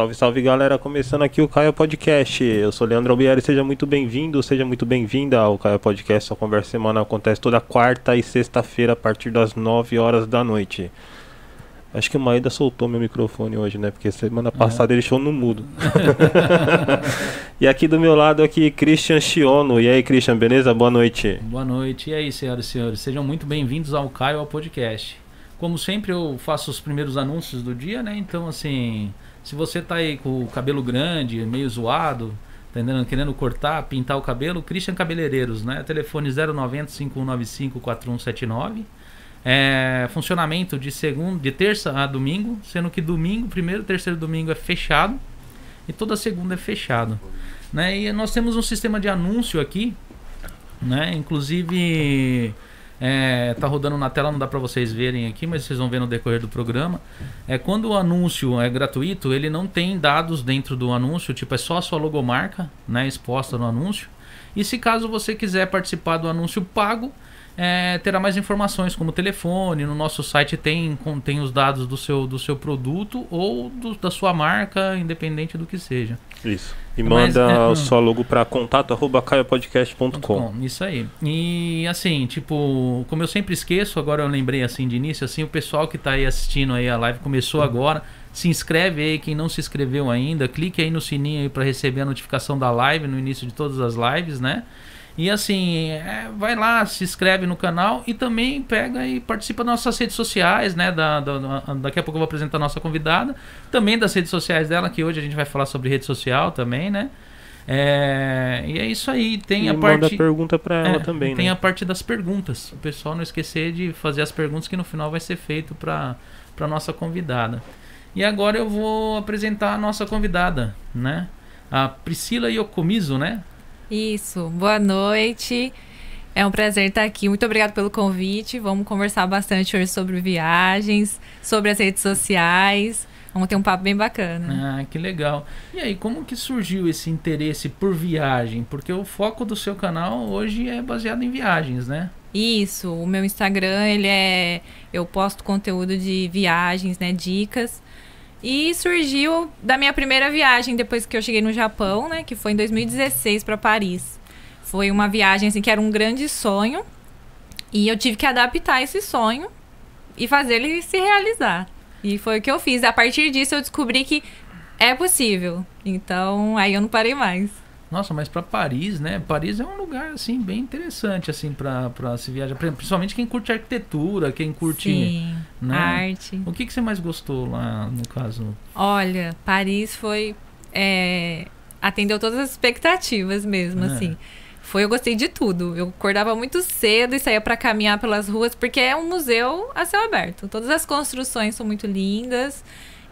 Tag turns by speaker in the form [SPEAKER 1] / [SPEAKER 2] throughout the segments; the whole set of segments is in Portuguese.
[SPEAKER 1] Salve, salve galera, começando aqui o Caio Podcast. Eu sou Leandro Albieri, seja muito bem-vindo, seja muito bem-vinda ao Caio Podcast. Sua conversa semanal acontece toda quarta e sexta-feira a partir das 9 horas da noite. Acho que o Maeda soltou meu microfone hoje, né? Porque semana passada é. ele show no mudo. e aqui do meu lado aqui, Christian Chiono. E aí, Christian, beleza? Boa noite.
[SPEAKER 2] Boa noite. E aí, senhoras e senhores, sejam muito bem-vindos ao Caio Podcast. Como sempre, eu faço os primeiros anúncios do dia, né? Então, assim, se você tá aí com o cabelo grande, meio zoado, tá entendendo? querendo cortar, pintar o cabelo, Christian Cabeleireiros, né? Telefone 090 5195 4179. É, funcionamento de segundo, de terça a domingo, sendo que domingo, primeiro, terceiro domingo é fechado e toda segunda é fechado, né? E nós temos um sistema de anúncio aqui, né? Inclusive é, tá rodando na tela, não dá para vocês verem aqui, mas vocês vão ver no decorrer do programa. É quando o anúncio é gratuito, ele não tem dados dentro do anúncio, tipo é só a sua logomarca, né, exposta no anúncio. E se caso você quiser participar do anúncio pago, é, terá mais informações como telefone. No nosso site tem, tem os dados do seu, do seu produto ou do, da sua marca, independente do que seja.
[SPEAKER 1] Isso. E Mas, manda é, o seu logo para contato@caiapodcast.com.
[SPEAKER 2] Isso aí. E assim, tipo, como eu sempre esqueço, agora eu lembrei assim de início, assim, o pessoal que está aí assistindo aí a live começou agora. Se inscreve aí quem não se inscreveu ainda, clique aí no sininho para receber a notificação da live no início de todas as lives, né? E assim, é, vai lá, se inscreve no canal e também pega e participa das nossas redes sociais, né? Da, da, da, daqui a pouco eu vou apresentar a nossa convidada. Também das redes sociais dela, que hoje a gente vai falar sobre rede social também, né? É, e é isso aí. Tem
[SPEAKER 1] e
[SPEAKER 2] a parte.
[SPEAKER 1] Manda pergunta para ela é, também,
[SPEAKER 2] Tem
[SPEAKER 1] né?
[SPEAKER 2] a parte das perguntas. O pessoal não esquecer de fazer as perguntas que no final vai ser feito para para nossa convidada. E agora eu vou apresentar a nossa convidada, né? A Priscila Yokomizo, né?
[SPEAKER 3] Isso, boa noite. É um prazer estar aqui. Muito obrigada pelo convite. Vamos conversar bastante hoje sobre viagens, sobre as redes sociais. Vamos ter um papo bem bacana.
[SPEAKER 2] Ah, que legal. E aí, como que surgiu esse interesse por viagem? Porque o foco do seu canal hoje é baseado em viagens, né?
[SPEAKER 3] Isso, o meu Instagram, ele é eu posto conteúdo de viagens, né, dicas. E surgiu da minha primeira viagem depois que eu cheguei no Japão, né? Que foi em 2016 para Paris. Foi uma viagem assim que era um grande sonho e eu tive que adaptar esse sonho e fazer ele se realizar. E foi o que eu fiz. A partir disso eu descobri que é possível. Então aí eu não parei mais.
[SPEAKER 2] Nossa, mas para Paris, né? Paris é um lugar assim bem interessante assim para se viajar, principalmente quem curte arquitetura, quem curte
[SPEAKER 3] Sim,
[SPEAKER 2] né?
[SPEAKER 3] arte.
[SPEAKER 2] O que que você mais gostou lá no caso?
[SPEAKER 3] Olha, Paris foi é, atendeu todas as expectativas mesmo, é. assim. Foi, eu gostei de tudo. Eu acordava muito cedo e saía para caminhar pelas ruas, porque é um museu a céu aberto. Todas as construções são muito lindas.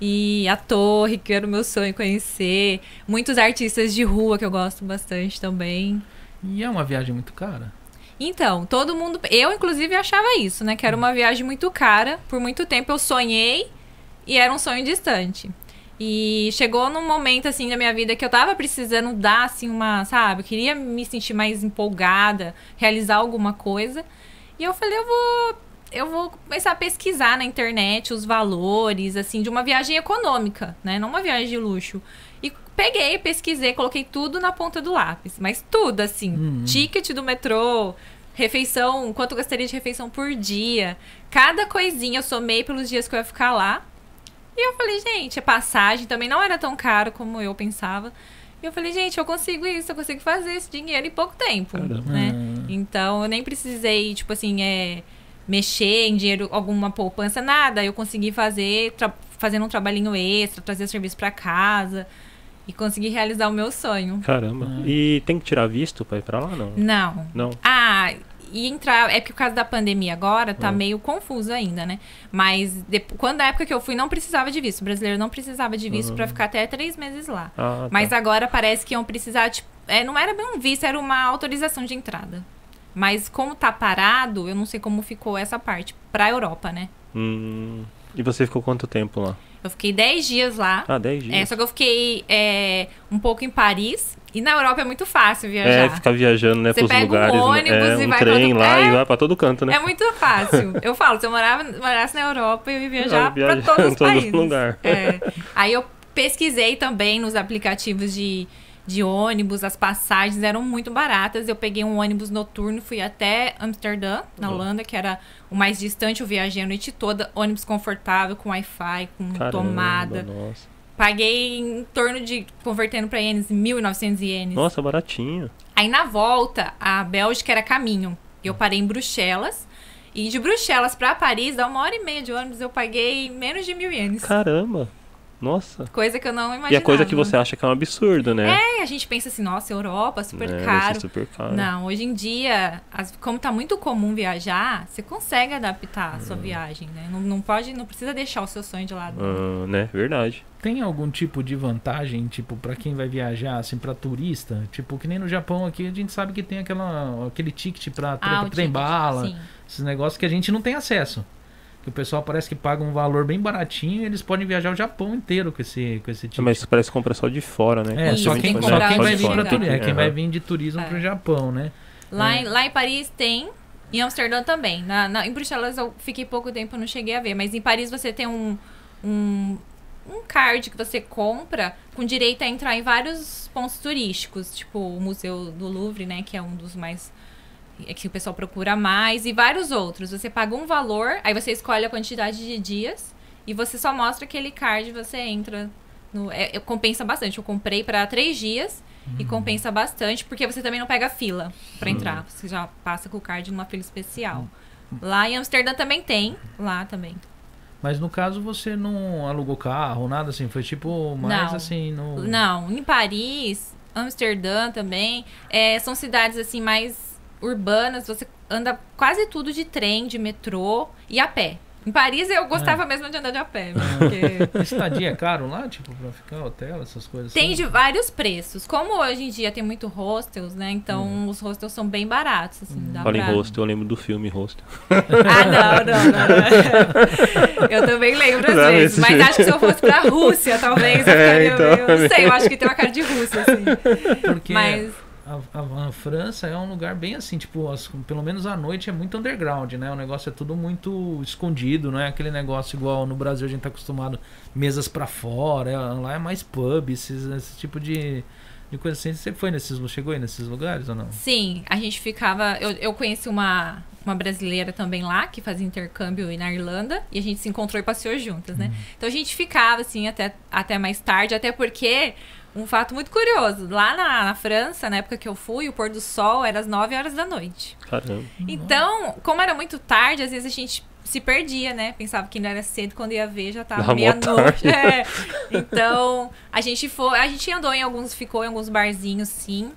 [SPEAKER 3] E a torre, que era o meu sonho conhecer. Muitos artistas de rua que eu gosto bastante também.
[SPEAKER 2] E é uma viagem muito cara?
[SPEAKER 3] Então, todo mundo. Eu, inclusive, achava isso, né? Que era uma viagem muito cara. Por muito tempo eu sonhei e era um sonho distante. E chegou num momento, assim, da minha vida que eu tava precisando dar, assim, uma. Sabe? Eu queria me sentir mais empolgada, realizar alguma coisa. E eu falei, eu vou eu vou começar a pesquisar na internet os valores, assim, de uma viagem econômica, né? Não uma viagem de luxo. E peguei, pesquisei, coloquei tudo na ponta do lápis. Mas tudo, assim. Uhum. Ticket do metrô, refeição, quanto eu gastaria de refeição por dia. Cada coisinha eu somei pelos dias que eu ia ficar lá. E eu falei, gente, a passagem também não era tão caro como eu pensava. E eu falei, gente, eu consigo isso, eu consigo fazer esse dinheiro em pouco tempo, Caramba. né? Então, eu nem precisei, tipo assim, é mexer em dinheiro, alguma poupança, nada. Eu consegui fazer, fazendo um trabalhinho extra, trazer serviço para casa e consegui realizar o meu sonho.
[SPEAKER 1] Caramba. Uhum. E tem que tirar visto para ir para lá, não?
[SPEAKER 3] Não.
[SPEAKER 1] Não.
[SPEAKER 3] Ah, e entrar, é porque por causa da pandemia agora tá uhum. meio confuso ainda, né? Mas de, quando na época que eu fui não precisava de visto, o brasileiro não precisava de visto uhum. para ficar até três meses lá. Ah, tá. Mas agora parece que iam precisar, tipo, é, não era bem um visto, era uma autorização de entrada. Mas como tá parado, eu não sei como ficou essa parte. Pra Europa, né?
[SPEAKER 1] Hum, e você ficou quanto tempo lá?
[SPEAKER 3] Eu fiquei 10 dias lá.
[SPEAKER 1] Ah, 10 dias.
[SPEAKER 3] É, só que eu fiquei é, um pouco em Paris. E na Europa é muito fácil viajar.
[SPEAKER 1] É, ficar viajando, né,
[SPEAKER 3] você
[SPEAKER 1] pros
[SPEAKER 3] pega
[SPEAKER 1] lugares.
[SPEAKER 3] Um ônibus
[SPEAKER 1] né?
[SPEAKER 3] é,
[SPEAKER 1] um
[SPEAKER 3] e vai
[SPEAKER 1] trem
[SPEAKER 3] todo...
[SPEAKER 1] lá
[SPEAKER 3] é,
[SPEAKER 1] e vai pra todo canto, né?
[SPEAKER 3] É muito fácil. Eu falo, se eu morava, morasse na Europa, eu ia viajar pra todos os
[SPEAKER 1] todo
[SPEAKER 3] países.
[SPEAKER 1] lugar.
[SPEAKER 3] É. Aí eu pesquisei também nos aplicativos de, de ônibus, as passagens eram muito baratas. Eu peguei um ônibus noturno, fui até Amsterdã, na
[SPEAKER 1] Uhum.
[SPEAKER 3] Holanda, que era o mais distante. Eu viajei a noite toda, ônibus confortável, com Wi-Fi, com
[SPEAKER 1] Caramba,
[SPEAKER 3] tomada.
[SPEAKER 1] Nossa.
[SPEAKER 3] Paguei em torno de, convertendo para ienes, 1.900 ienes.
[SPEAKER 1] Nossa, baratinho.
[SPEAKER 3] Aí na volta, a Bélgica era caminho. Eu parei em Bruxelas. E de Bruxelas pra Paris, dá uma hora e meia de ônibus, eu paguei menos de mil ienes.
[SPEAKER 1] Caramba. Nossa.
[SPEAKER 3] Coisa que eu não imaginava.
[SPEAKER 1] E é coisa que você acha que é um absurdo, né?
[SPEAKER 3] É, a gente pensa assim, nossa, Europa, super
[SPEAKER 1] É,
[SPEAKER 3] caro.
[SPEAKER 1] super caro.
[SPEAKER 3] Não, hoje em dia, as- como tá muito comum viajar, você consegue adaptar a sua viagem, né? Não, não pode, não precisa deixar o seu sonho de lado.
[SPEAKER 1] Ah, né? Verdade.
[SPEAKER 2] Tem algum tipo de vantagem, tipo, pra quem vai viajar, assim, pra turista? Tipo, que nem no Japão aqui, a gente sabe que tem aquela, aquele ticket pra
[SPEAKER 3] Ah, o
[SPEAKER 2] trem
[SPEAKER 3] ticket,
[SPEAKER 2] bala,
[SPEAKER 3] sim.
[SPEAKER 2] esses negócios que a gente não tem acesso. Que o pessoal parece que paga um valor bem baratinho e eles podem viajar o Japão inteiro com esse, com esse ticket.
[SPEAKER 1] Mas parece que compra só de fora, né?
[SPEAKER 2] É,
[SPEAKER 3] Isso,
[SPEAKER 2] só quem,
[SPEAKER 3] que
[SPEAKER 2] só quem vai vir
[SPEAKER 3] fora.
[SPEAKER 2] turismo. É quem vai
[SPEAKER 1] Aham.
[SPEAKER 2] vir de turismo
[SPEAKER 3] É.
[SPEAKER 2] pro Japão, né?
[SPEAKER 3] Lá,
[SPEAKER 2] É.
[SPEAKER 3] em, lá em Paris tem, em Amsterdã também. Na, na- em Bruxelas eu fiquei pouco tempo, não cheguei a ver. Mas em Paris você tem um, um, um card que você compra com direito a entrar em vários pontos turísticos. Tipo o Museu do Louvre, né? Que é um dos mais... É que o pessoal procura mais. E vários outros. Você paga um valor, aí você escolhe a quantidade de dias. E você só mostra aquele card e você entra... No, é, compensa bastante. Eu comprei para três dias e compensa bastante, porque você também não pega fila pra entrar. Você já passa com o card numa fila especial. Lá em Amsterdã também tem. Lá também.
[SPEAKER 2] Mas no caso você não alugou carro, nada assim, foi tipo mais
[SPEAKER 3] Não.
[SPEAKER 2] assim no.
[SPEAKER 3] Não, em Paris, Amsterdã também. é, são cidades assim mais urbanas. Você anda quase tudo de trem, de metrô e a pé. Em Paris eu gostava mesmo de andar de a pé, né, porque
[SPEAKER 2] Estadia é caro lá, tipo, pra ficar hotel, essas coisas
[SPEAKER 3] Tem
[SPEAKER 2] assim?
[SPEAKER 3] de vários preços. Como hoje em dia tem muito hostels, né? Então os hostels são bem baratos, assim. Dá
[SPEAKER 1] Fala em
[SPEAKER 3] pra...
[SPEAKER 1] hostel, eu lembro do filme Hostel.
[SPEAKER 3] Ah, não, não, não. Eu também lembro às
[SPEAKER 1] Não,
[SPEAKER 3] vezes. Mas
[SPEAKER 1] filme.
[SPEAKER 3] acho que se eu fosse pra Rússia, talvez eu
[SPEAKER 1] É,
[SPEAKER 3] ficaria
[SPEAKER 1] então.
[SPEAKER 3] meio... Não sei, eu acho que tem uma cara de Rússia, assim.
[SPEAKER 2] Porque
[SPEAKER 3] Mas
[SPEAKER 2] a, a- a França é um lugar bem assim, tipo, as- pelo menos à noite é muito underground, né? O negócio é tudo muito escondido, não é aquele negócio igual no Brasil a gente tá acostumado, mesas pra fora, é- lá é mais pub, esses, esse tipo de, de coisa assim. Você foi nesses, chegou aí nesses lugares ou não?
[SPEAKER 3] sim, a gente ficava... Eu, eu conheci uma, uma brasileira também lá, que fazia intercâmbio na Irlanda. E a gente se encontrou e passeou juntas, né? Então a gente ficava, assim, até, até mais tarde. Até porque... Um fato muito curioso. Lá na, na França, na época que eu fui, o pôr do sol era às 9 horas da noite.
[SPEAKER 1] Caramba.
[SPEAKER 3] Então, como era muito tarde, às vezes a gente se perdia, né? Pensava que ainda era cedo, quando ia ver já tava meia-noite. É. Então, a gente foi, a gente andou em alguns, ficou em alguns barzinhos, sim.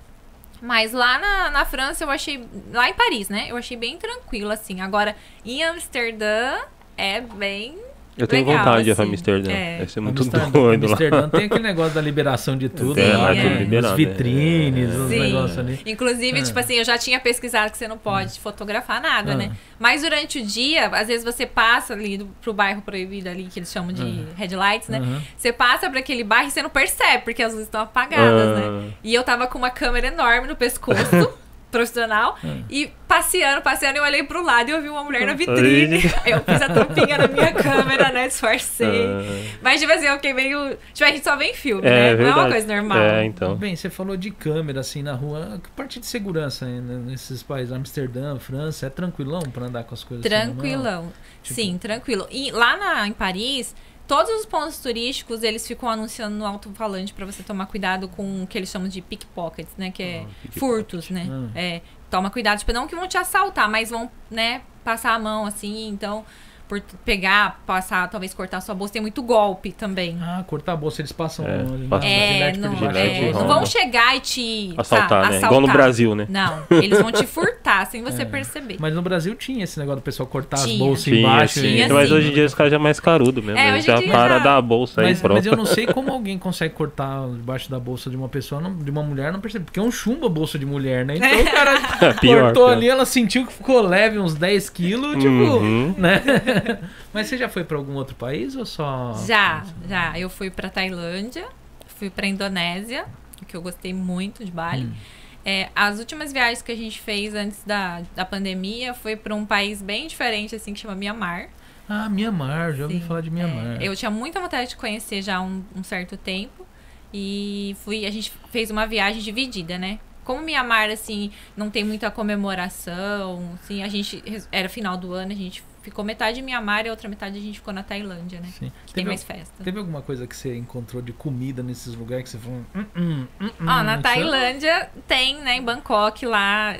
[SPEAKER 3] Mas lá na, na França eu achei. Lá em Paris, né? Eu achei bem tranquilo, assim. Agora, em Amsterdã é bem.
[SPEAKER 1] Eu tenho
[SPEAKER 3] Legal,
[SPEAKER 1] vontade de ir pra
[SPEAKER 3] assim.
[SPEAKER 1] Amsterdã.
[SPEAKER 3] É.
[SPEAKER 1] Deve ser muito
[SPEAKER 2] Amsterdã,
[SPEAKER 1] doido lá.
[SPEAKER 2] Amsterdã tem aquele negócio da liberação de tudo,
[SPEAKER 1] É,
[SPEAKER 2] né?
[SPEAKER 3] lá é tudo
[SPEAKER 2] As
[SPEAKER 1] liberado,
[SPEAKER 2] vitrines,
[SPEAKER 1] é.
[SPEAKER 2] os
[SPEAKER 3] Sim.
[SPEAKER 2] negócios ali.
[SPEAKER 3] Inclusive,
[SPEAKER 2] Ah.
[SPEAKER 3] tipo assim, eu já tinha pesquisado que você não pode fotografar nada,
[SPEAKER 2] Ah.
[SPEAKER 3] né? Mas durante o dia, às vezes você passa ali do, pro bairro proibido ali, que eles chamam de
[SPEAKER 2] Ah.
[SPEAKER 3] headlights, né?
[SPEAKER 2] Aham.
[SPEAKER 3] Você passa pra aquele bairro e você não percebe, porque as luzes estão apagadas, né?
[SPEAKER 1] Ah,
[SPEAKER 3] E eu tava com uma câmera enorme no pescoço, profissional,
[SPEAKER 2] Ah.
[SPEAKER 3] e passeando, passeando, eu olhei pro lado e eu vi uma mulher na vitrine. Eu fiz a tampinha na minha câmera, né? Disfarcei.
[SPEAKER 1] ah,
[SPEAKER 3] Mas, tipo assim, eu fiquei meio. Tipo, a gente só vê em filme,
[SPEAKER 1] É,
[SPEAKER 3] né? Não é uma
[SPEAKER 1] verdade.
[SPEAKER 3] coisa normal.
[SPEAKER 1] É, então.
[SPEAKER 2] Bem, você falou de câmera assim na rua. Que parte de segurança né, nesses países? Amsterdã, França, é tranquilão pra andar com as coisas assim?
[SPEAKER 3] Tranquilão.
[SPEAKER 2] Tipo-
[SPEAKER 3] Sim, tranquilo. E lá na, em Paris, todos os pontos turísticos, eles ficam anunciando no alto-falante pra você tomar cuidado com o que eles chamam de pickpockets, né? Que é
[SPEAKER 1] Ah,
[SPEAKER 3] furtos, né?
[SPEAKER 2] Ah.
[SPEAKER 3] É, toma cuidado, tipo, não que vão te assaltar, mas vão, né, passar a mão assim, então, por pegar, passar, talvez cortar sua bolsa, tem muito golpe também.
[SPEAKER 2] Ah, cortar a bolsa, eles passam
[SPEAKER 1] É,
[SPEAKER 2] ali
[SPEAKER 1] passa-
[SPEAKER 2] na
[SPEAKER 3] É, não, é, não vão chegar e te
[SPEAKER 1] Assaltar,
[SPEAKER 3] tá,
[SPEAKER 1] né? Igual no Brasil, né?
[SPEAKER 3] Não, eles vão te furtar sem você
[SPEAKER 2] É.
[SPEAKER 3] perceber.
[SPEAKER 2] Mas no Brasil tinha esse negócio do pessoal cortar as
[SPEAKER 3] Tinha.
[SPEAKER 2] bolsas
[SPEAKER 1] Tinha,
[SPEAKER 2] embaixo.
[SPEAKER 3] Tinha,
[SPEAKER 1] Mas
[SPEAKER 3] sim.
[SPEAKER 1] hoje em dia os caras já é mais carudo mesmo.
[SPEAKER 3] É,
[SPEAKER 1] né?
[SPEAKER 3] hoje
[SPEAKER 1] já para
[SPEAKER 3] já-
[SPEAKER 1] da bolsa aí
[SPEAKER 2] Mas,
[SPEAKER 1] pronto.
[SPEAKER 2] mas eu não sei como alguém consegue cortar debaixo da bolsa de uma pessoa, não- de uma mulher, não percebe. Porque é um chumbo a bolsa de mulher, né? Então o cara
[SPEAKER 1] É pior,
[SPEAKER 2] cortou
[SPEAKER 1] pior.
[SPEAKER 2] ali, ela sentiu que ficou leve uns 10 quilos, tipo,
[SPEAKER 1] Uhum.
[SPEAKER 2] né? Mas você já foi pra algum outro país ou só.
[SPEAKER 3] Já, já. Eu fui pra Tailândia, fui pra Indonésia, que eu gostei muito de Bali.
[SPEAKER 2] Hum.
[SPEAKER 3] É, as últimas viagens que a gente fez antes da, da pandemia foi pra um país bem diferente, assim, que chama Mianmar.
[SPEAKER 2] Ah, Mianmar, já ouvi
[SPEAKER 3] Sim,
[SPEAKER 2] falar de Mianmar.
[SPEAKER 3] É, eu tinha muita vontade de conhecer já há um, um certo tempo. E fui, a gente fez uma viagem dividida, né? Como Mianmar, assim, não tem muita comemoração, assim, a gente. Era final do ano, a gente ficou metade em Mianmar e a outra metade a gente ficou na Tailândia, né?
[SPEAKER 2] Sim.
[SPEAKER 3] Que tem
[SPEAKER 2] Teve,
[SPEAKER 3] mais festa.
[SPEAKER 2] teve alguma coisa que você encontrou de comida nesses lugares que você falou. Hum, hum, hum,
[SPEAKER 3] Ó, na Tailândia tem, né, em Bangkok lá.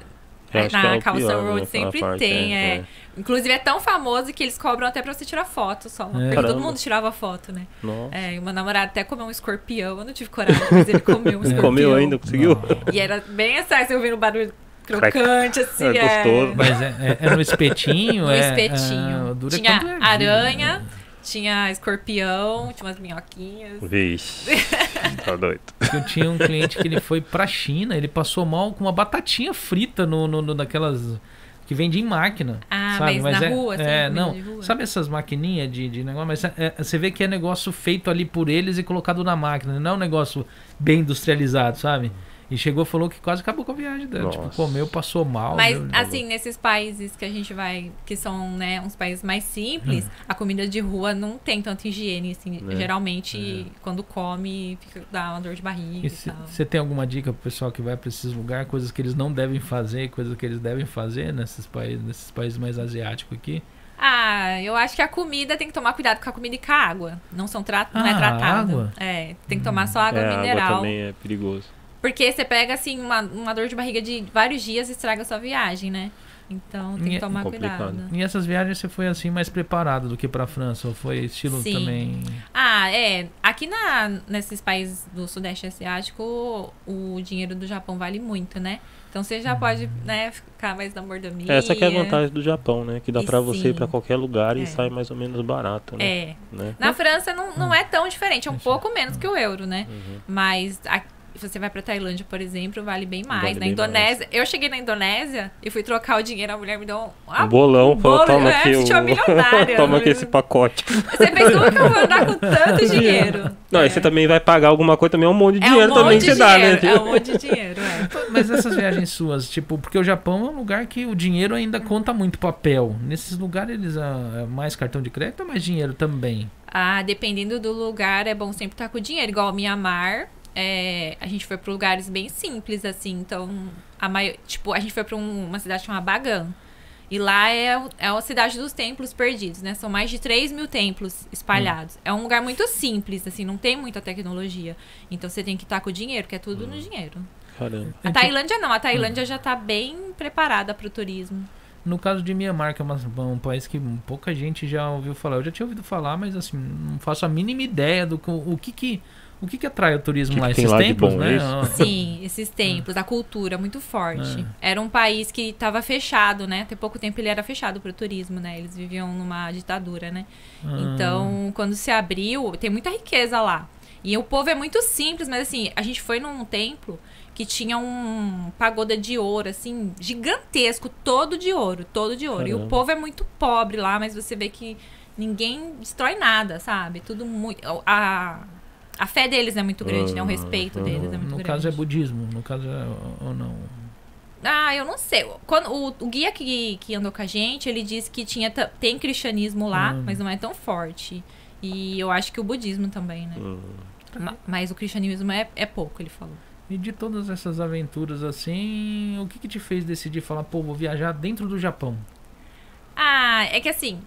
[SPEAKER 1] Eu que
[SPEAKER 3] na
[SPEAKER 1] é né,
[SPEAKER 3] Road sempre
[SPEAKER 1] parte,
[SPEAKER 3] tem,
[SPEAKER 1] é,
[SPEAKER 3] é.
[SPEAKER 1] é.
[SPEAKER 3] Inclusive é tão famoso que eles cobram até pra você tirar foto só. Porque
[SPEAKER 2] Caramba.
[SPEAKER 3] todo mundo tirava foto, né?
[SPEAKER 1] Nossa.
[SPEAKER 3] É, e meu namorado até comeu um escorpião. Eu não tive coragem, mas ele comeu um escorpião.
[SPEAKER 1] Comeu ainda, conseguiu?
[SPEAKER 3] E era bem assim, você ouvindo o barulho crocante, assim.
[SPEAKER 1] É gostoso.
[SPEAKER 2] Mas é, é, é no espetinho?
[SPEAKER 3] No
[SPEAKER 2] é,
[SPEAKER 3] espetinho.
[SPEAKER 2] é, dura
[SPEAKER 3] tinha
[SPEAKER 2] é
[SPEAKER 3] aranha,
[SPEAKER 2] né?
[SPEAKER 3] tinha escorpião, tinha umas minhoquinhas.
[SPEAKER 1] Vixe. tá doido.
[SPEAKER 2] Eu tinha um cliente que ele foi pra China, ele passou mal com uma batatinha frita no, no, no- naquelas que vende em máquina.
[SPEAKER 3] Ah,
[SPEAKER 2] sabe?
[SPEAKER 3] mas na
[SPEAKER 2] é,
[SPEAKER 3] rua, assim,
[SPEAKER 2] é, não.
[SPEAKER 3] rua?
[SPEAKER 2] Sabe essas maquininhas de, de negócio? Mas é- é- você vê que é negócio feito ali por eles e colocado na máquina, não é um negócio bem industrializado, sabe? E chegou falou que quase acabou com a viagem dela. Tipo,
[SPEAKER 1] Nossa.
[SPEAKER 2] comeu, passou mal.
[SPEAKER 3] Mas, assim, nesses países que a gente vai, que são, né, uns países mais simples, a comida de rua não tem tanta higiene, assim.
[SPEAKER 1] Né?
[SPEAKER 3] Geralmente, quando come, fica, dá uma dor de barriga
[SPEAKER 2] E
[SPEAKER 3] tal.
[SPEAKER 2] você tem alguma dica pro pessoal que vai para esses lugares, coisas que eles não devem fazer, coisas que eles devem fazer nesses países, nesses países mais asiáticos aqui?
[SPEAKER 3] Ah, eu acho que a comida tem que tomar cuidado com a comida e com a água. Não, são tra não é
[SPEAKER 2] Ah,
[SPEAKER 3] tratada.
[SPEAKER 2] água?
[SPEAKER 3] É, tem que tomar só água
[SPEAKER 1] é,
[SPEAKER 3] mineral.
[SPEAKER 1] água também é perigoso.
[SPEAKER 3] Porque você pega, assim, uma, uma dor de barriga de vários dias e estraga a sua viagem, né? Então tem
[SPEAKER 2] E
[SPEAKER 3] que
[SPEAKER 2] é
[SPEAKER 3] tomar
[SPEAKER 1] complicado.
[SPEAKER 3] cuidado.
[SPEAKER 2] E essas viagens você foi assim mais preparado do que pra França? Ou foi estilo
[SPEAKER 3] Sim.
[SPEAKER 2] também?
[SPEAKER 3] Ah, é. Aqui na, nesses países do Sudeste Asiático, o dinheiro do Japão vale muito, né? Então você já pode, né, ficar mais na mordomia.
[SPEAKER 1] Essa que é a vantagem do Japão, né? Que dá pra você ir pra
[SPEAKER 3] sim.
[SPEAKER 1] qualquer lugar
[SPEAKER 3] É.
[SPEAKER 1] e sai mais ou menos barato, né?
[SPEAKER 3] É.
[SPEAKER 1] Né?
[SPEAKER 3] Na França não, não é tão diferente, é um pouco menos que o euro, né?
[SPEAKER 1] Uhum.
[SPEAKER 3] Mas a- você vai pra Tailândia, por exemplo, vale bem mais.
[SPEAKER 1] Vale
[SPEAKER 3] na
[SPEAKER 1] bem
[SPEAKER 3] Indonésia, eu cheguei na Indonésia e fui trocar o dinheiro, a mulher me deu um,
[SPEAKER 1] Um bolão, falou,
[SPEAKER 3] bolo,
[SPEAKER 1] toma
[SPEAKER 3] é,
[SPEAKER 1] aqui o...
[SPEAKER 3] milionária.
[SPEAKER 1] toma aqui esse pacote.
[SPEAKER 3] Você pensa, como que eu vou andar com tanto dinheiro?
[SPEAKER 1] Não,
[SPEAKER 3] é.
[SPEAKER 1] aí você também vai pagar alguma coisa, também é um monte de
[SPEAKER 3] É
[SPEAKER 1] dinheiro
[SPEAKER 3] um
[SPEAKER 1] também
[SPEAKER 3] monte
[SPEAKER 1] que
[SPEAKER 3] de
[SPEAKER 1] você dá, né?
[SPEAKER 3] dinheiro, É um monte de dinheiro, é.
[SPEAKER 2] Mas essas viagens suas, tipo, porque o Japão é um lugar que o dinheiro ainda conta muito papel. Nesses lugares eles ah, é mais cartão de crédito ou mais dinheiro também?
[SPEAKER 3] Ah, dependendo do lugar, é bom sempre estar com dinheiro. Igual Mianmar, é, a gente foi para lugares bem simples, assim. Então, a maior, tipo, a gente foi para uma cidade chamada Bagan. E lá é, é a cidade dos templos perdidos, né? São mais de 3 mil templos espalhados. É um lugar muito simples, assim, não tem muita tecnologia. Então você tem que estar com o dinheiro, que é tudo no dinheiro.
[SPEAKER 1] Caramba.
[SPEAKER 3] A Tailândia não, a Tailândia já tá bem preparada para o turismo.
[SPEAKER 2] No caso de Mianmar, que é uma- um país que pouca gente já ouviu falar. Eu já tinha ouvido falar, mas assim, não faço a mínima ideia do que, o que que o que que atrai o turismo
[SPEAKER 1] Que
[SPEAKER 2] lá,
[SPEAKER 1] que
[SPEAKER 2] esses templos, né?
[SPEAKER 1] é isso?
[SPEAKER 2] Ah,
[SPEAKER 3] Sim, esses templos, a cultura muito forte. Era um país que estava fechado, né? Até pouco tempo ele era fechado para o turismo, né? Eles viviam numa ditadura, né?
[SPEAKER 2] ah,
[SPEAKER 3] Então, quando se abriu, tem muita riqueza lá. E o povo é muito simples, mas assim, a gente foi num templo que tinha um pagoda de ouro, assim, gigantesco, todo de ouro, todo de ouro. E o
[SPEAKER 1] Caramba.
[SPEAKER 3] povo é muito pobre lá, mas você vê que ninguém destrói nada, sabe? Tudo muito. A, a fé deles é muito grande, né? O respeito
[SPEAKER 1] Uhum.
[SPEAKER 3] deles é muito
[SPEAKER 2] no
[SPEAKER 3] grande.
[SPEAKER 2] caso é budismo, no caso é ou não.
[SPEAKER 3] Ah, eu não sei. Quando, o, o guia que, que andou com a gente, ele disse que tinha, tem cristianismo lá,
[SPEAKER 2] Hum.
[SPEAKER 3] mas não é tão forte. E eu acho que o budismo também, né?
[SPEAKER 1] Hum.
[SPEAKER 3] Ma- Mas o cristianismo é, é pouco, ele falou.
[SPEAKER 2] E de todas essas aventuras assim, o que que te fez decidir falar, pô, vou viajar dentro do Japão?
[SPEAKER 3] Ah, é que assim,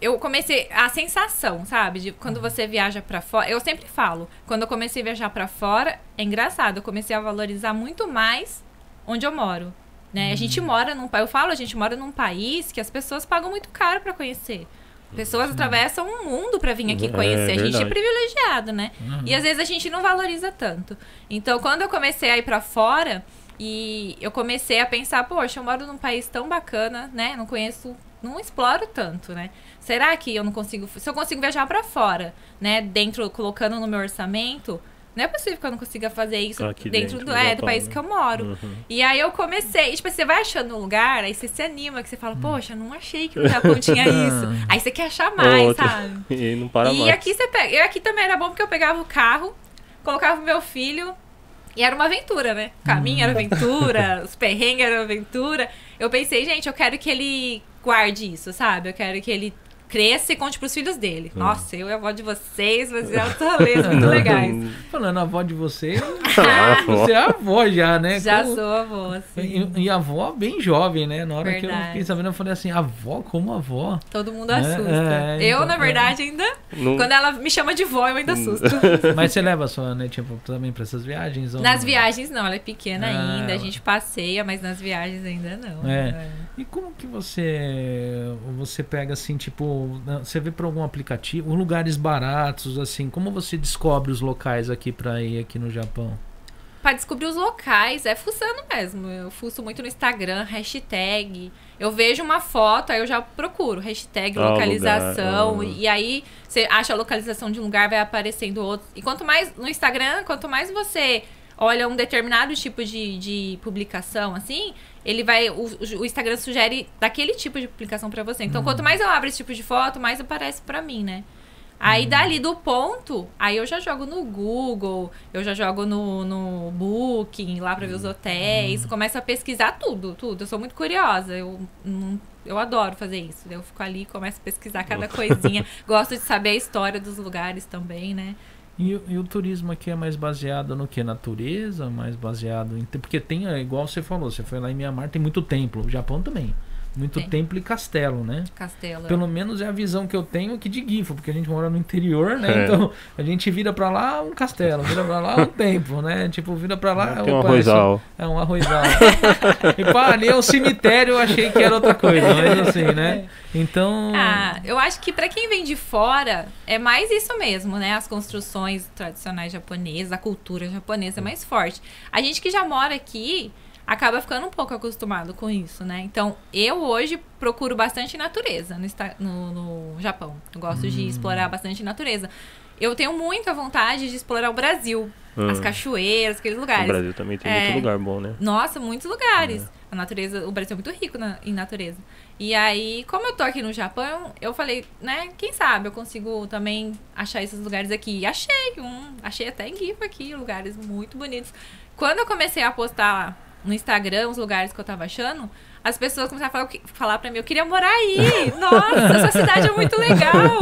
[SPEAKER 3] eu comecei a sensação, sabe, de quando você viaja pra fora. Eu sempre falo, quando eu comecei a viajar pra fora, é engraçado, eu comecei a valorizar muito mais onde eu moro. Né? A gente mora num país, eu falo, a gente mora num país que as pessoas pagam muito caro pra conhecer. Pessoas atravessam um mundo pra vir aqui
[SPEAKER 1] É,
[SPEAKER 3] conhecer. a gente é privilegiado, né? E às vezes a gente não valoriza tanto. Então, quando eu comecei a ir pra fora e eu comecei a pensar, poxa, eu moro num país tão bacana, né? Não conheço, não exploro tanto, né? Será que eu não consigo, se eu consigo viajar pra fora, né, dentro colocando no meu orçamento, não é possível que eu não consiga fazer isso
[SPEAKER 1] Aqui
[SPEAKER 3] dentro,
[SPEAKER 1] dentro
[SPEAKER 3] do, é, do país
[SPEAKER 1] né?
[SPEAKER 3] que eu moro.
[SPEAKER 1] Uhum.
[SPEAKER 3] E aí eu comecei, tipo, você vai achando um lugar, aí você se anima, que você fala, poxa, não achei que no Japão tinha isso. Aí você quer achar mais,
[SPEAKER 1] Outro.
[SPEAKER 3] sabe?
[SPEAKER 1] E não para
[SPEAKER 3] e
[SPEAKER 1] mais.
[SPEAKER 3] aqui você pega. E aqui também era bom porque eu pegava o carro, colocava o meu filho. E era uma aventura, né? O caminho era aventura, os perrengues eram aventura. Eu pensei, gente, eu quero que ele guarde isso, sabe? Eu quero que ele cresça e conte pros filhos dele.
[SPEAKER 1] Hum.
[SPEAKER 3] Nossa, eu e a avó de vocês, ser altos rolês muito legais.
[SPEAKER 2] Falando a avó de você,
[SPEAKER 1] Ah,
[SPEAKER 2] você é avó já, né?
[SPEAKER 3] Já
[SPEAKER 2] Como-
[SPEAKER 3] sou avó, assim.
[SPEAKER 2] E, e a avó bem jovem, né? Na hora que eu
[SPEAKER 3] Verdade.
[SPEAKER 2] fiquei sabendo, eu falei assim, avó, como avó?
[SPEAKER 3] Todo mundo
[SPEAKER 2] É,
[SPEAKER 3] assusta.
[SPEAKER 2] é,
[SPEAKER 3] eu,
[SPEAKER 2] então,
[SPEAKER 3] na verdade, ainda.
[SPEAKER 1] Não-
[SPEAKER 3] Quando ela me chama de vó, eu ainda assusto.
[SPEAKER 2] Mas você leva a sua netinha pra- também pra essas viagens? ou
[SPEAKER 3] Nas viagens, não, ela é pequena
[SPEAKER 2] Ah,
[SPEAKER 3] ainda, a gente passeia, mas nas viagens ainda não.
[SPEAKER 2] É. E como que você você pega assim, tipo, na- você vê por algum aplicativo, lugares baratos assim, como você descobre os locais aqui pra ir aqui no Japão?
[SPEAKER 3] Pra descobrir os locais, é fuçando mesmo. Eu fuço muito no Instagram, hashtag. Eu vejo uma foto, aí eu já procuro hashtag
[SPEAKER 1] Ah,
[SPEAKER 3] localização.
[SPEAKER 1] lugar, ah.
[SPEAKER 3] E aí você acha a localização de um lugar, vai aparecendo outro. E quanto mais no Instagram, quanto mais você olha um determinado tipo de, de publicação, assim, ele vai. O, o Instagram sugere daquele tipo de publicação pra você. Então, quanto mais eu abro esse tipo de foto, mais aparece pra mim, né? Aí dali do ponto, aí eu já jogo no Google, eu já jogo no, no Booking, lá pra ver os hotéis, começo a pesquisar tudo, tudo. Eu sou muito curiosa, eu, eu adoro fazer isso. Eu fico ali e começo a pesquisar cada coisinha. Gosto de saber a história dos lugares também, né?
[SPEAKER 2] E, o- e o turismo aqui é mais baseado no que? Natureza? Mais baseado em. Porque tem, é, igual você falou, você foi lá em Mianmar, tem muito templo. O Japão também. Muito
[SPEAKER 3] Tem.
[SPEAKER 2] templo e castelo, né?
[SPEAKER 3] Castelo.
[SPEAKER 2] Pelo menos é a visão que eu tenho aqui de Gifu, porque a gente mora no interior, né?
[SPEAKER 1] É.
[SPEAKER 2] Então a gente vira pra lá um castelo, vira pra lá um templo, né? Tipo, vira pra lá.
[SPEAKER 1] Tem um
[SPEAKER 2] opa,
[SPEAKER 1] arrozal.
[SPEAKER 2] É um arrozal. e pá, ali é um cemitério, eu achei que era outra coisa, mas assim, né? Então.
[SPEAKER 3] Ah, eu acho que pra quem vem de fora, é mais isso mesmo, né? As construções tradicionais japonesas, a cultura japonesa é mais forte. A gente que já mora aqui acaba ficando um pouco acostumado com isso, né? Então, eu hoje procuro bastante natureza no, no, no Japão. Eu gosto de explorar bastante natureza. Eu tenho muita vontade de explorar o Brasil, as
[SPEAKER 1] Hum.
[SPEAKER 3] cachoeiras, aqueles
[SPEAKER 1] O
[SPEAKER 3] lugares.
[SPEAKER 1] Brasil também tem
[SPEAKER 3] É.
[SPEAKER 1] muito lugar bom, né?
[SPEAKER 3] Nossa, muitos lugares.
[SPEAKER 1] É.
[SPEAKER 3] A natureza, o Brasil é muito rico na- em natureza. E aí, como eu tô aqui no Japão, eu falei, né, quem sabe eu consigo também achar esses lugares aqui. E achei um, achei até em GIF aqui, lugares muito bonitos. Quando eu comecei a postar no Instagram os lugares que eu tava achando, as pessoas começaram a falar, que- falar pra mim, eu queria morar aí. Nossa, essa cidade é muito legal.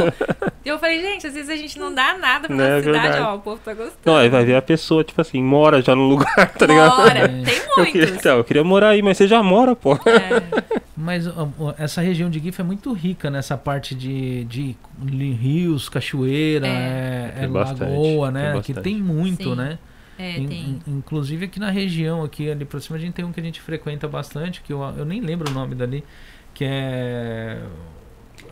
[SPEAKER 3] E eu falei, gente, às vezes a gente não dá nada pra
[SPEAKER 1] Não,
[SPEAKER 3] nossa
[SPEAKER 1] é
[SPEAKER 3] cidade,
[SPEAKER 1] verdade.
[SPEAKER 3] ó, o povo tá gostando.
[SPEAKER 1] Não, aí vai ver a pessoa, tipo assim, mora já no lugar, tá ligado?
[SPEAKER 3] Mora,
[SPEAKER 2] É.
[SPEAKER 3] tem
[SPEAKER 1] Eu queria,
[SPEAKER 3] muitos.
[SPEAKER 1] então, eu queria morar aí, mas você já mora, pô.
[SPEAKER 3] É.
[SPEAKER 2] Mas ó, essa região de Gifu é muito rica nessa parte de, de rios, cachoeira, é,
[SPEAKER 1] Tem
[SPEAKER 2] é
[SPEAKER 1] bastante,
[SPEAKER 2] lagoa,
[SPEAKER 1] tem
[SPEAKER 2] né? Aqui
[SPEAKER 1] bastante.
[SPEAKER 2] tem muito,
[SPEAKER 3] Sim.
[SPEAKER 2] né?
[SPEAKER 3] É,
[SPEAKER 2] In-
[SPEAKER 3] tem.
[SPEAKER 2] in- inclusive aqui na região, aqui ali por cima, a gente tem um que a gente frequenta bastante, que eu, eu nem lembro o nome dali, que é.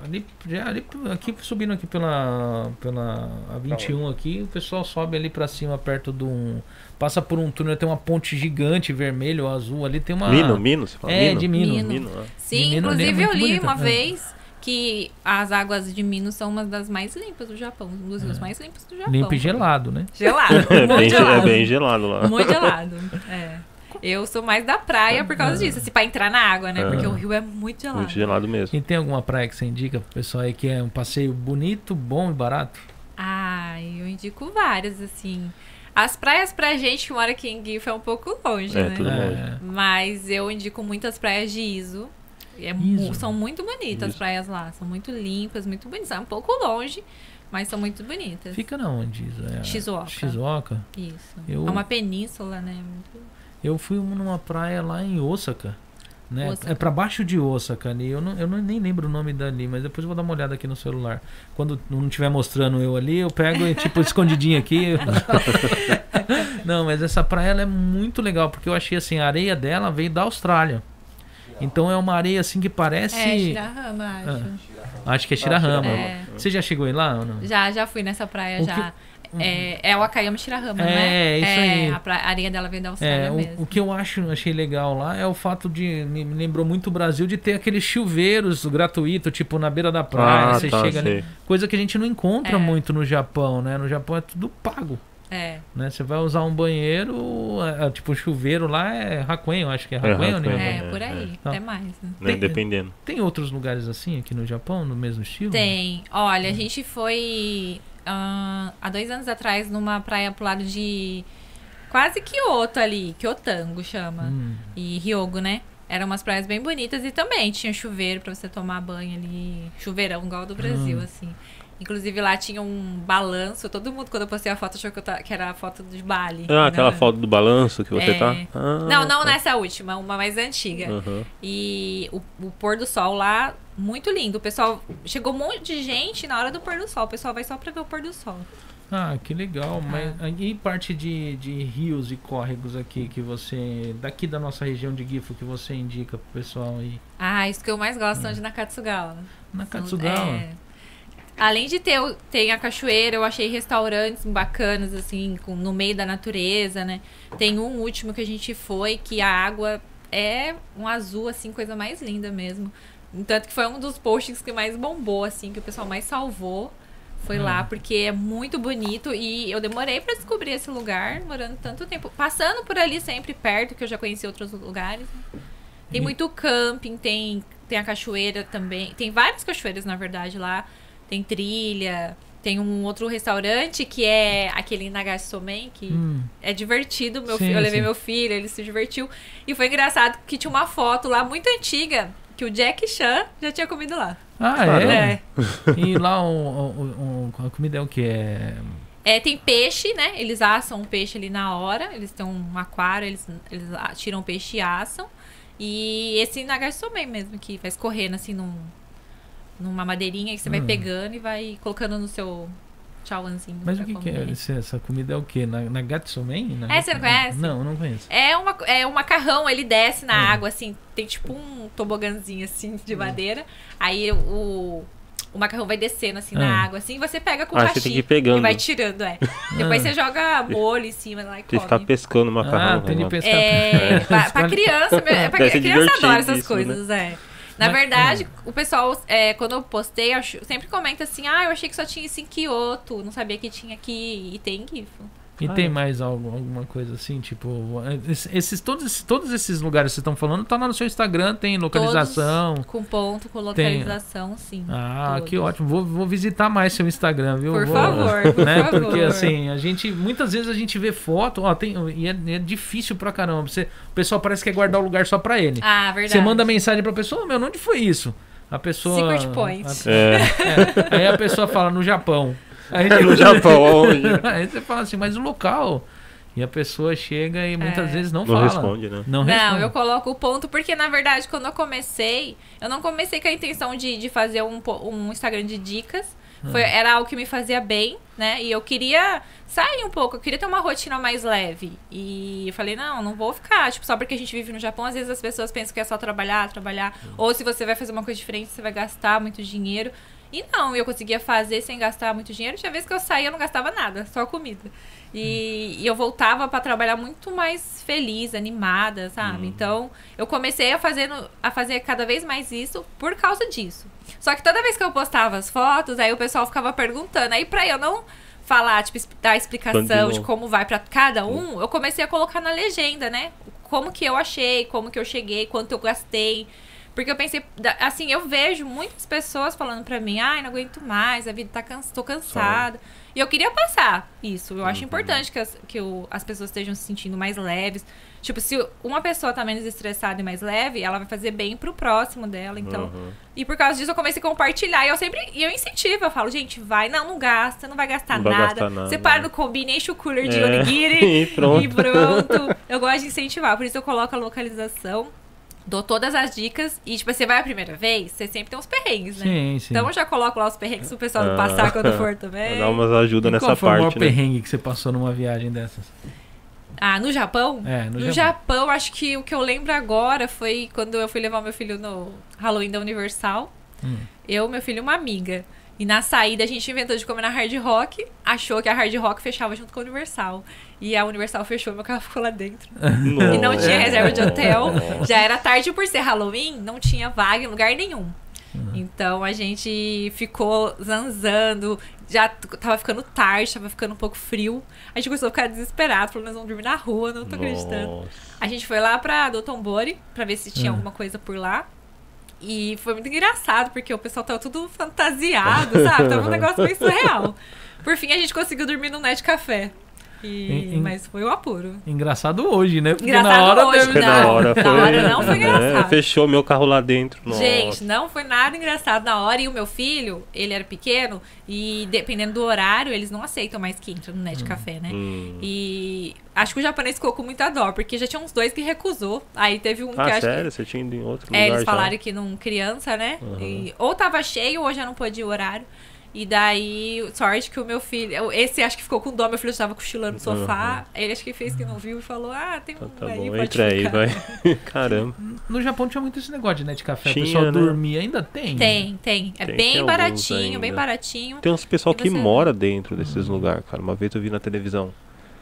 [SPEAKER 2] Ali, já ali, aqui subindo aqui pela, pela A21 aqui, o pessoal sobe ali pra cima perto de um. Passa por um túnel, tem uma ponte gigante, vermelho ou azul, ali tem uma.
[SPEAKER 1] Mino, Mino, você fala
[SPEAKER 2] É,
[SPEAKER 1] Mino?
[SPEAKER 2] de Mino.
[SPEAKER 3] Mino.
[SPEAKER 1] Mino, ah.
[SPEAKER 3] Sim,
[SPEAKER 2] Mino ali é
[SPEAKER 3] inclusive eu
[SPEAKER 2] muito
[SPEAKER 3] li
[SPEAKER 2] bonita,
[SPEAKER 3] uma
[SPEAKER 2] é.
[SPEAKER 3] vez que as águas de Minas são uma das mais limpas do Japão, um dos rios mais limpos do Japão.
[SPEAKER 2] Limpo e gelado, né?
[SPEAKER 3] Gelado,
[SPEAKER 1] É
[SPEAKER 3] muito
[SPEAKER 1] bem, é
[SPEAKER 3] gelado.
[SPEAKER 1] bem gelado lá.
[SPEAKER 3] Muito gelado. É. Eu sou mais da praia por causa disso, assim, pra entrar na água, né?
[SPEAKER 1] É.
[SPEAKER 3] Porque o rio é muito gelado.
[SPEAKER 1] Muito gelado mesmo.
[SPEAKER 2] E tem alguma praia que você indica pro pessoal aí que é um passeio bonito, bom e barato?
[SPEAKER 3] Ai, eu indico várias, assim. As praias pra gente que mora aqui em Gifu é um pouco longe,
[SPEAKER 1] É,
[SPEAKER 3] né?
[SPEAKER 1] tudo longe.
[SPEAKER 2] É.
[SPEAKER 3] Mas eu indico muito as praias de Iso. É. São muito bonitas as praias lá. São muito limpas, muito bonitas. É um pouco longe, mas são muito bonitas.
[SPEAKER 2] Fica na onde? É,
[SPEAKER 3] Shizuoka.
[SPEAKER 2] Shizuoka.
[SPEAKER 3] Isso.
[SPEAKER 2] Eu-
[SPEAKER 3] É uma península, né? Muito-
[SPEAKER 2] Eu fui numa praia lá em Osaka. Né?
[SPEAKER 3] Osaka.
[SPEAKER 2] É pra baixo de Osaka ali. Eu, não, eu não, nem lembro o nome dali, mas depois eu vou dar uma olhada aqui no celular. Quando não estiver mostrando eu ali, eu pego e tipo escondidinho aqui. não, mas essa praia é muito legal, porque eu achei assim, a areia dela veio da Austrália. Então é uma areia assim que parece.
[SPEAKER 3] É, Shirahama, acho.
[SPEAKER 2] Acho que é Shirahama.
[SPEAKER 3] É.
[SPEAKER 2] Você já chegou aí lá ou não?
[SPEAKER 3] Já, já fui nessa praia,
[SPEAKER 2] O
[SPEAKER 3] já. É, é o Akayama Shirahama, não é?
[SPEAKER 2] É, isso aí.
[SPEAKER 3] A, pra- a areia dela veio da Austrália
[SPEAKER 2] É,
[SPEAKER 3] mesmo.
[SPEAKER 2] o, o que eu acho, achei legal lá é o fato de. Me, lembrou muito o Brasil de ter aqueles chuveiros gratuitos, tipo na beira da praia.
[SPEAKER 1] Ah,
[SPEAKER 2] você
[SPEAKER 1] tá,
[SPEAKER 2] chega ali. Coisa que a gente não encontra
[SPEAKER 3] É.
[SPEAKER 2] muito no Japão, né? No Japão é tudo pago.
[SPEAKER 3] É.
[SPEAKER 2] Né? Você vai usar um banheiro, é, é, tipo um chuveiro lá é Hakuen, eu acho que é Hakuen,
[SPEAKER 1] Hakuen,
[SPEAKER 2] né?
[SPEAKER 3] É,
[SPEAKER 1] É,
[SPEAKER 3] por aí.
[SPEAKER 2] é.
[SPEAKER 3] Até mais, né?
[SPEAKER 1] Né,
[SPEAKER 2] Tem-
[SPEAKER 1] dependendo.
[SPEAKER 2] Tem outros lugares assim aqui no Japão, no mesmo estilo?
[SPEAKER 3] Tem. Olha, a gente foi ah, há dois anos atrás numa praia pro lado de quase Kyoto ali, Kyotango chama.
[SPEAKER 2] Hum.
[SPEAKER 3] E Ryogo, né? Eram umas praias bem bonitas e também tinha chuveiro pra você tomar banho ali. Chuveirão igual do Brasil,
[SPEAKER 2] Hum.
[SPEAKER 3] assim. Inclusive lá tinha um balanço. Todo mundo, quando eu postei a foto, achou que, eu ta- que era a foto de Bali.
[SPEAKER 1] Ah, aquela
[SPEAKER 3] Não.
[SPEAKER 1] foto do balanço que você
[SPEAKER 3] É.
[SPEAKER 1] tá? Ah,
[SPEAKER 3] Não, não
[SPEAKER 1] tá.
[SPEAKER 3] nessa última, uma mais antiga.
[SPEAKER 1] Aham.
[SPEAKER 3] E o, o pôr do sol lá, muito lindo. O pessoal. Chegou um monte de gente na hora do pôr do sol. O pessoal vai só pra ver o pôr do sol.
[SPEAKER 2] Ah, que legal. Mas
[SPEAKER 3] Ah.
[SPEAKER 2] e parte de, de rios e córregos aqui que você. Daqui da nossa região de Gifu que você indica pro pessoal aí?
[SPEAKER 3] Ah, isso que eu mais gosto são de Nakatsugawa.
[SPEAKER 2] Na
[SPEAKER 3] São-
[SPEAKER 2] Katsugawa.
[SPEAKER 3] é. Além de ter tem a cachoeira, eu achei restaurantes bacanas, assim, com- no meio da natureza, né? Tem um último que a gente foi, que a água é um azul, assim, coisa mais linda mesmo. Tanto que foi um dos posts que mais bombou, assim, que o pessoal mais salvou. Foi
[SPEAKER 2] Hum.
[SPEAKER 3] lá, porque é muito bonito e eu demorei pra descobrir esse lugar, morando tanto tempo. Passando por ali sempre perto, que eu já conheci outros lugares. Tem
[SPEAKER 2] E-
[SPEAKER 3] muito camping, tem, tem a cachoeira também. Tem várias cachoeiras, na verdade, lá. Tem trilha. Tem um outro restaurante que é aquele Nagasomen, que
[SPEAKER 2] Hum.
[SPEAKER 3] é divertido. Meu
[SPEAKER 2] Sim,
[SPEAKER 3] filho, eu levei
[SPEAKER 2] sim.
[SPEAKER 3] meu filho, ele se divertiu. E foi engraçado que tinha uma foto lá muito antiga que o Jack Chan já tinha comido lá.
[SPEAKER 2] Ah, é?
[SPEAKER 3] É.
[SPEAKER 2] E lá o, o- o- a comida é o que? É.
[SPEAKER 3] É, tem peixe, né? Eles assam o peixe ali na hora. Eles têm um aquário, eles, eles tiram o peixe e assam. E esse Nagasomen mesmo, que vai escorrendo assim num, numa madeirinha que você vai
[SPEAKER 2] Hum.
[SPEAKER 3] pegando e vai colocando no seu chauanzinho.
[SPEAKER 2] Mas o que, que é? essa comida é o que? Na, na Gatsumen? Na-
[SPEAKER 3] É, você não conhece?
[SPEAKER 2] Não, não conheço.
[SPEAKER 3] É, uma, é um macarrão, ele desce na
[SPEAKER 2] Hum.
[SPEAKER 3] água, assim, tem tipo um toboganzinho, assim, de madeira. Aí o, o macarrão vai descendo, assim,
[SPEAKER 2] Ah.
[SPEAKER 3] na água, assim, e você pega com o
[SPEAKER 1] Ah, você tem que ir pegando.
[SPEAKER 3] e vai tirando, é. Depois você joga molho em cima lá e
[SPEAKER 1] Tem que ficar
[SPEAKER 3] come.
[SPEAKER 1] pescando macarrão.
[SPEAKER 2] Ah, tem de
[SPEAKER 1] né?
[SPEAKER 2] pescar.
[SPEAKER 3] É, pra, pra criança, é, pra criança adora essas
[SPEAKER 1] isso, né?
[SPEAKER 3] coisas, é. Na
[SPEAKER 2] Mas-
[SPEAKER 3] verdade, o pessoal, é, quando eu postei, eu sempre comenta assim, ah, eu achei que só tinha isso em Kyoto, não sabia que tinha aqui, e tem em Gifu.
[SPEAKER 2] E
[SPEAKER 1] Ah,
[SPEAKER 2] tem
[SPEAKER 1] é.
[SPEAKER 2] mais algo, alguma coisa assim, tipo, esses, todos, esses- todos esses lugares que vocês estão falando, tá lá no seu Instagram, tem localização.
[SPEAKER 3] Todos com ponto, com localização, sim.
[SPEAKER 2] Ah,
[SPEAKER 3] Todos.
[SPEAKER 2] que ótimo. Vou, vou visitar mais seu Instagram, viu?
[SPEAKER 3] Por
[SPEAKER 2] Vou-
[SPEAKER 3] favor, por
[SPEAKER 2] né?
[SPEAKER 3] favor.
[SPEAKER 2] Porque assim, a gente muitas vezes a gente vê foto, ó, tem e é, é difícil pra caramba. Você, o pessoal parece que quer guardar o lugar só pra ele.
[SPEAKER 3] Ah, verdade.
[SPEAKER 2] Você manda mensagem pra pessoa, "Ô, meu, onde foi isso? A pessoa
[SPEAKER 3] Secret point.
[SPEAKER 2] a-
[SPEAKER 1] É,
[SPEAKER 2] é, aí a pessoa fala no Japão. Aí,
[SPEAKER 1] É no Japão,
[SPEAKER 2] aí você fala assim, mas o local. E a pessoa chega e muitas
[SPEAKER 3] É.
[SPEAKER 2] vezes não,
[SPEAKER 1] Não
[SPEAKER 2] fala.
[SPEAKER 1] responde, né?
[SPEAKER 2] Não,
[SPEAKER 3] Não,
[SPEAKER 2] responde.
[SPEAKER 3] eu coloco o ponto porque, na verdade, quando eu comecei, eu não comecei com a intenção de, de fazer um, um Instagram de dicas. Foi,
[SPEAKER 2] Ah.
[SPEAKER 3] era algo que me fazia bem, né? E eu queria sair um pouco, eu queria ter uma rotina mais leve. E eu falei, não, não vou ficar. Tipo, só porque a gente vive no Japão, às vezes as pessoas pensam que é só trabalhar, trabalhar. Ou se você vai fazer uma coisa diferente, você vai gastar muito dinheiro. E não, eu conseguia fazer sem gastar muito dinheiro. Tinha vezes que eu saía, eu não gastava nada, só comida. E, e eu voltava pra trabalhar muito mais feliz, animada, sabe? Então, eu comecei a fazer, a fazer cada vez mais isso por causa disso. Só que toda vez que eu postava as fotos, aí o pessoal ficava perguntando. Aí pra eu não falar, tipo, dar explicação de como vai pra cada um, eu comecei a colocar na legenda, né? Como que eu achei, como que eu cheguei, quanto eu gastei. Porque eu pensei, assim, eu vejo muitas pessoas falando pra mim, ai, não aguento mais, a vida tá cansa, tô cansada. E eu queria passar isso. Eu acho
[SPEAKER 1] Uhum.
[SPEAKER 3] importante que, as, que o- as pessoas estejam se sentindo mais leves. Tipo, se uma pessoa tá menos estressada e mais leve, ela vai fazer bem pro próximo dela. Então,
[SPEAKER 1] Uhum.
[SPEAKER 3] e por causa disso eu comecei a compartilhar. E eu sempre, e eu incentivo, eu falo, gente, vai, não, não gasta, não vai gastar,
[SPEAKER 1] Não vai
[SPEAKER 3] nada.
[SPEAKER 1] gastar nada.
[SPEAKER 3] Separa no combine, enche o cooler de
[SPEAKER 1] É.
[SPEAKER 3] onigiri.
[SPEAKER 1] E pronto.
[SPEAKER 3] E pronto. Eu gosto de incentivar, por isso eu coloco a localização, dou todas as dicas. E, tipo, você vai a primeira vez, você sempre tem uns perrengues, né?
[SPEAKER 2] Sim, sim.
[SPEAKER 3] Então eu já coloco lá os perrengues pro pessoal não
[SPEAKER 1] Ah.
[SPEAKER 3] passar quando for também.
[SPEAKER 1] dar umas ajudas
[SPEAKER 2] E
[SPEAKER 1] nessa
[SPEAKER 2] qual foi o maior
[SPEAKER 1] parte, né?
[SPEAKER 2] perrengue que você passou numa viagem dessas?
[SPEAKER 3] Ah, no Japão?
[SPEAKER 2] É, no,
[SPEAKER 3] No
[SPEAKER 2] Japão.
[SPEAKER 3] Japão, acho que o que eu lembro agora foi quando eu fui levar meu filho no Halloween da Universal.
[SPEAKER 2] Hum.
[SPEAKER 3] Eu, meu filho e uma amiga. E na saída a gente inventou de comer na Hard Rock, achou que a Hard Rock fechava junto com a Universal. E a Universal fechou e meu carro ficou lá dentro. E não tinha reserva de hotel. Já era tarde por ser Halloween, não tinha vaga em lugar nenhum. Então a gente ficou zanzando, já tava ficando tarde, tava ficando um pouco frio. A gente começou a ficar desesperado, falou, nós vamos dormir na rua, não tô acreditando.
[SPEAKER 1] Nossa.
[SPEAKER 3] A gente foi lá pra Dotonbori pra ver se tinha
[SPEAKER 2] Hum.
[SPEAKER 3] alguma coisa por lá. E foi muito engraçado, porque o pessoal tava tudo fantasiado, sabe? Tava um negócio meio surreal. Por fim, a gente conseguiu dormir no Net Café. E- Mas foi o apuro.
[SPEAKER 2] Engraçado hoje, né? Porque
[SPEAKER 3] Engraçado
[SPEAKER 2] na hora
[SPEAKER 3] hoje,
[SPEAKER 2] deve
[SPEAKER 3] Não,
[SPEAKER 1] da hora,
[SPEAKER 3] na
[SPEAKER 1] foi.
[SPEAKER 3] hora não foi
[SPEAKER 1] né?
[SPEAKER 3] engraçado.
[SPEAKER 1] Fechou meu carro lá dentro. Nossa.
[SPEAKER 3] Gente, não foi nada engraçado na hora. E o meu filho, ele era pequeno. E dependendo do horário, eles não aceitam mais que entra no net café, né?
[SPEAKER 1] Hum.
[SPEAKER 3] E acho que o japonês ficou com muita dó, porque já tinha uns dois que recusou. Aí teve um que
[SPEAKER 1] Ah,
[SPEAKER 3] acho
[SPEAKER 1] sério?
[SPEAKER 3] que.
[SPEAKER 1] Você tinha ido em outro
[SPEAKER 3] É,
[SPEAKER 1] lugar
[SPEAKER 3] eles
[SPEAKER 1] já?
[SPEAKER 3] falaram que não criança, né?
[SPEAKER 1] Uhum.
[SPEAKER 3] E ou tava cheio ou já não podia o horário. E daí, sorte que o meu filho. Esse acho que ficou com dó, meu filho estava cochilando no sofá. Ele acho que fez que não viu e falou: Ah, tem um
[SPEAKER 1] Tá, tá
[SPEAKER 3] aí,
[SPEAKER 1] bom,
[SPEAKER 3] pode
[SPEAKER 1] entra aí,
[SPEAKER 3] ficar."
[SPEAKER 1] vai. Caramba.
[SPEAKER 2] No Japão tinha muito esse negócio de net café.
[SPEAKER 1] Tinha,
[SPEAKER 2] o pessoal
[SPEAKER 1] né?
[SPEAKER 2] dormia, ainda tem.
[SPEAKER 3] Tem, tem. É
[SPEAKER 1] Tem,
[SPEAKER 3] bem
[SPEAKER 1] tem
[SPEAKER 3] baratinho, bem baratinho.
[SPEAKER 1] Tem uns pessoal que mora dentro desses lugares, cara. Uma vez eu vi na televisão.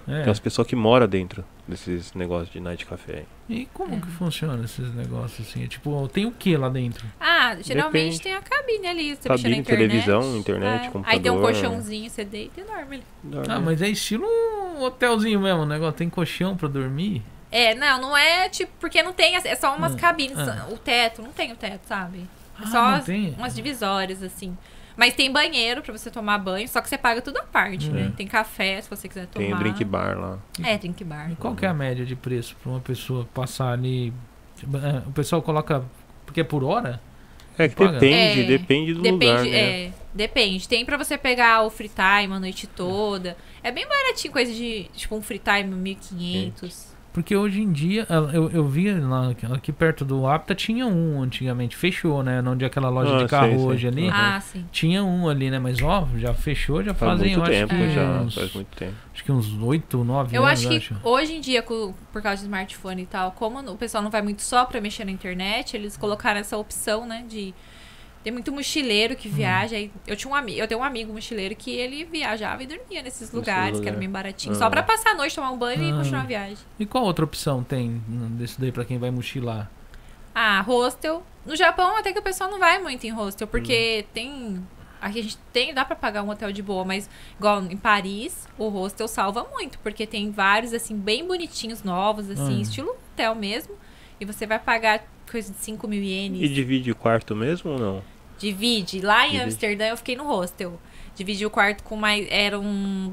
[SPEAKER 2] É.
[SPEAKER 1] Tem umas pessoas que moram dentro desses negócios de night café. aí.
[SPEAKER 2] E como que funciona esses negócios assim? Tipo, tem o que lá dentro?
[SPEAKER 3] Ah, geralmente
[SPEAKER 1] Depende.
[SPEAKER 3] tem a cabine ali. Você mexe na
[SPEAKER 1] Cabine,
[SPEAKER 3] internet.
[SPEAKER 1] televisão, internet,
[SPEAKER 3] É.
[SPEAKER 1] computador.
[SPEAKER 3] Aí tem um colchãozinho, você deita e dorme ali.
[SPEAKER 1] Dorme.
[SPEAKER 2] Ah, mas é estilo um hotelzinho mesmo, o negócio. Tem colchão pra dormir.
[SPEAKER 3] É, não, não é tipo, porque não tem, as- é só umas
[SPEAKER 2] Hum,
[SPEAKER 3] cabines,
[SPEAKER 2] ah.
[SPEAKER 3] o teto, não tem o teto, sabe? É
[SPEAKER 2] Ah,
[SPEAKER 3] só
[SPEAKER 2] não
[SPEAKER 3] as-
[SPEAKER 2] tem?
[SPEAKER 3] umas divisórias, assim. Mas tem banheiro pra você tomar banho, só que você paga tudo à parte,
[SPEAKER 2] Hum.
[SPEAKER 3] né?
[SPEAKER 1] É.
[SPEAKER 3] Tem café, se você quiser tomar.
[SPEAKER 1] Tem um drink bar lá.
[SPEAKER 3] É, drink bar.
[SPEAKER 2] E qual que é a média de preço pra uma pessoa passar ali? Tipo, é, O pessoal coloca. Porque é por hora?
[SPEAKER 1] É que
[SPEAKER 2] Paga?
[SPEAKER 1] depende,
[SPEAKER 3] É,
[SPEAKER 1] depende do
[SPEAKER 3] Depende,
[SPEAKER 1] lugar, né?
[SPEAKER 3] é, depende. Tem pra você pegar o free time a noite toda. É bem baratinho, coisa de, tipo, um free time 1.500.
[SPEAKER 2] Porque hoje em dia, eu, eu vi lá, aqui perto do Apta, tinha um antigamente. Fechou, né? Onde é aquela loja
[SPEAKER 1] Ah,
[SPEAKER 2] de carro
[SPEAKER 1] sei, sei.
[SPEAKER 2] hoje ali.
[SPEAKER 1] Uhum.
[SPEAKER 3] Ah, sim.
[SPEAKER 2] Tinha um ali, né? Mas ó, já fechou, já
[SPEAKER 1] Faz
[SPEAKER 2] fazem,
[SPEAKER 1] muito
[SPEAKER 2] eu
[SPEAKER 1] tempo
[SPEAKER 2] acho que
[SPEAKER 1] já,
[SPEAKER 2] uns,
[SPEAKER 1] faz muito tempo.
[SPEAKER 2] acho que uns 8, 9
[SPEAKER 3] Eu
[SPEAKER 2] anos,
[SPEAKER 3] acho que hoje em dia, por causa do smartphone e tal, como o pessoal não vai muito só pra mexer na internet, eles colocaram essa opção, né, de tem muito mochileiro
[SPEAKER 2] Hum.
[SPEAKER 3] que viaja. aí Eu tinha um amigo, eu tenho um amigo mochileiro que ele viajava e dormia nesses lugares, que era
[SPEAKER 1] lugar.
[SPEAKER 3] bem baratinho,
[SPEAKER 1] Ah.
[SPEAKER 3] só pra passar a noite, tomar um banho e
[SPEAKER 2] Ah.
[SPEAKER 3] continuar a viagem.
[SPEAKER 2] E qual outra opção tem hum, desse daí pra quem vai mochilar?
[SPEAKER 3] Ah, hostel. No Japão até que o pessoal não vai muito em hostel,
[SPEAKER 1] Hum.
[SPEAKER 3] porque tem Aqui a gente tem, dá pra pagar um hotel de boa, mas igual em Paris, o hostel salva muito, porque tem vários, assim, bem bonitinhos, novos, assim,
[SPEAKER 2] Hum.
[SPEAKER 3] estilo hotel mesmo. E você vai pagar coisa de 5 mil
[SPEAKER 1] E
[SPEAKER 3] ienes.
[SPEAKER 1] divide o quarto mesmo ou não?
[SPEAKER 3] Divide. Lá em
[SPEAKER 1] Divide.
[SPEAKER 3] Amsterdã eu fiquei no hostel. Dividi o quarto com mais. Eram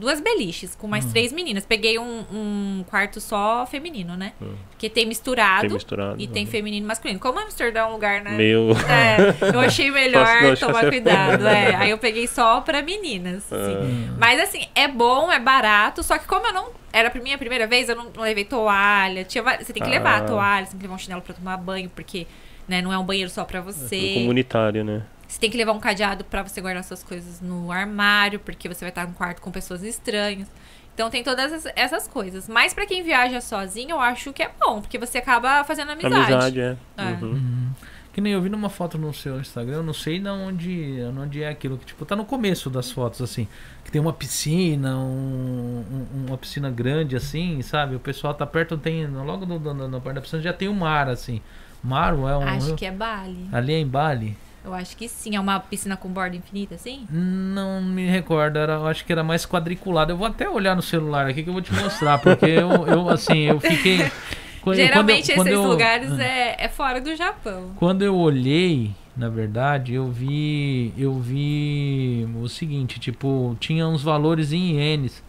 [SPEAKER 3] duas beliches, com mais
[SPEAKER 2] Hum.
[SPEAKER 3] três meninas. Peguei um, um quarto só feminino, né?
[SPEAKER 1] Hum.
[SPEAKER 3] Porque tem misturado.
[SPEAKER 1] Tem misturado.
[SPEAKER 3] E tem
[SPEAKER 1] uhum.
[SPEAKER 3] feminino e masculino. Como Amsterdã é um lugar, né?
[SPEAKER 1] Meio.
[SPEAKER 3] É, eu achei melhor tomar cuidado. É. Aí eu peguei só pra meninas. assim.
[SPEAKER 1] Ah.
[SPEAKER 3] Mas assim, é bom, é barato, só que como eu não. Era pra minha primeira vez, eu não, não levei toalha. Tinha, você tem que levar a
[SPEAKER 1] Ah.
[SPEAKER 3] toalha, você tem que levar um chinelo pra tomar banho, porque né, não é um banheiro só pra
[SPEAKER 1] Tudo
[SPEAKER 3] você.
[SPEAKER 1] comunitário, né?
[SPEAKER 3] Você tem que levar um cadeado pra você guardar suas coisas no armário, porque você vai estar num quarto com pessoas estranhas. Então tem todas essas- coisas. Mas pra quem viaja sozinho, eu acho que é bom, porque você acaba fazendo amizade.
[SPEAKER 1] Amizade, é.
[SPEAKER 3] É.
[SPEAKER 1] Uhum.
[SPEAKER 2] Uhum. Que nem eu vi numa foto no seu Instagram, eu não sei de onde, onde é aquilo que tipo tá no começo das fotos assim, que tem uma piscina, um- um- uma piscina grande assim, sabe? O pessoal tá perto tem logo no, no, na parte da piscina já tem o mar assim. Mar é um
[SPEAKER 3] Acho que é Bali.
[SPEAKER 2] ali é em Bali.
[SPEAKER 3] Eu acho que sim. É uma piscina com borda infinita, assim?
[SPEAKER 2] Não me recordo, era, eu acho que era mais quadriculado. Eu vou até olhar no celular aqui que eu vou te mostrar, porque eu, eu assim, eu fiquei quando-
[SPEAKER 3] Geralmente
[SPEAKER 2] quando eu-
[SPEAKER 3] esses
[SPEAKER 2] eu-
[SPEAKER 3] lugares é, é fora do Japão.
[SPEAKER 2] Quando eu olhei, na verdade, eu vi, eu vi o seguinte, tipo, tinha uns valores em ienes.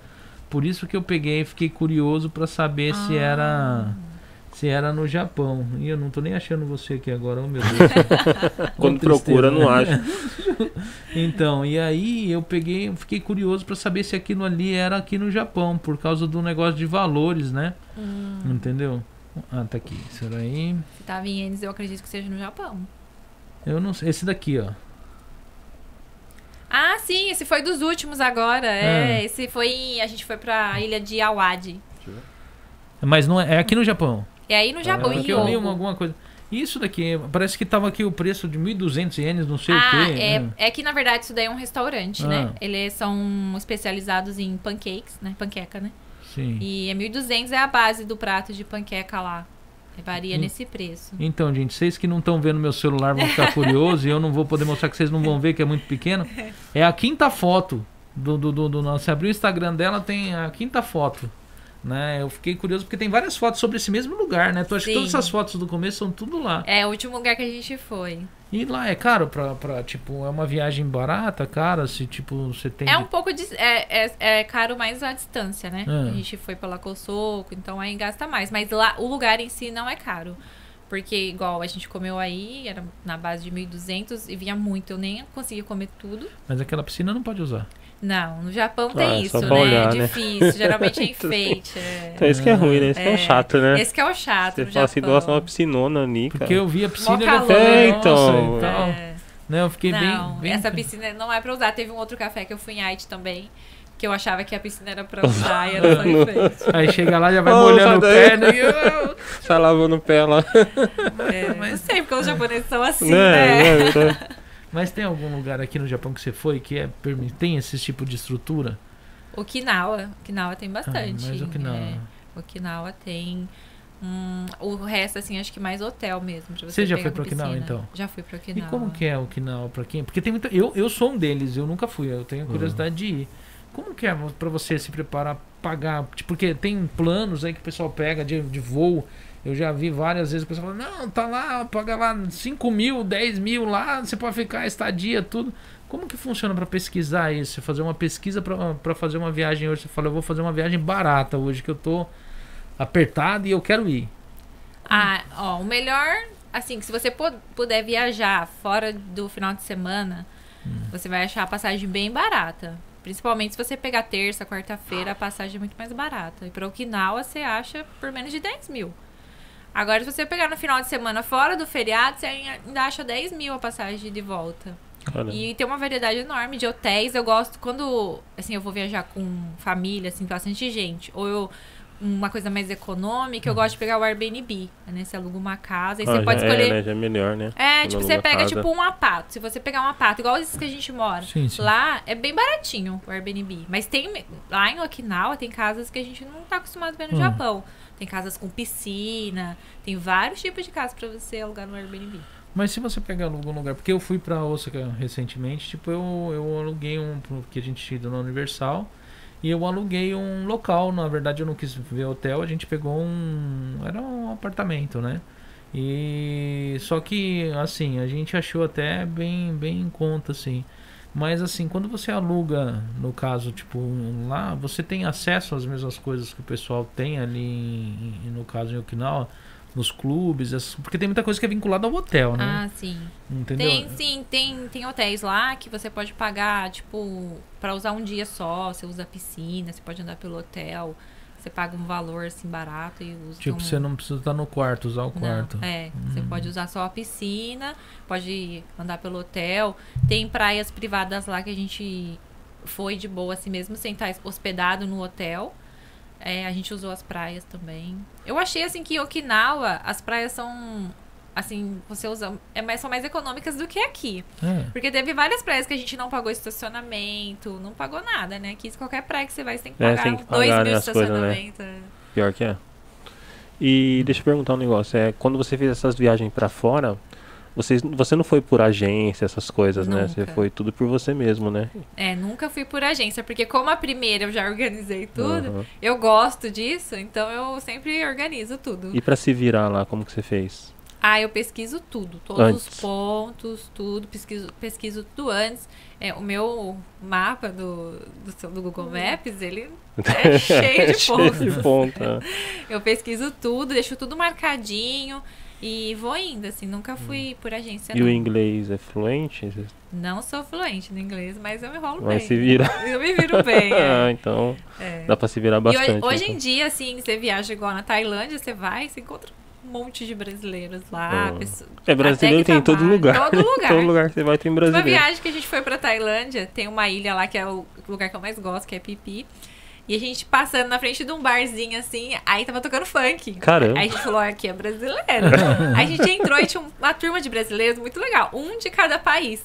[SPEAKER 2] Por isso que eu peguei e fiquei curioso pra saber se
[SPEAKER 3] Ah.
[SPEAKER 2] era se era no Japão. E eu não tô nem achando você aqui agora, oh meu Deus.
[SPEAKER 1] Quando
[SPEAKER 2] tristeza,
[SPEAKER 1] procura, não
[SPEAKER 2] né?
[SPEAKER 1] acha.
[SPEAKER 2] Então, e aí eu peguei, eu fiquei curioso pra saber se aquilo ali era aqui no Japão, por causa do negócio de valores, né?
[SPEAKER 3] Hum,
[SPEAKER 2] Entendeu? Ah, tá aqui. Isso aí.
[SPEAKER 3] se tava em ienes, eu acredito que seja no Japão.
[SPEAKER 2] Eu não sei. Esse daqui, ó.
[SPEAKER 3] Ah, sim, esse foi dos últimos agora.
[SPEAKER 2] Ah.
[SPEAKER 3] É, esse foi. em- A gente foi pra ilha de Awadi.
[SPEAKER 2] Mas não é, é aqui no Japão.
[SPEAKER 3] É aí no Japão,
[SPEAKER 2] É,
[SPEAKER 3] em
[SPEAKER 2] porque eu li uma, alguma coisa. Isso daqui, parece que tava aqui o preço de 1.200 ienes, não sei
[SPEAKER 3] Ah,
[SPEAKER 2] o quê.
[SPEAKER 3] é,
[SPEAKER 2] né?
[SPEAKER 3] é que na verdade isso daí é um restaurante, né?
[SPEAKER 2] Ah.
[SPEAKER 3] Eles são especializados em pancakes, né? Panqueca, né?
[SPEAKER 2] Sim.
[SPEAKER 3] E é 1.200 é a base do prato de panqueca lá. Varia
[SPEAKER 2] Hum.
[SPEAKER 3] nesse preço.
[SPEAKER 2] Então, gente, vocês que não estão vendo meu celular vão ficar curiosos e eu não vou poder mostrar que vocês não vão ver, que é muito pequeno. É a quinta foto do, do, do, do nosso. Você abriu o Instagram dela, tem a quinta foto. Né? Eu fiquei curioso porque tem várias fotos sobre esse mesmo lugar, né? Tu acha que
[SPEAKER 3] Sim.
[SPEAKER 2] todas essas fotos do começo são tudo lá.
[SPEAKER 3] É o último lugar que a gente foi.
[SPEAKER 2] E lá é caro pra, pra tipo, é uma viagem barata, cara, se tipo, você tem.
[SPEAKER 3] É um pouco de. É, é, é caro mais a distância, né?
[SPEAKER 2] Ah.
[SPEAKER 3] A gente foi pela Cosoco, então aí gasta mais. Mas lá o lugar em si não é caro. Porque, igual a gente comeu aí, era na base de 1.200 e vinha muito. Eu nem conseguia comer tudo.
[SPEAKER 2] Mas aquela piscina não pode usar.
[SPEAKER 3] Não, no Japão
[SPEAKER 1] Ah,
[SPEAKER 3] tem
[SPEAKER 1] é
[SPEAKER 3] isso, né?
[SPEAKER 1] olhar,
[SPEAKER 3] é
[SPEAKER 1] né?
[SPEAKER 3] difícil. Geralmente é enfeite. É...
[SPEAKER 1] Então, isso que é ruim, né? Isso que é, um
[SPEAKER 3] É,
[SPEAKER 1] chato, né?
[SPEAKER 3] Esse que é o chato.
[SPEAKER 1] Você
[SPEAKER 3] no
[SPEAKER 1] fala assim,
[SPEAKER 3] Japão.
[SPEAKER 1] nossa, uma piscinona ali, cara.
[SPEAKER 2] Porque eu vi a piscina e
[SPEAKER 3] calor.
[SPEAKER 1] É, então.
[SPEAKER 2] e tal.
[SPEAKER 3] É.
[SPEAKER 2] Né, eu fiquei
[SPEAKER 3] Não,
[SPEAKER 2] bem, bem.
[SPEAKER 3] essa piscina não é pra usar. Teve um outro café que eu fui em Haiti também. Que eu achava que a piscina era pra usar e era só enfeite.
[SPEAKER 2] Aí chega lá, já vai
[SPEAKER 1] Ô,
[SPEAKER 2] molhando o
[SPEAKER 1] sai
[SPEAKER 2] pé, né?
[SPEAKER 1] Tá lavando o pé lá.
[SPEAKER 3] É, Não sei porque os japoneses são assim,
[SPEAKER 1] né?
[SPEAKER 3] né?
[SPEAKER 2] Mas tem algum lugar aqui no Japão que você foi que é, tem esse tipo de estrutura?
[SPEAKER 3] Okinawa. Okinawa tem bastante.
[SPEAKER 2] Ah, mas Okinawa.
[SPEAKER 3] É, Okinawa tem. hum, o resto, assim, acho que mais hotel mesmo. Pra você
[SPEAKER 2] Você já foi pra Okinawa, então?
[SPEAKER 3] Já fui pra
[SPEAKER 2] E
[SPEAKER 3] Okinawa.
[SPEAKER 2] como que é o Okinawa pra quem? Porque tem muita. Eu, eu sou um deles, eu nunca fui, eu tenho curiosidade de ir. Como que é pra você se preparar, pagar? Tipo, Porque tem planos aí que o pessoal pega de, de voo. Eu já vi várias vezes o pessoal falando, não, tá lá, paga lá 5 mil, 10 mil lá, você pode ficar estadia, tudo. Como que funciona pra pesquisar isso? Você fazer uma pesquisa pra pra fazer uma viagem hoje. Você fala, eu vou fazer uma viagem barata hoje, que eu tô apertado e eu quero ir.
[SPEAKER 3] Ah, ó, o melhor, assim, que se você pu- puder viajar fora do final de semana,
[SPEAKER 2] Hum.
[SPEAKER 3] você vai achar a passagem bem barata. Principalmente se você pegar terça, quarta-feira, a passagem é muito mais barata. E pra Okinawa você acha por menos de 10 mil. Agora, se você pegar no final de semana fora do feriado, você ainda acha 10 mil a passagem de volta. E tem uma variedade enorme de hotéis. Eu gosto quando, assim, eu vou viajar com família, assim, bastante gente. Ou eu uma coisa mais econômica, eu gosto de pegar o Airbnb, né? Você aluga uma casa e
[SPEAKER 1] ah,
[SPEAKER 3] você pode
[SPEAKER 1] já
[SPEAKER 3] escolher.
[SPEAKER 1] É, né? Já é melhor, né?
[SPEAKER 3] É, tipo, você pega
[SPEAKER 1] casa.
[SPEAKER 3] tipo um apato. Se você pegar um apato, igual esses que a gente mora.
[SPEAKER 2] Sim, sim.
[SPEAKER 3] Lá é bem baratinho o Airbnb. Mas tem. Lá em Okinawa tem casas que a gente não tá acostumado a ver no
[SPEAKER 2] Hum.
[SPEAKER 3] Japão. Tem casas com piscina, tem vários tipos de casas pra você alugar no Airbnb.
[SPEAKER 2] Mas se você pegar algum lugar, porque eu fui pra Osaka recentemente, tipo, eu, eu aluguei um, porque a gente tinha na Universal, e eu aluguei um local, na verdade eu não quis ver hotel, a gente pegou um, era um apartamento, né? E só que, assim, a gente achou até bem, bem em conta, assim. Mas assim, quando você aluga, no caso, tipo, lá, você tem acesso às mesmas coisas que o pessoal tem ali, em- no caso em Okinawa, nos clubes, essas- porque tem muita coisa que é vinculada ao hotel, né?
[SPEAKER 3] Ah, sim.
[SPEAKER 2] Entendeu?
[SPEAKER 3] Tem, sim, tem, tem hotéis lá que você pode pagar, tipo, pra usar um dia só. Você usa a piscina, você pode andar pelo hotel. Você paga um valor, assim, barato e usa.
[SPEAKER 2] Tipo,
[SPEAKER 3] um...
[SPEAKER 2] você não precisa estar no quarto, usar o
[SPEAKER 3] Não,
[SPEAKER 2] quarto.
[SPEAKER 3] é, você
[SPEAKER 2] Hum.
[SPEAKER 3] pode usar só a piscina, pode andar pelo hotel. Tem praias privadas lá que a gente foi de boa, assim mesmo, sem estar hospedado no hotel. É, a gente usou as praias também. Eu achei, assim, que em Okinawa, as praias são, assim, você usa, é mais, são mais econômicas do que aqui.
[SPEAKER 2] É.
[SPEAKER 3] Porque teve várias praias que a gente não pagou estacionamento, não pagou nada, né? Aqui, qualquer praia que você vai, você tem que
[SPEAKER 1] É,
[SPEAKER 3] pagar
[SPEAKER 1] tem que
[SPEAKER 3] dois
[SPEAKER 1] pagar,
[SPEAKER 3] mil
[SPEAKER 1] né, as coisas, né?
[SPEAKER 3] estacionamento. é.
[SPEAKER 1] Pior que é. E deixa eu perguntar um negócio. É, quando você fez essas viagens pra fora, você, você não foi por agência, essas coisas, né? Você
[SPEAKER 3] Nunca.
[SPEAKER 1] foi tudo por você mesmo, né?
[SPEAKER 3] É, nunca fui por agência, porque como a primeira eu já organizei tudo,
[SPEAKER 1] Aham.
[SPEAKER 3] eu gosto disso, então eu sempre organizo tudo.
[SPEAKER 1] E pra se virar lá, como que você fez?
[SPEAKER 3] Ah, eu pesquiso tudo, todos
[SPEAKER 1] Antes.
[SPEAKER 3] os pontos, tudo, pesquiso, pesquiso tudo antes. É, o meu mapa do, do, do Google Maps, ele é cheio de pontos.
[SPEAKER 1] cheio de ponto. é.
[SPEAKER 3] Eu pesquiso tudo, deixo tudo marcadinho e vou indo, assim, nunca fui por agência,
[SPEAKER 1] E
[SPEAKER 3] não.
[SPEAKER 1] o inglês é fluente?
[SPEAKER 3] Não sou fluente no inglês, mas eu me rolo
[SPEAKER 1] vai
[SPEAKER 3] bem.
[SPEAKER 1] se virar.
[SPEAKER 3] Eu me viro bem,
[SPEAKER 1] Ah,
[SPEAKER 3] é.
[SPEAKER 1] então
[SPEAKER 3] é.
[SPEAKER 1] dá pra se virar
[SPEAKER 3] E hoje,
[SPEAKER 1] bastante.
[SPEAKER 3] hoje em
[SPEAKER 1] então.
[SPEAKER 3] dia, assim, você viaja igual na Tailândia, você vai, você encontra um monte de brasileiros lá. Pessoa-
[SPEAKER 1] É brasileiro tem em todo lugar.
[SPEAKER 3] Todo lugar.
[SPEAKER 1] todo lugar que você vai tem
[SPEAKER 3] Uma
[SPEAKER 1] brasileiro.
[SPEAKER 3] viagem que a gente foi pra Tailândia, tem uma ilha lá que é o lugar que eu mais gosto, que é Pipi. E a gente passando na frente de um barzinho assim, aí tava tocando funk.
[SPEAKER 1] Caramba.
[SPEAKER 3] Aí a gente falou, "Ah, aqui é brasileiro. aí a gente entrou e tinha uma turma de brasileiros muito legal, um de cada país.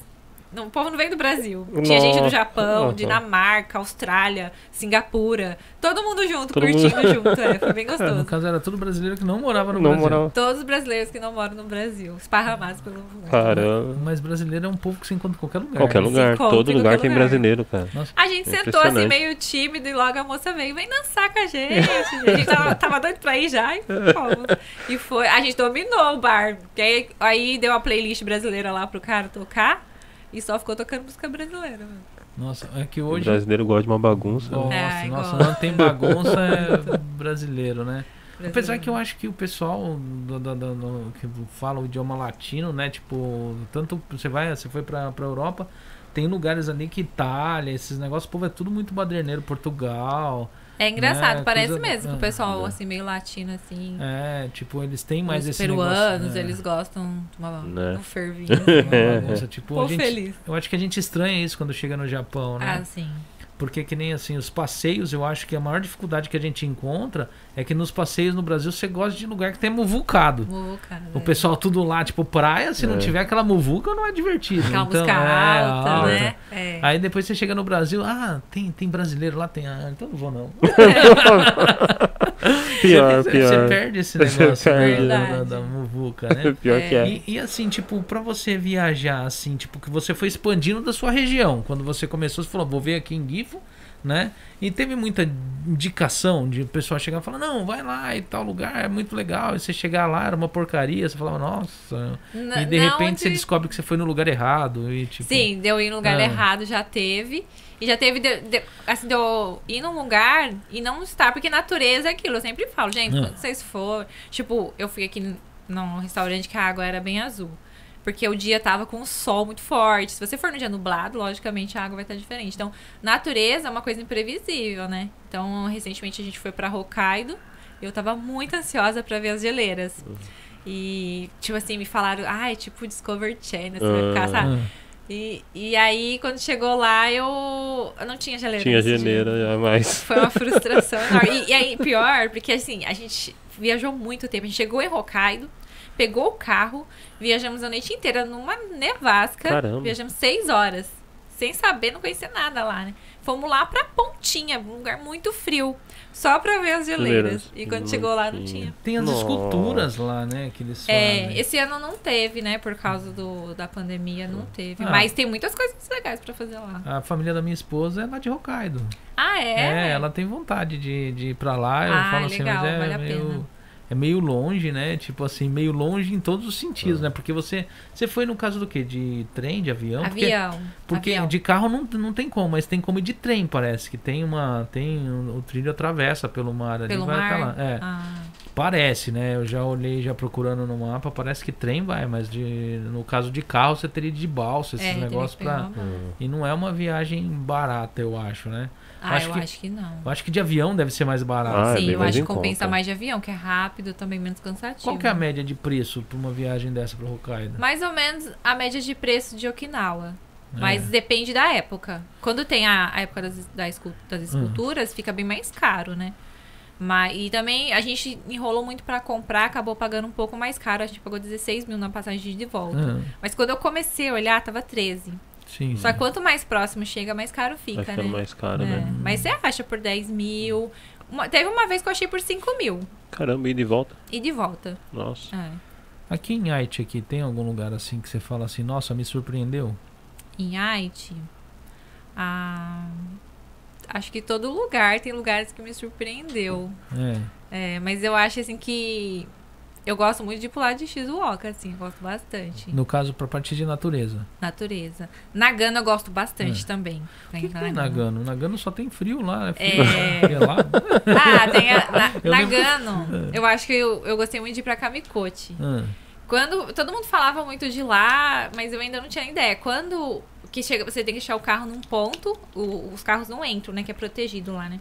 [SPEAKER 3] Não- o povo não veio do Brasil. Tinha gente do
[SPEAKER 1] Nossa.
[SPEAKER 3] Japão,
[SPEAKER 1] Aham.
[SPEAKER 3] Dinamarca, Austrália, Singapura. Todo mundo junto,
[SPEAKER 1] Todo
[SPEAKER 3] curtindo
[SPEAKER 1] mundo-
[SPEAKER 3] junto. É, foi bem
[SPEAKER 2] No
[SPEAKER 3] gostoso.
[SPEAKER 2] caso, era tudo brasileiro que não morava no
[SPEAKER 1] Não
[SPEAKER 2] Brasil.
[SPEAKER 1] morava.
[SPEAKER 3] Todos os brasileiros que não moram no Brasil, esparramados pelo mundo.
[SPEAKER 1] Caramba.
[SPEAKER 2] Mas brasileiro é um povo que se encontra em qualquer lugar.
[SPEAKER 1] Qualquer lugar,
[SPEAKER 3] encontra
[SPEAKER 1] todo lugar
[SPEAKER 3] qualquer
[SPEAKER 1] tem
[SPEAKER 3] lugar.
[SPEAKER 1] brasileiro, cara.
[SPEAKER 3] A gente
[SPEAKER 1] É
[SPEAKER 3] sentou assim, meio tímido, e logo a moça veio, vem dançar com a gente. A gente tava, tava doido pra ir já e fomos. E foi. A gente dominou o bar. porque Aí, aí deu uma playlist brasileira lá pro cara tocar. E só ficou tocando música brasileira. mano.
[SPEAKER 2] Nossa, é que
[SPEAKER 1] O
[SPEAKER 2] hoje.
[SPEAKER 1] brasileiro gosta de uma bagunça.
[SPEAKER 2] Nossa,
[SPEAKER 3] Ai,
[SPEAKER 2] nossa, não tem bagunça é brasileiro, né? Apesar
[SPEAKER 3] Brasileiro.
[SPEAKER 2] que eu acho que o pessoal do, do- do- do- que fala o idioma latino, né? Tipo, tanto você vai, você foi pra, pra Europa, tem lugares ali que Itália, esses negócios, o povo é tudo muito baderneiro, Portugal.
[SPEAKER 3] É engraçado,
[SPEAKER 2] né,
[SPEAKER 3] parece
[SPEAKER 2] coisa-
[SPEAKER 3] mesmo que o
[SPEAKER 2] é,
[SPEAKER 3] pessoal,
[SPEAKER 1] é.
[SPEAKER 3] assim, meio latino, assim.
[SPEAKER 2] É, tipo, eles têm mais
[SPEAKER 3] os
[SPEAKER 2] esse
[SPEAKER 3] peruanos,
[SPEAKER 2] negócio, né?
[SPEAKER 3] eles gostam de uma,
[SPEAKER 1] Né.
[SPEAKER 3] um fervinho.
[SPEAKER 2] Uma bagunça, tipo, a
[SPEAKER 3] Pô,
[SPEAKER 2] gente-
[SPEAKER 3] feliz.
[SPEAKER 2] eu acho que a gente estranha isso quando chega no Japão, né?
[SPEAKER 3] Ah, sim.
[SPEAKER 2] Porque que nem assim, os passeios, eu acho que a maior dificuldade que a gente encontra é que nos passeios no Brasil você gosta de lugar que tem muvucado.
[SPEAKER 3] Muvuca,
[SPEAKER 2] O
[SPEAKER 3] né?
[SPEAKER 2] pessoal tudo lá, tipo, praia, se não
[SPEAKER 1] É.
[SPEAKER 2] tiver aquela muvuca, não é divertido.
[SPEAKER 3] Aquela
[SPEAKER 2] então,
[SPEAKER 3] música
[SPEAKER 2] é,
[SPEAKER 3] alta,
[SPEAKER 2] alta.
[SPEAKER 3] né? É.
[SPEAKER 2] Aí depois você chega no Brasil, ah, tem, tem brasileiro lá, tem. Ah, então não vou não.
[SPEAKER 1] Pior,
[SPEAKER 2] você,
[SPEAKER 1] pior.
[SPEAKER 2] Você perde esse negócio né,
[SPEAKER 1] perde.
[SPEAKER 2] da, da, da muvuca, né?
[SPEAKER 1] Pior que é.
[SPEAKER 2] E, e assim, tipo, pra você viajar, assim, tipo, que você foi expandindo da sua região. Quando você começou, você falou, vou ver aqui em Gifo, né? E teve muita indicação de pessoal chegar e falar, não, vai lá e tal lugar, é muito legal. E você chegar lá, era uma porcaria, você falava, nossa.
[SPEAKER 3] N-
[SPEAKER 2] e de repente você
[SPEAKER 3] de-
[SPEAKER 2] descobre que você foi no lugar errado. E, tipo,
[SPEAKER 3] Sim, deu ir no lugar
[SPEAKER 2] Ah.
[SPEAKER 3] errado, já teve. E já teve, de, de- assim, deu ir num lugar e não estar, porque natureza é aquilo. Eu sempre falo, gente,
[SPEAKER 2] Ah.
[SPEAKER 3] quando vocês for. Tipo, eu fui aqui num restaurante que a água era bem azul. Porque o dia tava com um sol muito forte. Se você for no dia nublado, logicamente a água vai estar diferente. Então, natureza é uma coisa imprevisível, né? Então, recentemente a gente foi pra Hokkaido. Eu tava muito ansiosa pra ver as geleiras. E, tipo assim, me falaram, ah, é tipo Discovery Channel, você vai ficar,
[SPEAKER 1] Ah.
[SPEAKER 3] sabe? E, e aí, quando chegou lá, eu, eu não tinha geleira.
[SPEAKER 1] Tinha já, mas.
[SPEAKER 3] Foi uma frustração enorme. E, e aí, pior, porque assim, a gente viajou muito tempo. A gente chegou em Hokkaido, pegou o carro, viajamos a noite inteira numa nevasca.
[SPEAKER 1] Caramba.
[SPEAKER 3] Viajamos seis horas. Sem saber, não conhecer nada lá, né? Fomos lá pra Pontinha, um lugar muito frio. Só pra ver as geleiras. E quando chegou lá, não
[SPEAKER 1] tinha.
[SPEAKER 2] Tem as
[SPEAKER 1] Nossa.
[SPEAKER 2] esculturas lá, né? Que eles
[SPEAKER 3] É,
[SPEAKER 2] fazem.
[SPEAKER 3] esse ano não teve, né? Por causa do, da pandemia, não teve.
[SPEAKER 2] Ah.
[SPEAKER 3] Mas tem muitas coisas legais pra fazer lá.
[SPEAKER 2] A família da minha esposa é lá de Hokkaido.
[SPEAKER 3] Ah, é?
[SPEAKER 2] É, ela tem vontade de, de ir pra lá. Eu
[SPEAKER 3] Ah,
[SPEAKER 2] falo assim,
[SPEAKER 3] legal,
[SPEAKER 2] mas é
[SPEAKER 3] vale a
[SPEAKER 2] meio.
[SPEAKER 3] pena.
[SPEAKER 2] É meio longe, né? Tipo assim, meio longe em todos os sentidos, né? Porque você. Você foi no caso do quê? De trem, de avião? Porque-
[SPEAKER 3] Avião.
[SPEAKER 2] Porque
[SPEAKER 3] avião.
[SPEAKER 2] de carro não, não tem como, mas tem como ir de trem, parece. Que tem uma. Tem. O, o trilho atravessa pelo mar ali
[SPEAKER 3] Pelo
[SPEAKER 2] vai até
[SPEAKER 3] mar.
[SPEAKER 2] lá. É.
[SPEAKER 3] Ah,
[SPEAKER 2] Parece, né? Eu já olhei já procurando no mapa, parece que trem vai, mas de, no caso de carro você teria de balsa, esses
[SPEAKER 3] é,
[SPEAKER 2] negócios
[SPEAKER 1] Hum.
[SPEAKER 2] E não é uma viagem barata, eu acho, né?
[SPEAKER 3] Ah,
[SPEAKER 2] acho
[SPEAKER 3] eu
[SPEAKER 2] que-
[SPEAKER 3] acho que não.
[SPEAKER 2] Eu acho que de avião deve ser mais barato.
[SPEAKER 1] Ah, é
[SPEAKER 3] Sim,
[SPEAKER 1] bem
[SPEAKER 3] eu acho que compensa
[SPEAKER 1] conta.
[SPEAKER 3] mais de avião, que é rápido, também menos cansativo.
[SPEAKER 2] Qual que é a média de preço pra uma viagem dessa pra Hokkaido?
[SPEAKER 3] Mais ou menos a média de preço de Okinawa.
[SPEAKER 2] É.
[SPEAKER 3] Mas depende da época. Quando tem a, a época das, da escul- das esculturas, fica bem mais caro, né? Mas, e também a gente enrolou muito pra comprar, acabou pagando um pouco mais caro. A gente pagou 16 mil na passagem de volta.
[SPEAKER 2] Ah,
[SPEAKER 3] Mas quando eu comecei a olhar, tava 13.
[SPEAKER 2] Sim.
[SPEAKER 3] Só quanto mais próximo chega, mais caro
[SPEAKER 1] Vai
[SPEAKER 3] fica,
[SPEAKER 1] ficando
[SPEAKER 3] né?
[SPEAKER 1] mais caro,
[SPEAKER 3] É,
[SPEAKER 1] né?
[SPEAKER 3] Mas você acha por 10 mil. Uma- teve uma vez que eu achei por 5 mil.
[SPEAKER 1] Caramba, e volta.
[SPEAKER 3] E de volta.
[SPEAKER 1] Nossa.
[SPEAKER 3] É.
[SPEAKER 2] Aqui em Haiti aqui tem algum lugar assim que você fala assim, nossa, me surpreendeu?
[SPEAKER 3] Em Haiti, ah, acho que todo lugar tem lugares que me surpreendeu.
[SPEAKER 2] É.
[SPEAKER 3] É, mas eu acho assim que eu gosto muito de pular de Shizuoka, assim, gosto bastante.
[SPEAKER 2] No caso, pra parte de natureza.
[SPEAKER 3] Natureza. Nagano eu gosto bastante
[SPEAKER 2] É.
[SPEAKER 3] também.
[SPEAKER 2] O que, que tem Nagano? Nagano só tem frio lá, é frio.
[SPEAKER 3] É.
[SPEAKER 2] gelado.
[SPEAKER 3] Ah, tem a na-
[SPEAKER 2] Eu lembro-
[SPEAKER 3] Nagano. Eu acho que eu, eu gostei muito de ir pra Kamikote.
[SPEAKER 2] Ah,
[SPEAKER 3] Quando todo mundo falava muito de lá, mas eu ainda não tinha ideia. Quando que chega, você tem que deixar o carro num ponto, o- os carros não entram, né, que é protegido lá, né?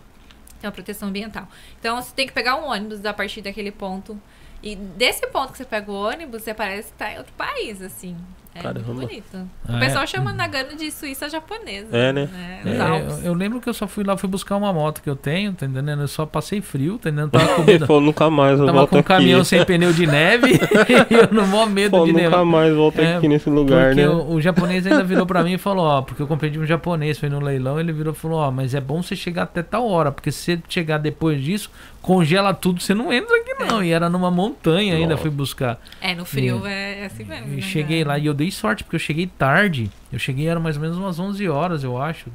[SPEAKER 3] Tem uma proteção ambiental. Então você tem que pegar um ônibus a partir daquele ponto E desse ponto que você pega o ônibus, você parece que tá em outro país, assim. É
[SPEAKER 1] Caramba.
[SPEAKER 3] muito bonito.
[SPEAKER 2] Ah,
[SPEAKER 3] o pessoal
[SPEAKER 2] é?
[SPEAKER 3] chama Nagano de Suíça japonesa.
[SPEAKER 1] É, né?
[SPEAKER 3] Os
[SPEAKER 2] É,
[SPEAKER 3] Alpes.
[SPEAKER 2] eu, eu lembro que eu só fui lá, fui buscar uma moto que eu tenho, tá entendendo? Eu só passei frio, tá entendendo? Tava com
[SPEAKER 1] Ele
[SPEAKER 2] medo-
[SPEAKER 1] falou, nunca mais eu
[SPEAKER 2] Tava com um
[SPEAKER 1] aqui.
[SPEAKER 2] caminhão sem pneu de neve e eu no maior medo
[SPEAKER 1] Pô,
[SPEAKER 2] de
[SPEAKER 1] nunca
[SPEAKER 2] neve.
[SPEAKER 1] mais volto
[SPEAKER 2] É,
[SPEAKER 1] aqui nesse lugar,
[SPEAKER 2] Porque
[SPEAKER 1] né?
[SPEAKER 2] o, o japonês ainda virou pra mim e falou, ó, porque eu comprei de um japonês, foi no leilão, ele virou e falou, ó, mas é bom você chegar até tal hora, porque se você chegar depois disso, congela tudo, você não entra aqui não. E era numa montanha ainda, fui buscar.
[SPEAKER 3] É, no frio é, assim mesmo.
[SPEAKER 2] E
[SPEAKER 3] né,
[SPEAKER 2] cheguei
[SPEAKER 3] cara?
[SPEAKER 2] lá e eu dei sorte, porque eu cheguei tarde. Eu cheguei, era mais ou menos umas 11 horas, eu acho.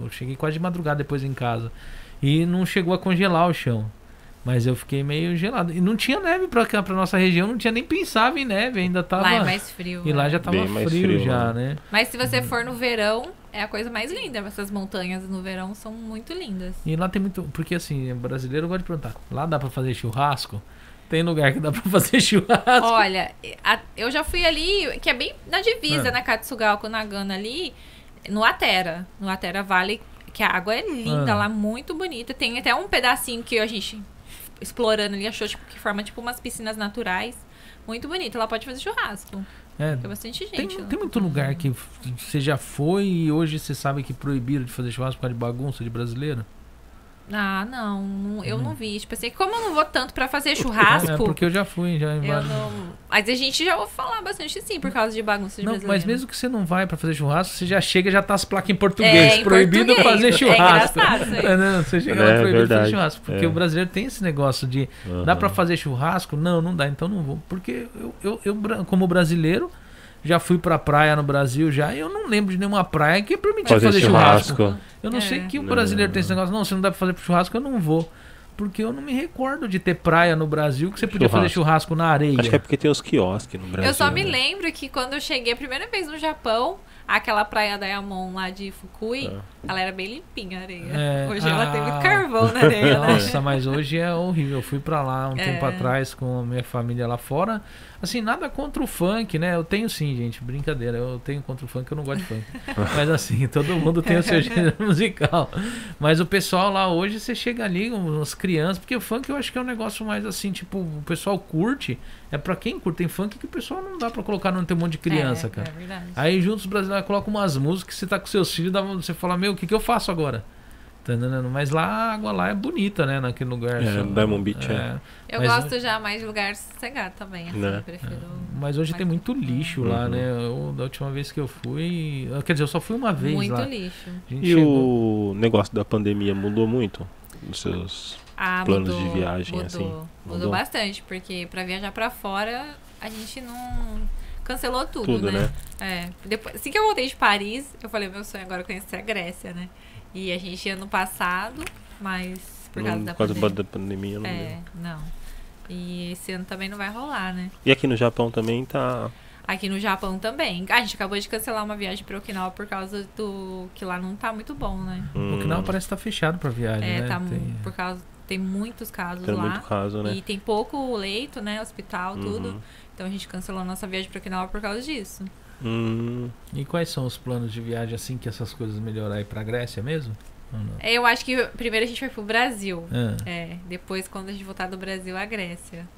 [SPEAKER 2] Eu cheguei quase de madrugada depois em casa. E não chegou a congelar o chão. Mas eu fiquei meio gelado. E não tinha neve pra cá, pra nossa região, não tinha nem pensava em neve, ainda tava.
[SPEAKER 3] Lá é mais frio.
[SPEAKER 2] E lá
[SPEAKER 3] né?
[SPEAKER 2] já tava frio,
[SPEAKER 1] frio,
[SPEAKER 2] já,
[SPEAKER 1] né?
[SPEAKER 2] né?
[SPEAKER 3] Mas se você for no verão, é a coisa mais linda. Essas montanhas no verão são muito lindas.
[SPEAKER 2] E lá tem muito. Porque assim, brasileiro gosta de perguntar. Lá dá pra fazer churrasco? Tem lugar que dá pra fazer churrasco.
[SPEAKER 3] Olha, a- eu já fui ali, que é bem na divisa,
[SPEAKER 2] Ah.
[SPEAKER 3] na Katsugawa com Nagano ali, no Atera. No Atera Vale, que a água é linda
[SPEAKER 2] Ah.
[SPEAKER 3] lá, muito bonita. Tem até um pedacinho que a gente, explorando ali, achou tipo, que forma tipo umas piscinas naturais. Muito bonito. Lá pode fazer churrasco.
[SPEAKER 2] É,
[SPEAKER 3] Tem bastante gente.
[SPEAKER 2] tem, tem muito lugar que você já foi e hoje você sabe que proibiram de fazer churrasco por causa de bagunça de brasileiro?
[SPEAKER 3] Ah, não. não- Eu não vi. Tipo assim, como eu não vou tanto pra fazer churrasco.
[SPEAKER 2] É, porque eu já fui, já em
[SPEAKER 3] Eu não. Mas a gente já ouve falar bastante sim, por causa de bagunça de
[SPEAKER 2] Não, mas
[SPEAKER 3] brasileiro.
[SPEAKER 2] mesmo que você não vai pra fazer churrasco, você já chega já tá as placas em português.
[SPEAKER 3] É, em
[SPEAKER 2] proibido
[SPEAKER 3] português.
[SPEAKER 2] fazer
[SPEAKER 3] É
[SPEAKER 2] churrasco.
[SPEAKER 3] isso aí.
[SPEAKER 2] É, não, você chega
[SPEAKER 1] É,
[SPEAKER 2] lá proibido
[SPEAKER 1] verdade.
[SPEAKER 2] fazer churrasco. Porque
[SPEAKER 1] É.
[SPEAKER 2] o brasileiro tem esse negócio de dá
[SPEAKER 1] Aham.
[SPEAKER 2] pra fazer churrasco? Não, não dá, então não vou. Porque eu, eu, eu, como brasileiro, já fui pra praia no Brasil já, e eu não lembro de nenhuma praia que permitia
[SPEAKER 1] Fazer
[SPEAKER 2] fazer, churrasco.
[SPEAKER 1] churrasco.
[SPEAKER 2] Eu não
[SPEAKER 3] É.
[SPEAKER 2] sei que o
[SPEAKER 1] Não.
[SPEAKER 2] brasileiro tem esse negócio, não, se não dá pra fazer churrasco, eu não vou. Porque eu não me recordo de ter praia no Brasil que você podia fazer churrasco na areia.
[SPEAKER 1] Acho que é porque tem os quiosques no Brasil.
[SPEAKER 3] Eu só me
[SPEAKER 1] né?
[SPEAKER 3] lembro que quando eu cheguei a primeira vez no Japão, aquela praia Diamond lá de Fukui, ela era bem limpinha a areia.
[SPEAKER 2] É,
[SPEAKER 3] Hoje ela tem
[SPEAKER 2] ah.
[SPEAKER 3] muito carvão na areia, né?
[SPEAKER 2] Nossa, mas hoje é horrível. Eu fui pra lá um
[SPEAKER 3] É.
[SPEAKER 2] tempo atrás com a minha família lá fora. Assim, nada contra o funk, né? Eu tenho sim, gente. Brincadeira. Eu tenho contra o funk, eu não gosto de funk. Mas assim, todo mundo tem o seu gênero musical. Mas o pessoal lá hoje, você chega ali, umas crianças, porque o funk eu acho que é um negócio mais assim, tipo, o pessoal curte. É pra quem curte. Tem funk que o pessoal não dá pra colocar não tem um monte de criança,
[SPEAKER 3] é,
[SPEAKER 2] cara.
[SPEAKER 3] É verdade.
[SPEAKER 2] Aí juntos os brasileiros colocam umas músicas, você tá com seus filhos, você fala, meu, o que, que eu faço agora? Tá? Mas lá a água lá é bonita, né? Naquele lugar.
[SPEAKER 1] É,
[SPEAKER 2] Só-
[SPEAKER 1] Diamond Beach, é.
[SPEAKER 3] Eu
[SPEAKER 2] mas-
[SPEAKER 3] gosto já mais de lugar sossegado também, assim,
[SPEAKER 1] Né?
[SPEAKER 3] prefiro.
[SPEAKER 2] Mas hoje tem muito lixo lá,
[SPEAKER 1] Uhum.
[SPEAKER 2] né? Eu, da última vez que eu fui. Quer dizer, eu só fui uma vez
[SPEAKER 3] Muito
[SPEAKER 2] lá.
[SPEAKER 3] lixo.
[SPEAKER 2] A gente
[SPEAKER 1] E
[SPEAKER 2] chegou-
[SPEAKER 1] o negócio da pandemia mudou muito? Os seus.
[SPEAKER 3] Ah,
[SPEAKER 1] Planos
[SPEAKER 3] mudou,
[SPEAKER 1] de viagem,
[SPEAKER 3] mudou,
[SPEAKER 1] assim,
[SPEAKER 3] Mudou,
[SPEAKER 1] mudou?
[SPEAKER 3] bastante, porque pra viajar pra fora, a gente não. Cancelou tudo,
[SPEAKER 1] Tudo,
[SPEAKER 3] né?
[SPEAKER 1] né?
[SPEAKER 3] É. Depois, assim que eu voltei de Paris, eu falei, meu sonho agora é conhecer a Grécia, né? E a gente ia no passado, mas por causa
[SPEAKER 1] Não-
[SPEAKER 3] da
[SPEAKER 1] por causa
[SPEAKER 3] pandemia.
[SPEAKER 1] da pandemia não
[SPEAKER 3] É,
[SPEAKER 1] deu.
[SPEAKER 3] não. E esse ano também não vai rolar, né?
[SPEAKER 1] E aqui no Japão também tá.
[SPEAKER 3] Aqui no Japão também. A gente acabou de cancelar uma viagem pra Okinawa por causa do que lá não tá muito bom, né?
[SPEAKER 1] hum,
[SPEAKER 2] Okinawa parece que tá fechado pra viagem,
[SPEAKER 3] É,
[SPEAKER 2] né?
[SPEAKER 3] tá
[SPEAKER 2] Tem-
[SPEAKER 3] por causa tem muitos casos
[SPEAKER 1] tendo
[SPEAKER 3] lá.
[SPEAKER 1] muito caso, né?
[SPEAKER 3] E tem pouco leito, né? Hospital, tudo.
[SPEAKER 1] Uhum.
[SPEAKER 3] Então a gente cancelou a nossa viagem pra Okinawa por causa disso.
[SPEAKER 1] Hum,
[SPEAKER 2] E quais são os planos de viagem assim que essas coisas melhorar aí pra Grécia mesmo? Não?
[SPEAKER 3] Eu acho que primeiro a gente vai pro Brasil.
[SPEAKER 2] Ah.
[SPEAKER 3] É, depois quando a gente voltar do Brasil, a Grécia.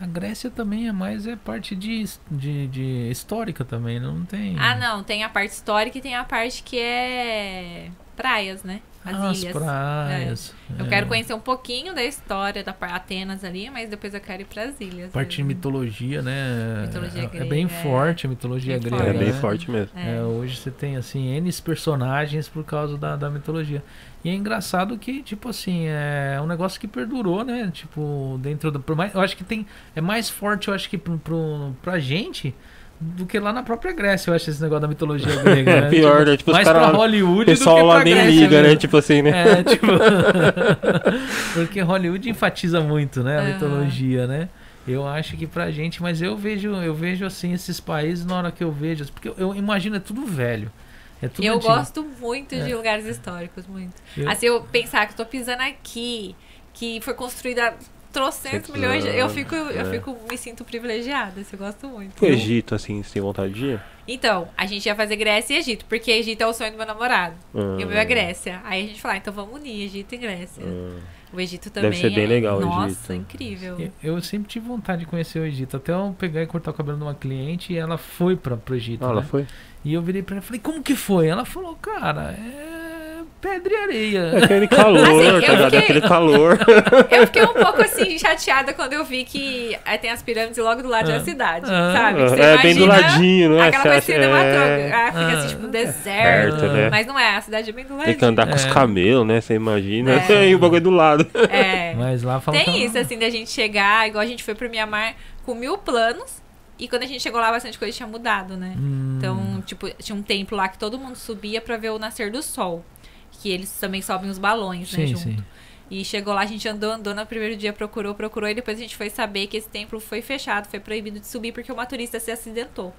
[SPEAKER 2] A Grécia também é mais é parte de, de, de histórica também, não tem.
[SPEAKER 3] Ah, não, tem a parte histórica e tem a parte que é praias, né? As
[SPEAKER 2] Ah,
[SPEAKER 3] ilhas.
[SPEAKER 2] praias.
[SPEAKER 3] Eu
[SPEAKER 2] é.
[SPEAKER 3] quero conhecer um pouquinho da história da Atenas ali, mas depois eu quero ir pras ilhas.
[SPEAKER 2] Parte de mitologia, né?
[SPEAKER 3] Mitologia
[SPEAKER 2] é, é
[SPEAKER 3] grega,
[SPEAKER 2] bem
[SPEAKER 3] é.
[SPEAKER 2] forte a mitologia
[SPEAKER 3] Bem
[SPEAKER 2] grega.
[SPEAKER 1] é bem
[SPEAKER 2] né?
[SPEAKER 1] forte mesmo.
[SPEAKER 3] É.
[SPEAKER 2] É, hoje você tem assim N personagens por causa da, da mitologia. E é engraçado que, tipo assim, é um negócio que perdurou, né? Tipo, dentro do. Eu acho que tem. É mais forte, eu acho que pro, pro, pra gente do que lá na própria Grécia, eu acho, esse negócio da mitologia grega. né?
[SPEAKER 1] Pior, né? Tipo, os
[SPEAKER 2] mais pra Hollywood do
[SPEAKER 1] pessoal
[SPEAKER 2] que
[SPEAKER 1] lá
[SPEAKER 2] pra
[SPEAKER 1] nem
[SPEAKER 2] Grécia
[SPEAKER 1] liga, né?
[SPEAKER 2] mesmo.
[SPEAKER 1] Tipo assim, né?
[SPEAKER 2] É, tipo. Porque Hollywood enfatiza muito, né? A
[SPEAKER 3] Aham.
[SPEAKER 2] mitologia, né? Eu acho que pra gente, mas eu vejo, eu vejo assim esses países na hora que eu vejo, porque eu, eu imagino é tudo velho. É tudo
[SPEAKER 3] Eu
[SPEAKER 2] antigo.
[SPEAKER 3] gosto muito de
[SPEAKER 2] É.
[SPEAKER 3] lugares históricos, muito.
[SPEAKER 2] Eu-
[SPEAKER 3] Assim, eu pensar que eu tô pisando aqui, que foi construída trocentos milhões de... Eu fico, eu
[SPEAKER 1] é.
[SPEAKER 3] fico, me sinto privilegiada, assim, eu gosto muito.
[SPEAKER 1] Pro Egito, assim, sem vontade de ir?
[SPEAKER 3] Então, a gente ia fazer Grécia e Egito, porque Egito é o sonho do meu namorado.
[SPEAKER 1] Ah,
[SPEAKER 3] E o meu é Grécia. Aí a gente falou, ah, então vamos unir Egito e Grécia.
[SPEAKER 1] ah.
[SPEAKER 3] O Egito também
[SPEAKER 1] Deve ser bem
[SPEAKER 3] é-
[SPEAKER 1] legal o
[SPEAKER 3] Nossa,
[SPEAKER 1] Egito.
[SPEAKER 3] incrível.
[SPEAKER 2] Eu- Eu sempre tive vontade de conhecer o Egito. Até eu pegar e cortar o cabelo de uma cliente e ela foi pra, pro Egito.
[SPEAKER 1] Ah, ela
[SPEAKER 2] né?
[SPEAKER 1] foi?
[SPEAKER 2] E eu virei pra ela e falei, como que foi? Ela falou, cara, é pedra e areia.
[SPEAKER 1] É aquele calor,
[SPEAKER 3] Assim, eu
[SPEAKER 1] tá ligado?
[SPEAKER 3] fiquei-
[SPEAKER 1] Aquele calor.
[SPEAKER 3] Eu fiquei um pouco assim, chateada quando eu vi que aí tem as pirâmides logo do lado
[SPEAKER 2] Ah.
[SPEAKER 3] da cidade,
[SPEAKER 2] Ah.
[SPEAKER 3] sabe? Você
[SPEAKER 1] é bem do ladinho, não é?
[SPEAKER 3] Aquela
[SPEAKER 1] Você
[SPEAKER 3] coisa
[SPEAKER 1] acha-
[SPEAKER 3] cinematográfica,
[SPEAKER 2] é.
[SPEAKER 3] assim, tipo, deserto.
[SPEAKER 1] Perto, né?
[SPEAKER 3] Mas não é, a cidade é bem do ladinho.
[SPEAKER 1] Tem que andar com os
[SPEAKER 2] É.
[SPEAKER 1] camelos, né? Você imagina.
[SPEAKER 3] É.
[SPEAKER 1] E o bagulho do lado.
[SPEAKER 3] É.
[SPEAKER 2] Mas lá fala
[SPEAKER 3] Tem isso, assim, da gente chegar, igual a gente foi pro Mianmar com mil planos, e quando a gente chegou lá, bastante coisa tinha mudado, né?
[SPEAKER 2] Hum,
[SPEAKER 3] Então, tipo, tinha um templo lá que todo mundo subia pra ver o nascer do sol. Que eles também sobem os balões, né,
[SPEAKER 2] sim,
[SPEAKER 3] junto.
[SPEAKER 2] sim.
[SPEAKER 3] E chegou lá, a gente andou, andou no primeiro dia, procurou, procurou, e depois a gente foi saber que esse templo foi fechado, foi proibido de subir porque uma turista se acidentou.